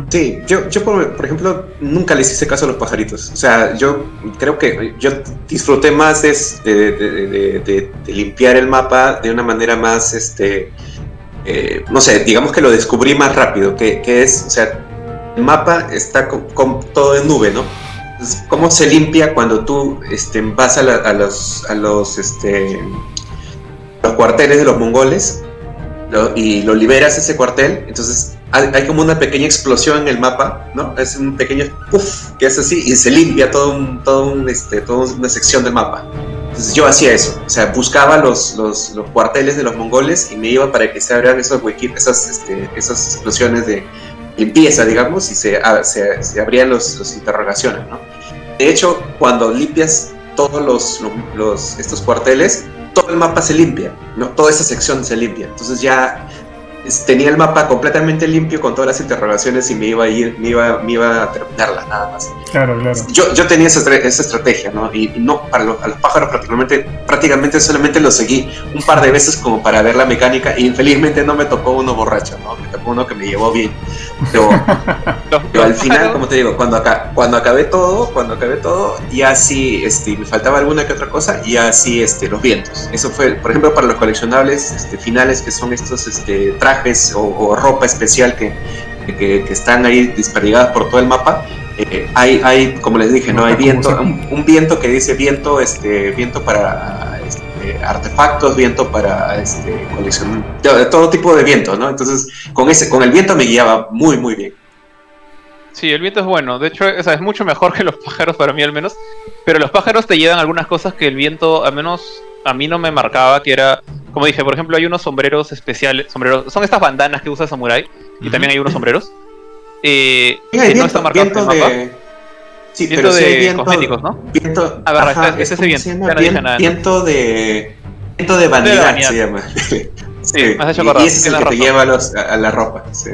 Sí, yo, yo por, por ejemplo, nunca les hice caso a los pajaritos. O sea, yo creo que yo disfruté más de, de- de- de- de- de limpiar el mapa de una manera más, este, eh, no sé, digamos que lo descubrí más rápido, que, que es, o sea, el mapa está con, con todo en nube, ¿no? ¿Cómo se limpia cuando tú este, vas a, la- a los, a los, este, los cuarteles de los mongoles lo- y lo liberas ese cuartel? Entonces hay, hay como una pequeña explosión en el mapa, ¿no? Es un pequeño puff que es así y se limpia todo un, todo un, este, toda una sección del mapa. Entonces yo hacía eso, o sea, buscaba los, los, los cuarteles de los mongoles y me iba para que se abran esos esas, este, esas explosiones de limpieza, digamos, y se, a- se, se abrían los, los interrogaciones, ¿no? De hecho, cuando limpias todos los, los, estos cuarteles, todo el mapa se limpia, ¿no? Toda esa sección se limpia. Entonces ya tenía el mapa completamente limpio con todas las interrogaciones y me iba a ir, me iba, me iba a terminarla nada más. Claro, claro. Yo, yo tenía esa, esa estrategia, ¿no? Y y no, para los, a los pájaros prácticamente, prácticamente solamente los seguí un par de veces como para ver la mecánica y infelizmente no me tocó uno borracho, ¿no? Uno que me llevó bien. Pero, pero al final, como te digo, cuando, aca- cuando acabé todo, cuando acabé todo, ya sí, este, me faltaba alguna que otra cosa, y ya sí, este, los vientos. Eso fue, por ejemplo, para los coleccionables este, finales, que son estos este, trajes o, o ropa especial que, que, que están ahí desperdigadas por todo el mapa. eh, hay, hay, como les dije, no hay viento, un, un viento que dice viento, este, viento para este, artefactos, viento para este, colección, de- todo tipo de viento, ¿no? Entonces, con ese, con el viento me guiaba muy, muy bien. Sí, el viento es bueno. De hecho, o sea, es mucho mejor que los pájaros para mí al menos. Pero los pájaros te llevan algunas cosas que el viento, al menos a mí no me marcaba, que era, como dije, por ejemplo, hay unos sombreros especiales, sombreros, son estas bandanas que usa Samurai, y también hay unos sombreros, eh, que no están marcados en el mapa. de... Sí, Viento pero de hay viento, cosméticos, ¿no? Viento, Ah, verdad, ajá, es- es ese ¿cómo viento, no dije Vien- nada. Viento de... Viento de vanidad, vanidad. se llama. Sí, has hecho y- acordar, y ese es el que te lleva a, los- a- a la ropa. Sí.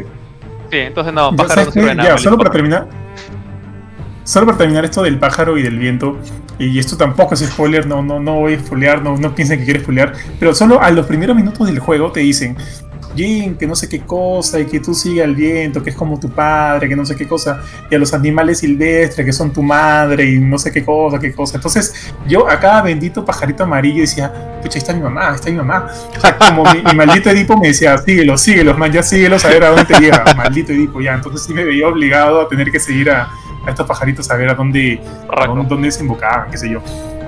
Sí, entonces no, ¿sabes no sirve de nada. Ya, solo para terminar. Solo para terminar esto del pájaro y del viento, y esto tampoco es spoiler, no, no, no voy a spoilear, no, no piensen que quiero spoilear, pero solo a los primeros minutos del juego te dicen, Jin, que no sé qué cosa, y que tú sigas al viento, que es como tu padre, que no sé qué cosa, y a los animales silvestres, que son tu madre, y no sé qué cosa, qué cosa. Entonces, yo a cada bendito pajarito amarillo decía, pucha, ahí está mi mamá, ahí está mi mamá. O sea, como mi, mi maldito Edipo me decía, síguelos, síguelos, man, ya síguelos a ver a dónde te llega, maldito Edipo, ya. Entonces sí me veía obligado a tener que seguir a, a estos pajaritos a ver a dónde, a dónde, dónde desembocaban, qué sé yo.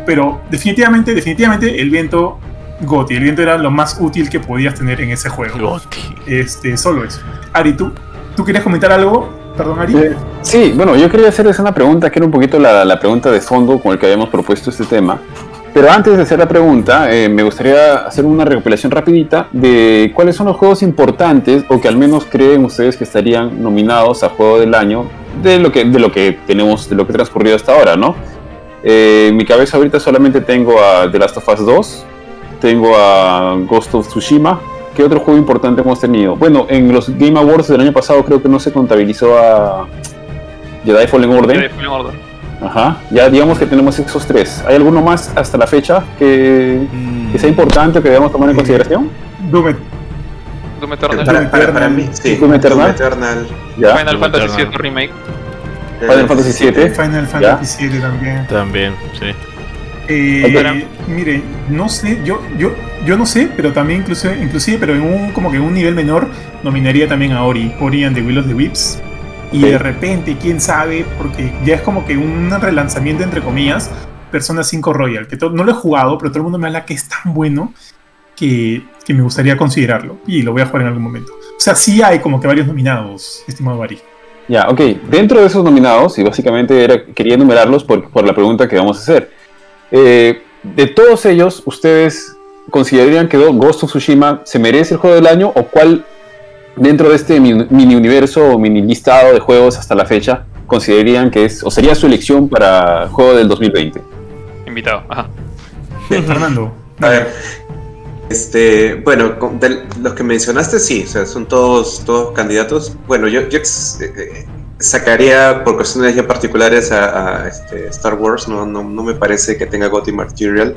Pero definitivamente, definitivamente el viento, Goti, el viento era lo más útil que podías tener en ese juego. Goti. Este, solo eso. Ari, ¿tú, ¿tú querías comentar algo? Perdón, Ari. Eh, Sí, bueno, yo quería hacerles una pregunta que era un poquito la, la pregunta de fondo con el que habíamos propuesto este tema. Pero antes de hacer la pregunta, eh, me gustaría hacer una recopilación rapidita de cuáles son los juegos importantes o que al menos creen ustedes que estarían nominados a Juego del Año de lo que, de lo que tenemos, de lo que ha transcurrido hasta ahora, ¿no? Eh, en mi cabeza ahorita solamente tengo a The Last of Us 2, tengo a Ghost of Tsushima ¿qué otro juego importante hemos tenido? Bueno, en los Game Awards del año pasado creo que no se contabilizó a Jedi Fallen Order. Jedi Fallen Order. Ajá, ya digamos que tenemos esos tres. ¿Hay alguno más hasta la fecha que, que sea importante o que debamos tomar en Eh, consideración? Doom, Doom Eternal. Para, para, para mí, sí. Doom Eternal. Eternal. Ya. Final Doom Fantasy Eternal. VII Remake. Final Fantasy VII. Final Fantasy VII también. También, sí. Eh, Para- mire, no sé, yo, yo, yo no sé, pero también inclusive, inclusive, pero en un como que en un nivel menor, nominaría también a Ori, Ori and the Will of the Whips. Y Sí. de repente, quién sabe, porque ya es como que un relanzamiento entre comillas, Persona 5 Royal, que no lo he jugado, pero todo el mundo me habla que es tan bueno que, que me gustaría considerarlo. Y lo voy a jugar en algún momento. O sea, sí hay como que varios nominados, estimado Bari. Ya, ok. Dentro de esos nominados, y básicamente era, quería enumerarlos por, por la pregunta que vamos a hacer. Eh, de todos ellos, ¿ustedes considerarían que Ghost of Tsushima se merece el juego del año o cuál dentro de este mi- mini universo o mini listado de juegos hasta la fecha considerarían que es o sería su elección para el juego del 2020? Invitado. Ajá. Fernando. A ver, este, bueno, de los que mencionaste, sí, o sea, son todos, todos candidatos. Bueno, yo, yo ex- eh, sacaría por cuestiones ya particulares a, a, este, Star Wars, no, no, no me parece que tenga GOTY Material.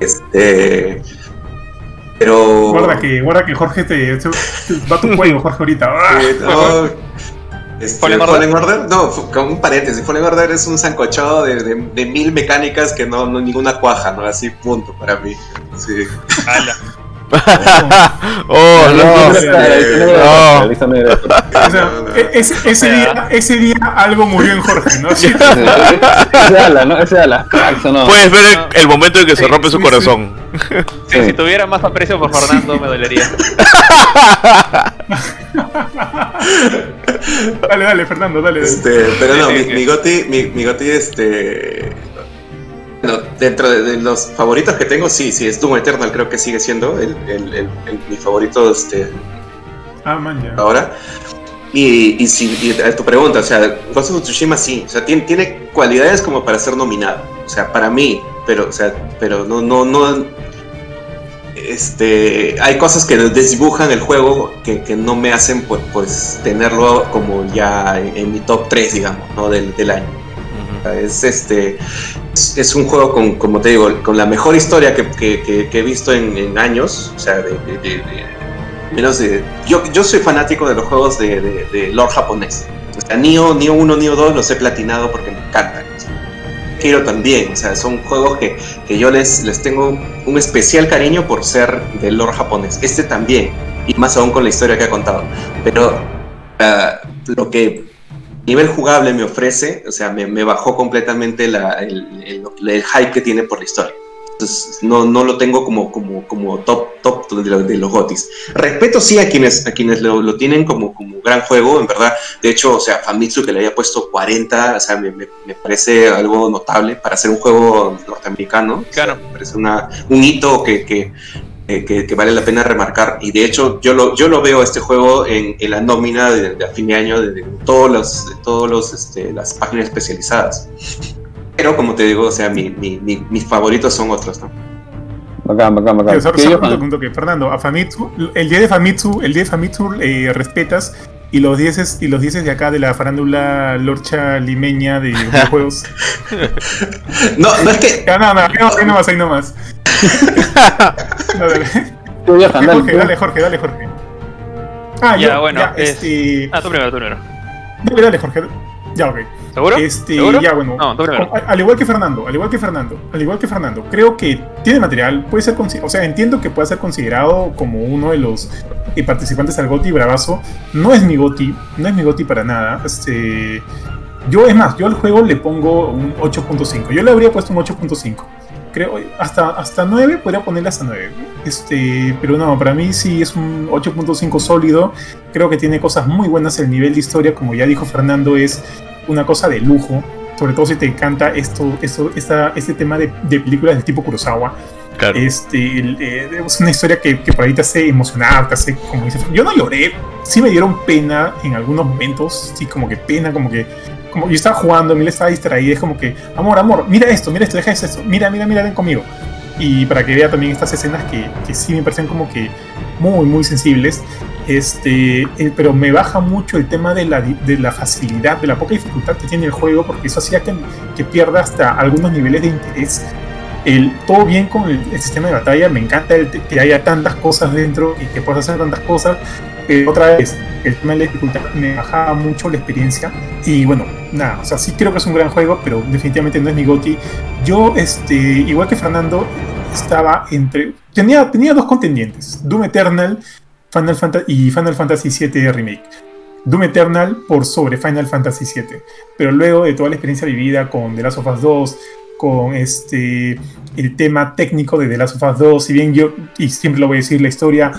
Este, pero... Guarda que, guarda que Jorge te, te- va a tu cuello, Jorge, ahorita. ¡Ah! Eh, no, este, ¿Fallen Order? Fallen Order? No, con un paréntesis. Fallen Order es un sancochado de, de, de mil mecánicas que no, no ninguna cuaja, ¿no? Así, punto, para mí. Sí. Ala. Oh, no. E- ese, ese día, ese día algo murió en Jorge, ¿no? Sí. Ese ala, ¿no? Ese ala. Puedes ver el, el momento en que se rompe su corazón. Sí, Sí. Si tuviera más aprecio por Fernando, me dolería. Dale, dale, Fernando, dale. dale. Este, pero no, Sí, mi, mi goti, mi, mi goti, este. Bueno, dentro de, de los favoritos que tengo, sí, sí, es Doom Eternal, creo que sigue siendo el, el- el- el- mi favorito este, Ah, man, ya. ahora. Y, y si y a tu pregunta, o sea, Ghost of Tsushima sí, o sea, tiene, tiene cualidades como para ser nominado, o sea, para mí, pero, o sea, pero no, no, no, este, hay cosas que desdibujan el juego que, que no me hacen pues, pues tenerlo como ya en, en mi top 3, digamos, ¿no? del, del año. O sea, Es este es, es un juego con, como te digo, con la mejor historia que, he visto en, años. O sea, de, menos de. Yo, soy fanático de los juegos de, lore japonés. O sea, Nioh, Nioh 1, Nioh 2 los he platinado porque me encantan. O sea, Sekiro también. O sea, son juegos que, que yo les, les tengo un especial cariño por ser del lore japonés. Este también. Y más aún con la historia que ha contado. Pero ah, lo que nivel jugable me ofrece, o sea, me, me bajó completamente la- el, el- el hype que tiene por la historia. Entonces, no, no lo tengo como, como, como top, top de, lo- de los gotis. Respeto sí a quienes, a quienes lo, lo tienen como, como gran juego, en verdad. De hecho, o sea, Famitsu que le haya puesto 40, o sea, me, me- me parece algo notable para hacer un juego norteamericano. O sea, Claro. me parece una, un hito que, que, eh, que- que vale la pena remarcar. Y de hecho, yo lo, yo lo veo este juego en, en la nómina de, de a fin de año de, de todos los, de todos los, este, las páginas especializadas. Pero como te digo, o sea, mi- mi- mi- mis favoritos son otros, ¿no? Bacán, bacán, bacán. Un punto que Fernando, a Famitsu, el día de Famitsu, el día de Famitsu eh, respetas y los dieces y los dieces de acá de la farándula lorcha limeña de videojuegos. No, no es que. Ya, no, no, ahí no- ahí nomás, ahí nomás. No, dale. Tú, Johan, dale, Jorge, tú. dale, Jorge, dale, Jorge. Ah, Ya, yo, bueno, ya, es- este, Ah, tú primero, tú primero. dale, dale, Jorge. Ya, ok. ¿Seguro? Este, ¿Seguro? ya, bueno. No. Al, al igual que Fernando, al igual que Fernando, al igual que Fernando, creo que tiene material, puede ser, o sea, entiendo que puede ser considerado como uno de los eh, participantes al GOTI bravazo. No es mi GOTI, no es mi GOTI para nada. Este, yo es más, yo al juego le pongo un 8.5. Yo le habría puesto un 8.5. Creo hasta hasta 9 podría ponerle hasta 9. Este, pero no, para mí sí es un 8.5 sólido. Creo que tiene cosas muy buenas el nivel de historia, como ya dijo Fernando, es una cosa de lujo. Sobre todo si te encanta esto, esto, esta, este tema de, de películas del tipo Kurosawa. Claro. Este, el- eh, es una historia que, que por ahí te hace emocionar, te hace, como dice, yo no lloré, sí me dieron pena en algunos momentos, sí, como que pena, como que, como yo estaba jugando, Mila estaba distraída, es como que, amor, amor, mira esto, mira esto, deja esto, mira, mira, mira, ven conmigo. y para que vea también estas escenas que, que sí me parecen como que muy, muy sensibles. Este, eh, pero me baja mucho el tema de la, de la facilidad, de la poca dificultad que tiene el juego, porque eso hacía que, que pierda hasta algunos niveles de interés. El, todo bien con el, el sistema de batalla, me encanta el, que haya tantas cosas dentro y que puedas hacer tantas cosas, pero otra vez, el tema de la dificultad me bajaba mucho la experiencia. Y bueno, nada, o sea, sí creo que es un gran juego, pero definitivamente no es mi GOTI. Yo, este, igual que Fernando, estaba entre. Tenía, tenía dos contendientes: Doom Eternal Final Fantasy y Final Fantasy VII Remake. Doom Eternal por sobre Final Fantasy VII. Pero luego de toda la experiencia vivida con The Last of Us 2, con este el tema técnico de The Last of Us 2, si bien yo, y siempre lo voy a decir, la historia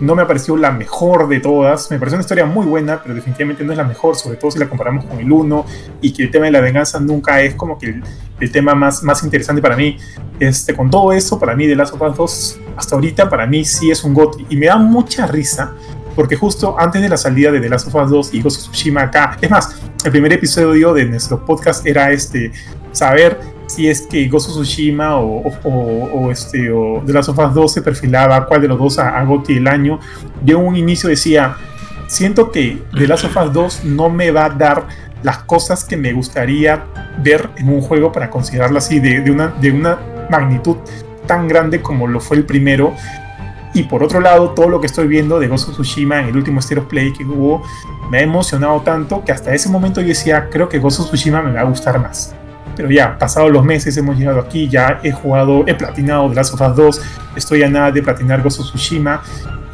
no me pareció la mejor de todas, me pareció una historia muy buena, pero definitivamente no es la mejor, sobre todo si la comparamos con el 1, y que el tema de la venganza nunca es como que el, tema más, más interesante para mí. Este, con todo eso, para mí The Last of Us 2, hasta ahorita, para mí sí es un GOTY, y me da mucha risa, porque justo antes de la salida de The Last of Us 2 y Ghost acá, es más, el primer episodio de nuestro podcast era este, saber si es que of Tsushima o, o, o, este, o The Last of Us 2 se perfilaba, cuál de los dos a, a GOTY el año. Yo en un inicio decía, siento que The Last of Us 2 no me va a dar las cosas que me gustaría ver en un juego para considerarlo así, de, de, una, de una magnitud tan grande como lo fue el primero. Y por otro lado, todo lo que estoy viendo de Ghost of Tsushima en el último State of Play que hubo, me ha emocionado tanto que hasta ese momento yo decía, creo que Ghost of Tsushima me va a gustar más. Pero ya, pasados los meses hemos llegado aquí, ya he jugado, he platinado The Last of Us 2, estoy a nada de platinar Ghost of Tsushima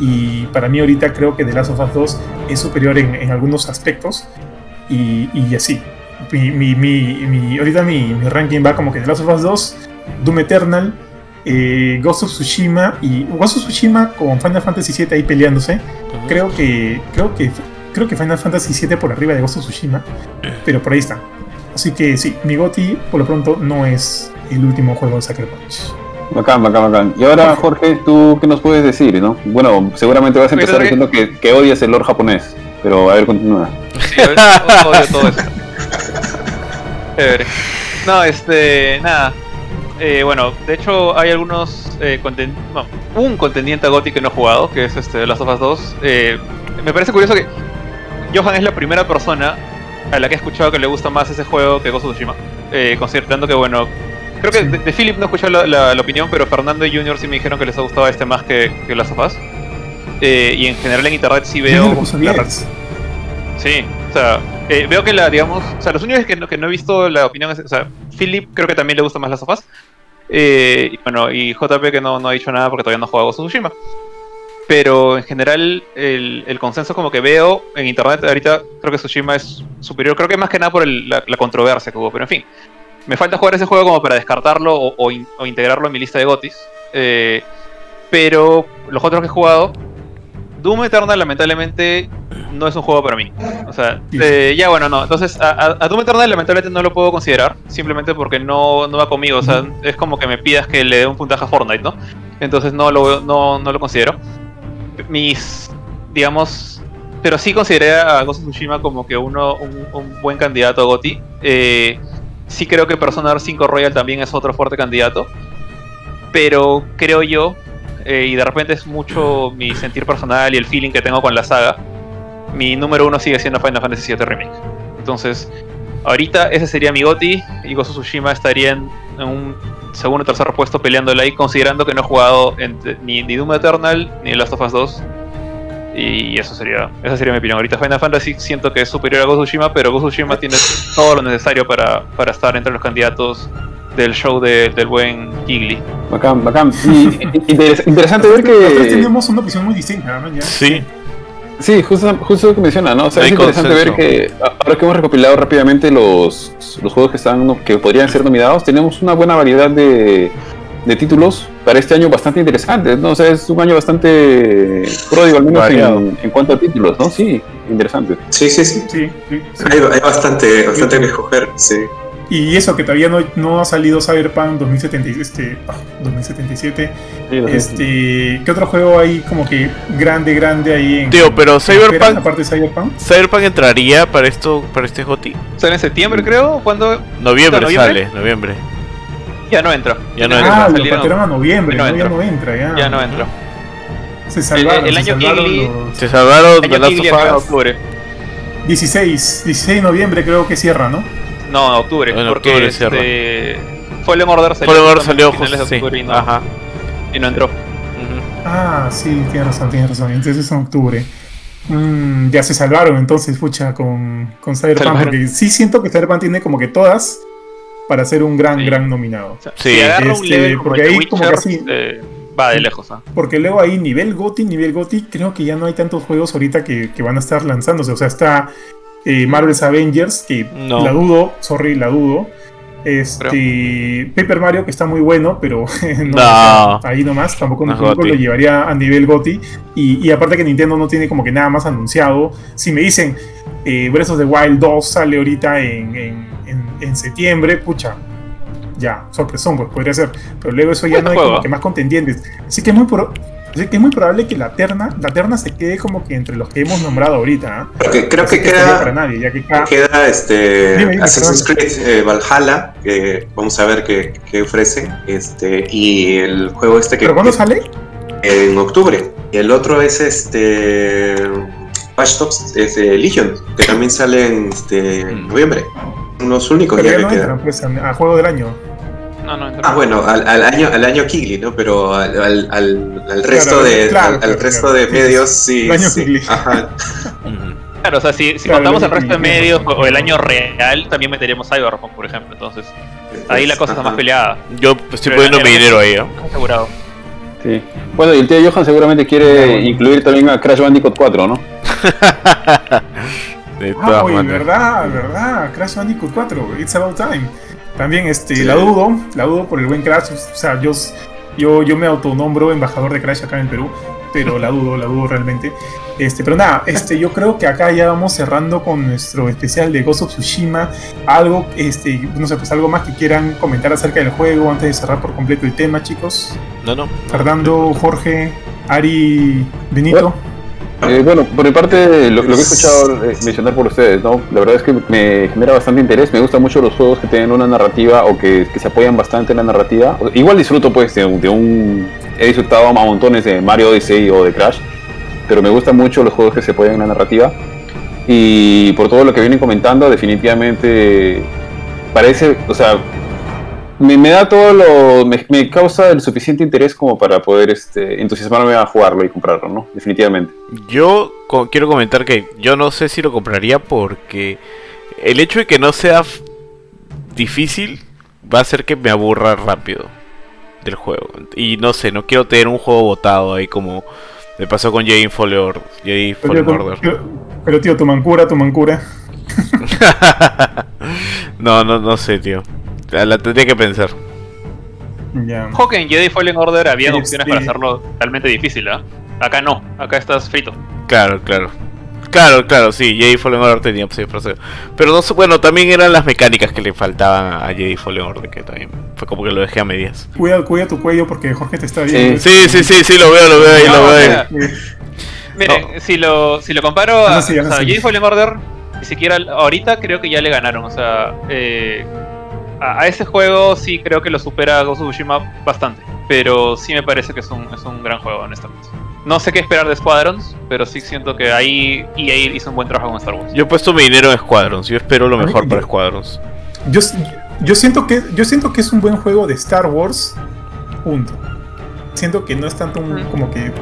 y para mí ahorita creo que The Last of Us 2 es superior en, en algunos aspectos y, y así. Mi, mi, mi, mi, ahorita mi, mi ranking va como que The Last of Us 2, Doom Eternal, eh, Ghost of Tsushima y Ghost of Tsushima con Final Fantasy VII ahí peleándose. Creo que creo que creo que Final Fantasy VII por arriba de Ghost of Tsushima, pero por ahí está. Así que sí, mi GOTY por lo pronto no es el último juego de Sucker Punch. Bacán, bacán, bacán. Y ahora, Jorge, ¿tú qué nos puedes decir? ¿no? Bueno, seguramente vas a empezar diciendo que, que odias el lore japonés, pero a ver, continúa. Sí, odio todo eso. Chévere. No, este, nada. Eh, bueno, de hecho hay algunos eh, conten no, un contendiente a GOTY que no he jugado, que es este Last of Us 2. Eh, me parece curioso que Johan es la primera persona a la que he escuchado que le gusta más ese juego que Ghost of Tsushima. Eh, considerando que, bueno, creo que de, de Philip no escuché la, la, la, opinión, pero Fernando y Junior sí me dijeron que les ha gustado este más que, que Last of Us. Eh, y en general en internet sí veo. La, sí, o sea, eh, veo que la, digamos, o sea, los únicos que no, que no he visto la opinión es, o sea, Philip creo que también le gusta más Last of Us. Eh, y bueno, y JP que no, no ha dicho nada porque todavía no ha jugado Ghost of Tsushima. Pero en general, el, el, consenso como que veo en internet ahorita, creo que Tsushima es superior. Creo que más que nada por el, la, la, controversia que hubo. Pero en fin, me falta jugar ese juego como para descartarlo o, o, in, o integrarlo en mi lista de gotis. Eh, pero los otros que he jugado, Doom Eternal lamentablemente no es un juego para mí. O sea, eh, ya bueno, no. Entonces, a, a, Doom Eternal lamentablemente no lo puedo considerar, simplemente porque no, no va conmigo. O sea, es como que me pidas que le dé un puntaje a Fortnite, ¿no? Entonces no lo, no, no lo considero mis, digamos, pero sí consideré a Ghost Tsushima como que uno, un, buen candidato a GOTY. Eh, sí creo que Persona 5 Royal también es otro fuerte candidato, pero creo yo, eh, y de repente es mucho mi sentir personal y el feeling que tengo con la saga, mi número uno sigue siendo Final Fantasy VII Remake. Entonces, ahorita ese sería mi GOTY y Ghost Tsushima estaría en un segundo o tercer puesto peleándole ahí, considerando que no he jugado ni, ni, Doom Eternal ni Last of Us 2. Y eso sería, esa sería mi opinión. Ahorita Final Fantasy siento que es superior a Ghost Tsushima, pero Ghost Tsushima tiene todo lo necesario para, para estar entre los candidatos del show de, del buen Gigli. Bacán, bacán. Y, interes, interesante ver que. Tenemos una opinión muy distinta, ¿no? Ya. Sí. Sí, justo, justo lo que menciona, ¿no? O sea, es interesante ver que ahora que hemos recopilado rápidamente los, los juegos que están que podrían ser nominados, tenemos una buena variedad de, de títulos para este año bastante interesantes, ¿no? O sea, es un año bastante pródigo, al menos en, en, cuanto a títulos, ¿no? Sí, interesante. Sí, sí, sí. sí, sí, sí. Hay, hay, bastante, bastante que escoger, sí. Y eso, que todavía no, no ha salido Cyberpunk 2077. Este, oh, 2077. Sí, este, ¿Qué otro juego hay como que grande, grande ahí en. Tío, pero Cyberpunk. Aparte de Cyberpunk. Cyberpunk entraría para esto, para este GOTY. ¿Sale en septiembre, creo? ¿Cuándo? Noviembre, noviembre, sale, noviembre. Ya no entra. Ya no Ah, entra. lo Salieron- patearon a noviembre, no no, ya no entra, ya. Ya no entra. Se salvaron, El- el se año salvaron Kigli- los- Se salvaron de octubre. 16, 16 de noviembre creo que cierra, ¿no? No, octubre. En porque octubre cierra. este, Fallen Order salió, Fallen Order justamente salió finales justo, de sí. octubre y no, Ajá. y no entró. Ah, sí, tienes razón, tienes razón. Entonces es en octubre. Mm, ya se salvaron entonces, pucha, con, con Cyberpunk. Salvaron. Porque sí siento que Cyberpunk tiene como que todas para ser un gran, Sí. gran nominado. Sí, este, porque ahí como que sí. eh, va de lejos. ¿ah? Porque luego ahí nivel GOTY, nivel GOTY, creo que ya no hay tantos juegos ahorita que, que van a estar lanzándose. O sea, está eh, Marvel's Avengers, que No. la dudo, sorry, la dudo. Este, Paper Mario, que está muy bueno, pero no, No. ahí nomás, tampoco, No lo llevaría a nivel GOTY. Y, y aparte que Nintendo no tiene como que nada más anunciado. Si me dicen eh, Breath of the Wild 2 sale ahorita en, en- en- en septiembre, pucha, ya, sorpresón, pues podría ser. Pero luego eso ya no hay juego, como que más contendientes. Así que es muy, pro- así que es muy probable que la terna, la terna se quede como que entre los que hemos nombrado ahorita. ¿ah? Porque creo que para queda, nadie, ya que cada- queda este Dime, dime, Assassin's. Creed eh, Valhalla, que vamos a ver qué, qué ofrece, este, y el juego este que ¿Pero cuándo que- sale? en octubre. Y el otro es este Watch Dogs, es de Legion, que también sale en este, en Mm. noviembre. Son los únicos Pero ya ya que no entran pues, a, a juego del año. No, no. Ah, bueno, al, al año al año Kigli, ¿no? Pero al, al, al- al resto Claro, de claro, al, al claro, resto claro. de medios sí. El año sí. Kigli. Ajá. Claro, o sea, si, si Claro, contamos el resto de medios o el año real, también meteríamos Cyberpunk, por ejemplo. Entonces, ahí la cosa está más peleada. Yo estoy Pero poniendo mi dinero ahí, ¿eh? Asegurado. Sí. Bueno, y el tío Johan seguramente quiere incluir también a Crash Bandicoot 4, ¿no? De Ah, todas oye, maneras. verdad, verdad. Crash Bandicoot 4, It's About Time. También este, Sí. la dudo, la dudo por el buen Crash. O sea, yo, yo, yo me autonombro embajador de Crash acá en el Perú, pero la dudo, la dudo realmente. Este, pero nada, este, yo creo que acá ya vamos cerrando con nuestro especial de Ghost of Tsushima. Algo, este, no sé, pues algo más que quieran comentar acerca del juego antes de cerrar por completo el tema, chicos. No, no. Fernando, Jorge, Ari, Benito. Eh, bueno, por mi parte, lo, lo que he escuchado eh, mencionar por ustedes, ¿no? La verdad es que me genera bastante interés. Me gustan mucho los juegos que tienen una narrativa o que, que se apoyan bastante en la narrativa. Igual disfruto, pues, de, un- de un. He disfrutado a montones de Mario Odyssey o de Crash, pero me gustan mucho los juegos que se apoyan en la narrativa. Y por todo lo que vienen comentando, definitivamente parece, o sea, me, me da todo lo. Me, me causa el suficiente interés como para poder este, entusiasmarme a jugarlo y comprarlo, ¿no? Definitivamente. Yo co- quiero comentar que yo no sé si lo compraría porque el hecho de que no sea difícil va a hacer que me aburra rápido del juego. Y no sé, no quiero tener un juego botado ahí como me pasó con Jedi Fallen Order. Jedi Fallen Order. tío- pero tío, tu mancura, tu mancura. no, no, no sé, tío. La, la tendría que pensar. Ojo que en Jedi Fallen Order había Sí, opciones sí. para hacerlo realmente difícil, ¿ah? Acá no, acá estás frito. Claro, claro. Claro, claro, sí, Jedi Fallen Order tenía opciones para hacer. Pero no sé, bueno, también eran las mecánicas que le faltaban a Jedi Fallen Order, que también fue como que lo dejé a medias. Cuida, cuida tu cuello porque Jorge te está viendo. Sí, sí, sí, sí, lo veo, lo veo ahí, No, lo veo ahí. mira, Miren, si lo, si lo comparo a No, sí, o no, sea, sí. Jedi Fallen Order, ni siquiera ahorita creo que ya le ganaron. O sea, eh, a, a ese juego sí creo que lo supera Ghost of Tsushima bastante. Pero sí me parece que es un, es un gran juego, honestamente. No sé qué esperar de Squadrons, pero sí siento que ahí EA hizo un buen trabajo con Star Wars. Yo he puesto mi dinero en Squadrons, yo espero lo A mí- mejor para yo- Squadrons. Yo, yo, siento que, yo siento que es un buen juego de Star Wars. Punto. Siento que no es tanto un, Mm. como que.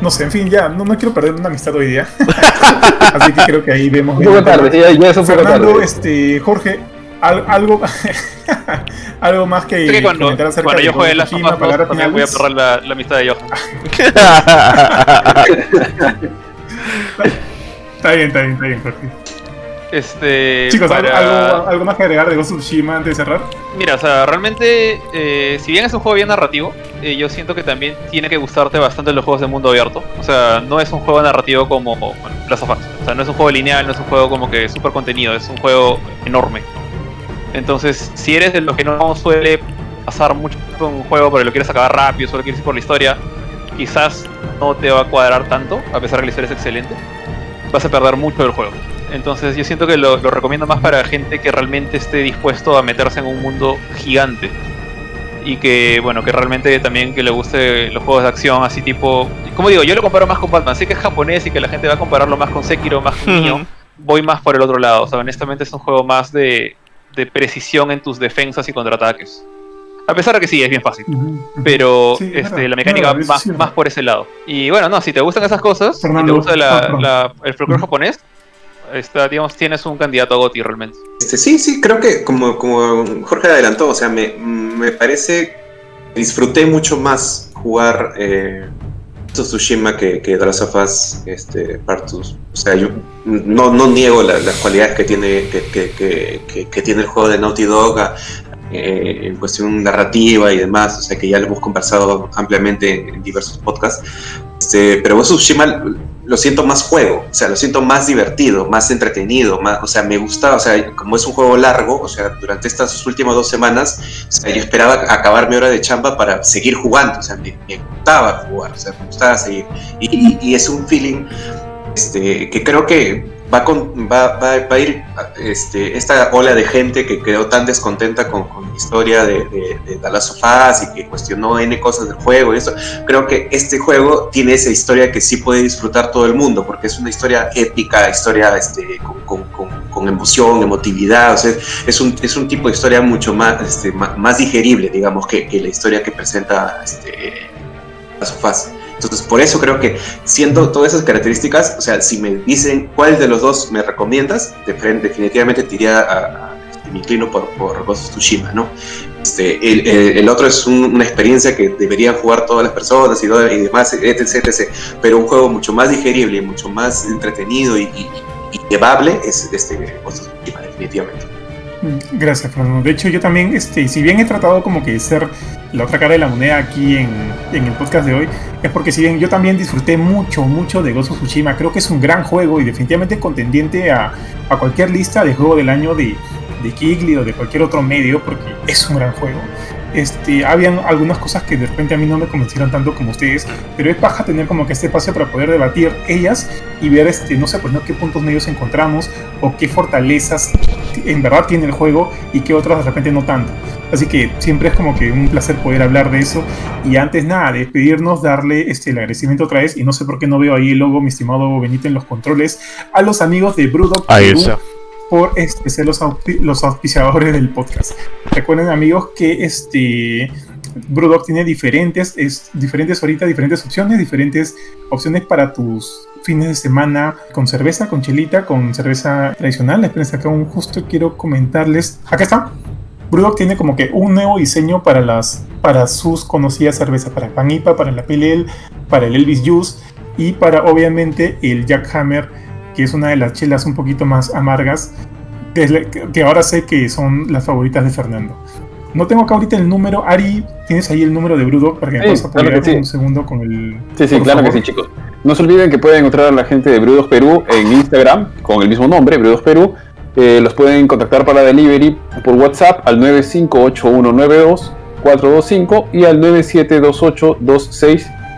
No sé, en fin, ya, no, no quiero perder una amistad hoy día. Así que creo que ahí vemos. Bien tarde, ya, ya es un poco Fernando, tarde. este, Jorge, al- algo, algo más que, que cuando, comentar acerca cuando de yo juegue las Tsushima, Us 2 palabras también voy a perder la, la amistad de Johan. Está bien, está bien, está bien, Jorge. Este, Chicos, ¿algo- para- algo, algo más que agregar de Ghost of Tsushima antes de cerrar? Mira, o sea, realmente, eh, si bien es un juego bien narrativo, eh, yo siento que también tiene que gustarte bastante los juegos de mundo abierto. O sea, no es un juego narrativo como bueno, Us. O sea, no es un juego lineal, no es un juego como que súper contenido, es un juego enorme. Entonces, si eres de los que no suele pasar mucho con un juego, pero lo quieres acabar rápido, solo quieres ir por la historia, quizás no te va a cuadrar tanto, a pesar que la historia es excelente. Vas a perder mucho del juego. Entonces yo siento que lo, lo recomiendo más para gente que realmente esté dispuesto a meterse en un mundo gigante. y que bueno que realmente también que le guste los juegos de acción así tipo como digo yo lo comparo más con Batman sé que es japonés y que la gente va a compararlo más con Sekiro más con Nioh voy más por el otro lado o sea honestamente es un juego más de, de precisión en tus defensas y contraataques a pesar de que sí, es bien fácil. Pero Sí, este, la mecánica No, va más, sí por ese lado. Y bueno, no, si te gustan esas cosas, si te Fernando, gusta la- perdón. la- el folclore japonés, está, digamos, tienes un candidato a GOTY realmente. Este, sí, sí, creo que como, como Jorge adelantó, o sea, me, me parece, disfruté mucho más jugar eh, Tsushima que, que Last of este, Part 2. O sea, yo no, no niego la- las cualidades que tiene, que, que- que- tiene el juego de Naughty Dog a- eh, en cuestión narrativa y demás, o sea, que ya lo hemos conversado ampliamente en diversos podcasts. Este, pero Ghost of Tsushima lo siento más juego, o sea, lo siento más divertido, más entretenido, más, o sea, me gusta, o sea, como es un juego largo, o sea, durante estas últimas dos semanas, o sea, yo esperaba acabar mi hora de chamba para seguir jugando, o sea, me, me gustaba jugar, o sea, me gustaba seguir. Y, y- y es un feeling este, que creo que va, con, va, va, va a ir este, esta ola de gente que quedó tan descontenta con, con la historia de, de, de Last of Us y que cuestionó N cosas del juego y eso. Creo que este juego tiene esa historia que sí puede disfrutar todo el mundo, porque es una historia épica, historia este, con, con, con, emoción, emotividad, o sea, es un, es un tipo de historia mucho más, este, más, más digerible, digamos, que, que la historia que presenta este, Last of Us. Entonces, por eso creo que, siendo todas esas características, o sea, si me dicen cuál de los dos me recomiendas, definitivamente te iría a, a- me inclino por, por Ghost of Tsushima, ¿no? Este, el, el- el otro es un- una experiencia que deberían jugar todas las personas y, y demás, etc, etc. Pero un juego mucho más digerible, mucho más entretenido y, y- y llevable es este Ghost of Tsushima, definitivamente. Gracias, Fernando. De hecho, yo también, este, si bien he tratado como que de ser la otra cara de la moneda aquí en, en el podcast de hoy, es porque si bien yo también disfruté mucho, mucho de of Tsushima, creo que es un gran juego y definitivamente contendiente a, a cualquier lista de juego del año de, de Kigli o de cualquier otro medio, porque es un gran juego. Este, habían algunas cosas que de repente a mí no me convencieron tanto como ustedes, pero es paja tener como que este espacio para poder debatir ellas y ver, este, no sé, pues no qué puntos medios encontramos o qué fortalezas en verdad tiene el juego y qué otras de repente no tanto. Así que siempre es como que un placer poder hablar de eso. Y antes nada, de despedirnos, darle este, el agradecimiento otra vez, y no sé por qué no veo ahí el logo, mi estimado Benito, en los controles, a los amigos de Ahí está. Por este, ser los, los auspiciadores del podcast. Recuerden amigos que este tiene diferentes, es, diferentes ahorita, diferentes opciones, diferentes opciones para tus fines de semana con cerveza, con chelita, con cerveza tradicional. Esperen, acá un justo quiero comentarles. Acá está. Brewdog tiene como que un nuevo diseño para las para sus conocidas cervezas, para Panipa, para la PLL, para el Elvis Juice y para obviamente el Jack Hammer, que es una de las chelas un poquito más amargas, que, ahora sé que son las favoritas de Fernando. No tengo acá ahorita el número. Ari, ¿tienes ahí el número de Brewdog para que me Sí, puedas claro apoyar que sí. un segundo con el. Sí, sí, claro que sí, chicos. No se olviden que pueden encontrar a la gente de Brudos Perú en Instagram con el mismo nombre, Brudos Perú. Eh, los pueden contactar para delivery por WhatsApp al 958-192-425 y al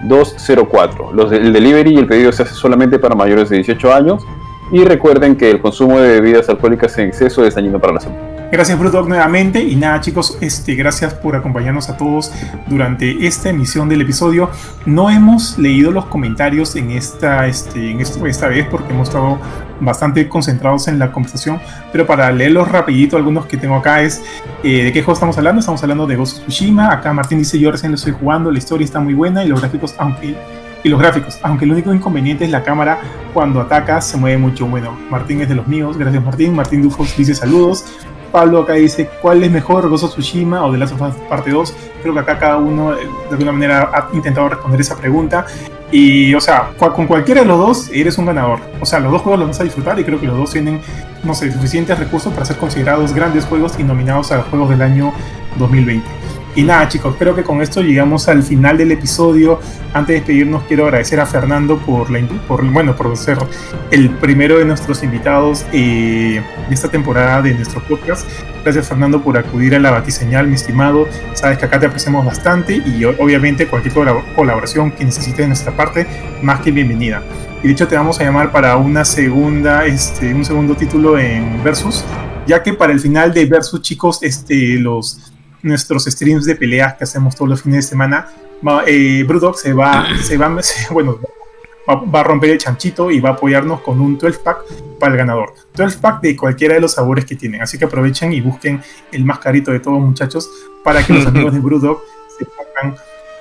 9728-26204. Los el delivery y el pedido se hace solamente para mayores de 18 años. Y recuerden que el consumo de bebidas alcohólicas en exceso es dañino para la salud. Gracias Brewdog nuevamente y nada chicos, este, gracias por acompañarnos a todos durante esta emisión del episodio. No hemos leído los comentarios en esta, este, en esta, esta vez porque hemos estado bastante concentrados en la conversación, pero para leerlos rapidito algunos que tengo acá es eh, de qué juego estamos hablando. Estamos hablando de Ghost of Tsushima. Acá Martín dice yo recién lo estoy jugando, la historia está muy buena y los gráficos, aunque y los gráficos, aunque el único inconveniente es la cámara cuando ataca se mueve mucho. Bueno, Martín es de los míos, gracias Martín. Martín Dufos dice saludos. Pablo acá dice, ¿cuál es mejor, of Tsushima o The Last of Us Parte 2? Creo que acá cada uno eh, de alguna manera ha intentado responder esa pregunta. Y, o sea, con cualquiera de los dos eres un ganador. O sea, los dos juegos los vas a disfrutar y creo que los dos tienen, no sé, suficientes recursos para ser considerados grandes juegos y nominados a juegos del año 2020. Y nada, chicos, creo que con esto llegamos al final del episodio. Antes de despedirnos, quiero agradecer a Fernando por, la, por, bueno, por ser el primero de nuestros invitados eh, de esta temporada de nuestro podcast. Gracias, Fernando, por acudir a la batiseñal, mi estimado. Sabes que acá te apreciamos bastante y obviamente cualquier colab- colaboración que necesites de nuestra parte, más que bienvenida. Y de hecho te vamos a llamar para una segunda, este, un segundo título en Versus, ya que para el final de Versus, chicos, este, los nuestros streams de peleas que hacemos todos los fines de semana, eh, Brewdog se va, se va, bueno, va, a romper el chanchito y va a apoyarnos con un 12 pack para el ganador. 12 pack de cualquiera de los sabores que tienen. Así que aprovechen y busquen el más carito de todos, muchachos, para que los amigos de Brewdog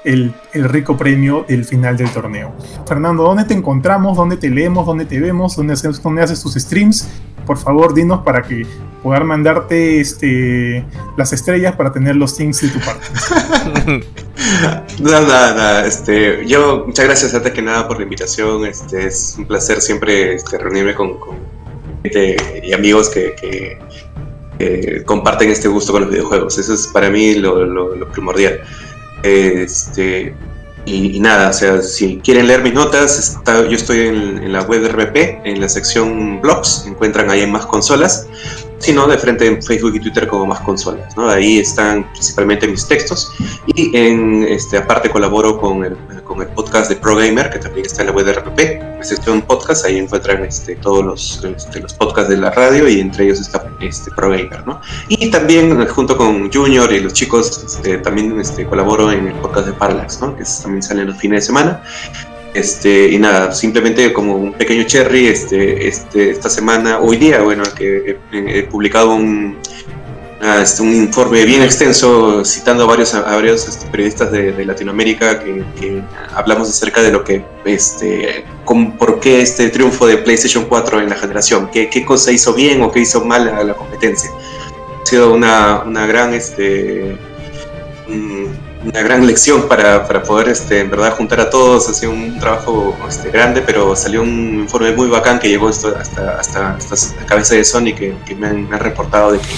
pongan el, rico premio del final del torneo. Fernando, ¿dónde te encontramos? ¿Dónde te leemos? ¿Dónde te vemos? ¿Dónde haces, dónde haces tus streams? Por favor, dinos para que pueda mandarte este, las estrellas para tener los things de tu parte. nada, nada, Este, yo, muchas gracias antes que nada por la invitación. Este, es un placer siempre este, reunirme con, gente y amigos que, comparten este gusto con los videojuegos. Eso es para mí lo primordial. Este, y, nada, o sea, si quieren leer mis notas, yo estoy en, la web de en la sección blogs, encuentran ahí en más consolas, sino de frente en Facebook y Twitter como más consolas, ¿no? Ahí están principalmente mis textos y en, este, aparte colaboro con el, con el podcast de Pro Gamer, que también está en la web de RPP, la sección podcast, ahí encuentran este, todos los, este, los podcasts de la radio y entre ellos está este, Pro Gamer, ¿no? Y también junto con Junior y los chicos este, también este, colaboro en el podcast de Parallax, ¿no? Que también sale los fines de semana. Este, y nada, simplemente como un pequeño cherry, este, este, esta semana, hoy día, bueno, que he, publicado un, este, un informe bien extenso citando a varios, a varios este, periodistas de, Latinoamérica que, hablamos acerca de lo que, este, con, por qué este triunfo de PlayStation 4 en la generación, qué, qué cosa hizo bien o qué hizo mal a la competencia. Ha sido una, una gran, este, una gran lección para, para, poder este, en verdad juntar a todos. Ha sido un trabajo este, grande, pero salió un informe muy bacán que llegó hasta, hasta, hasta la cabeza de Sony que, que me, han, reportado de que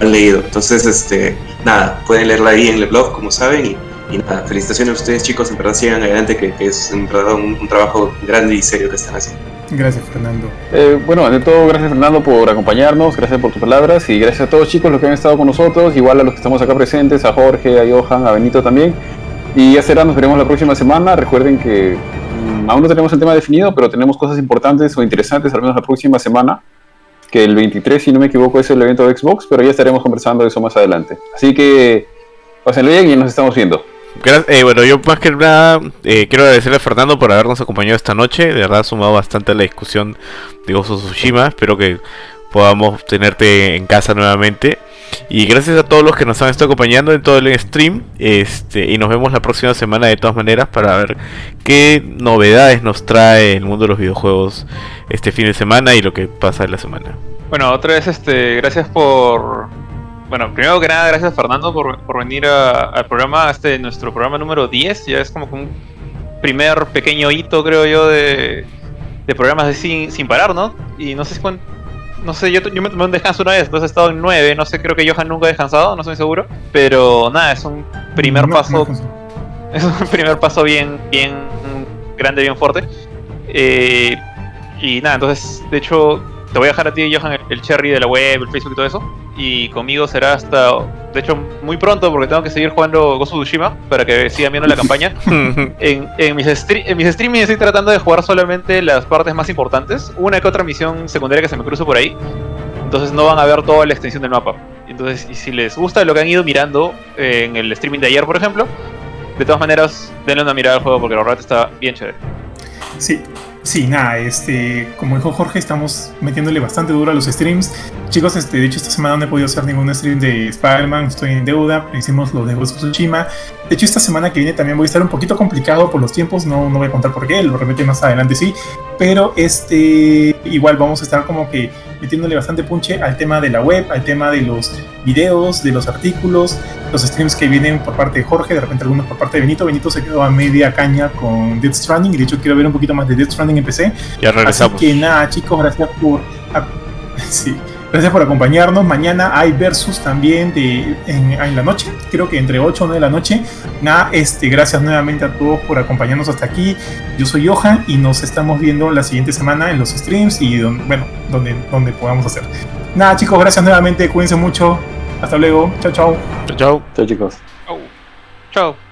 han leído. Entonces, este, nada, pueden leerla ahí en el blog, como saben. Y, y nada, felicitaciones a ustedes chicos, en verdad sigan adelante, que, es en verdad un trabajo grande y serio que están haciendo. Gracias, Fernando. Eh, bueno, ante todo, gracias, Fernando, por acompañarnos, gracias por tus palabras y gracias a todos, chicos, los que han estado con nosotros, igual a los que estamos acá presentes, a Jorge, a Johan, a Benito también. Y ya será, nos veremos la próxima semana. Recuerden que mm, aún no tenemos el tema definido, pero tenemos cosas importantes o interesantes, al menos la próxima semana. Que el 23, si no me equivoco, es el evento de Xbox, pero ya estaremos conversando de eso más adelante. Así que pásenlo bien y nos estamos viendo. Eh, bueno, yo más que nada eh, quiero agradecerle a Fernando por habernos acompañado esta noche. De verdad ha sumado bastante a la discusión de Gozo Tsushima. Espero que podamos tenerte en casa nuevamente. Y gracias a todos los que nos han estado acompañando en todo el stream. Este, y nos vemos la próxima semana de todas maneras para ver qué novedades nos trae el mundo de los videojuegos este fin de semana y lo que pasa en la semana. Bueno, otra vez este, gracias por bueno, primero que nada, gracias Fernando por, venir al programa, este nuestro programa número 10, ya es como un primer pequeño hito, creo yo, de, de programas de sin, sin parar, ¿no? Y no sé si no sé, yo, yo me tomé un descanso una vez, entonces he estado en 9, no sé, creo que Johan nunca ha descansado, no estoy seguro, pero nada, es un primer paso, es un primer paso bien, bien grande, bien fuerte. Eh, y nada, entonces, de hecho, te voy a dejar a ti, Johan, el, cherry de la web, el Facebook y todo eso. Y conmigo será hasta, de hecho, muy pronto, porque tengo que seguir jugando Ghost of Tsushima para que sigan viendo la campaña. en, en, mis en mis streamings estoy tratando de jugar solamente las partes más importantes. Una que otra misión secundaria que se me cruza por ahí. Entonces no van a ver toda la extensión del mapa. Entonces, y si les gusta lo que han ido mirando en el streaming de ayer, por ejemplo, de todas maneras, denle una mirada al juego porque la verdad está bien chévere. Sí, Sí, nada, este, como dijo Jorge, estamos metiéndole bastante duro a los streams. Chicos, este, de hecho esta semana no he podido hacer ningún stream de Spider-Man, estoy en deuda, hicimos lo de Ghost of. De hecho esta semana que viene también voy a estar un poquito complicado por los tiempos, no, no voy a contar por qué, lo repito más adelante sí, pero este, igual vamos a estar como que metiéndole bastante punche al tema de la web, al tema de los videos, de los artículos, los streams que vienen por parte de Jorge, de repente algunos por parte de Benito. Benito se quedó a media caña con Death Stranding y de hecho quiero ver un poquito más de Death Stranding en PC. Ya regresamos. Así que nada, chicos, gracias por... sí. Gracias por acompañarnos. Mañana hay versus también de, en, la noche, creo que entre 8 o 9 de la noche. Nada, este, gracias nuevamente a todos por acompañarnos hasta aquí. Yo soy Johan y nos estamos viendo la siguiente semana en los streams y bueno, donde, donde podamos hacer. Nada, chicos, gracias nuevamente. Cuídense mucho. Hasta luego. Chao, chao. Chao, chao. Chao, chicos. Chao. Chao.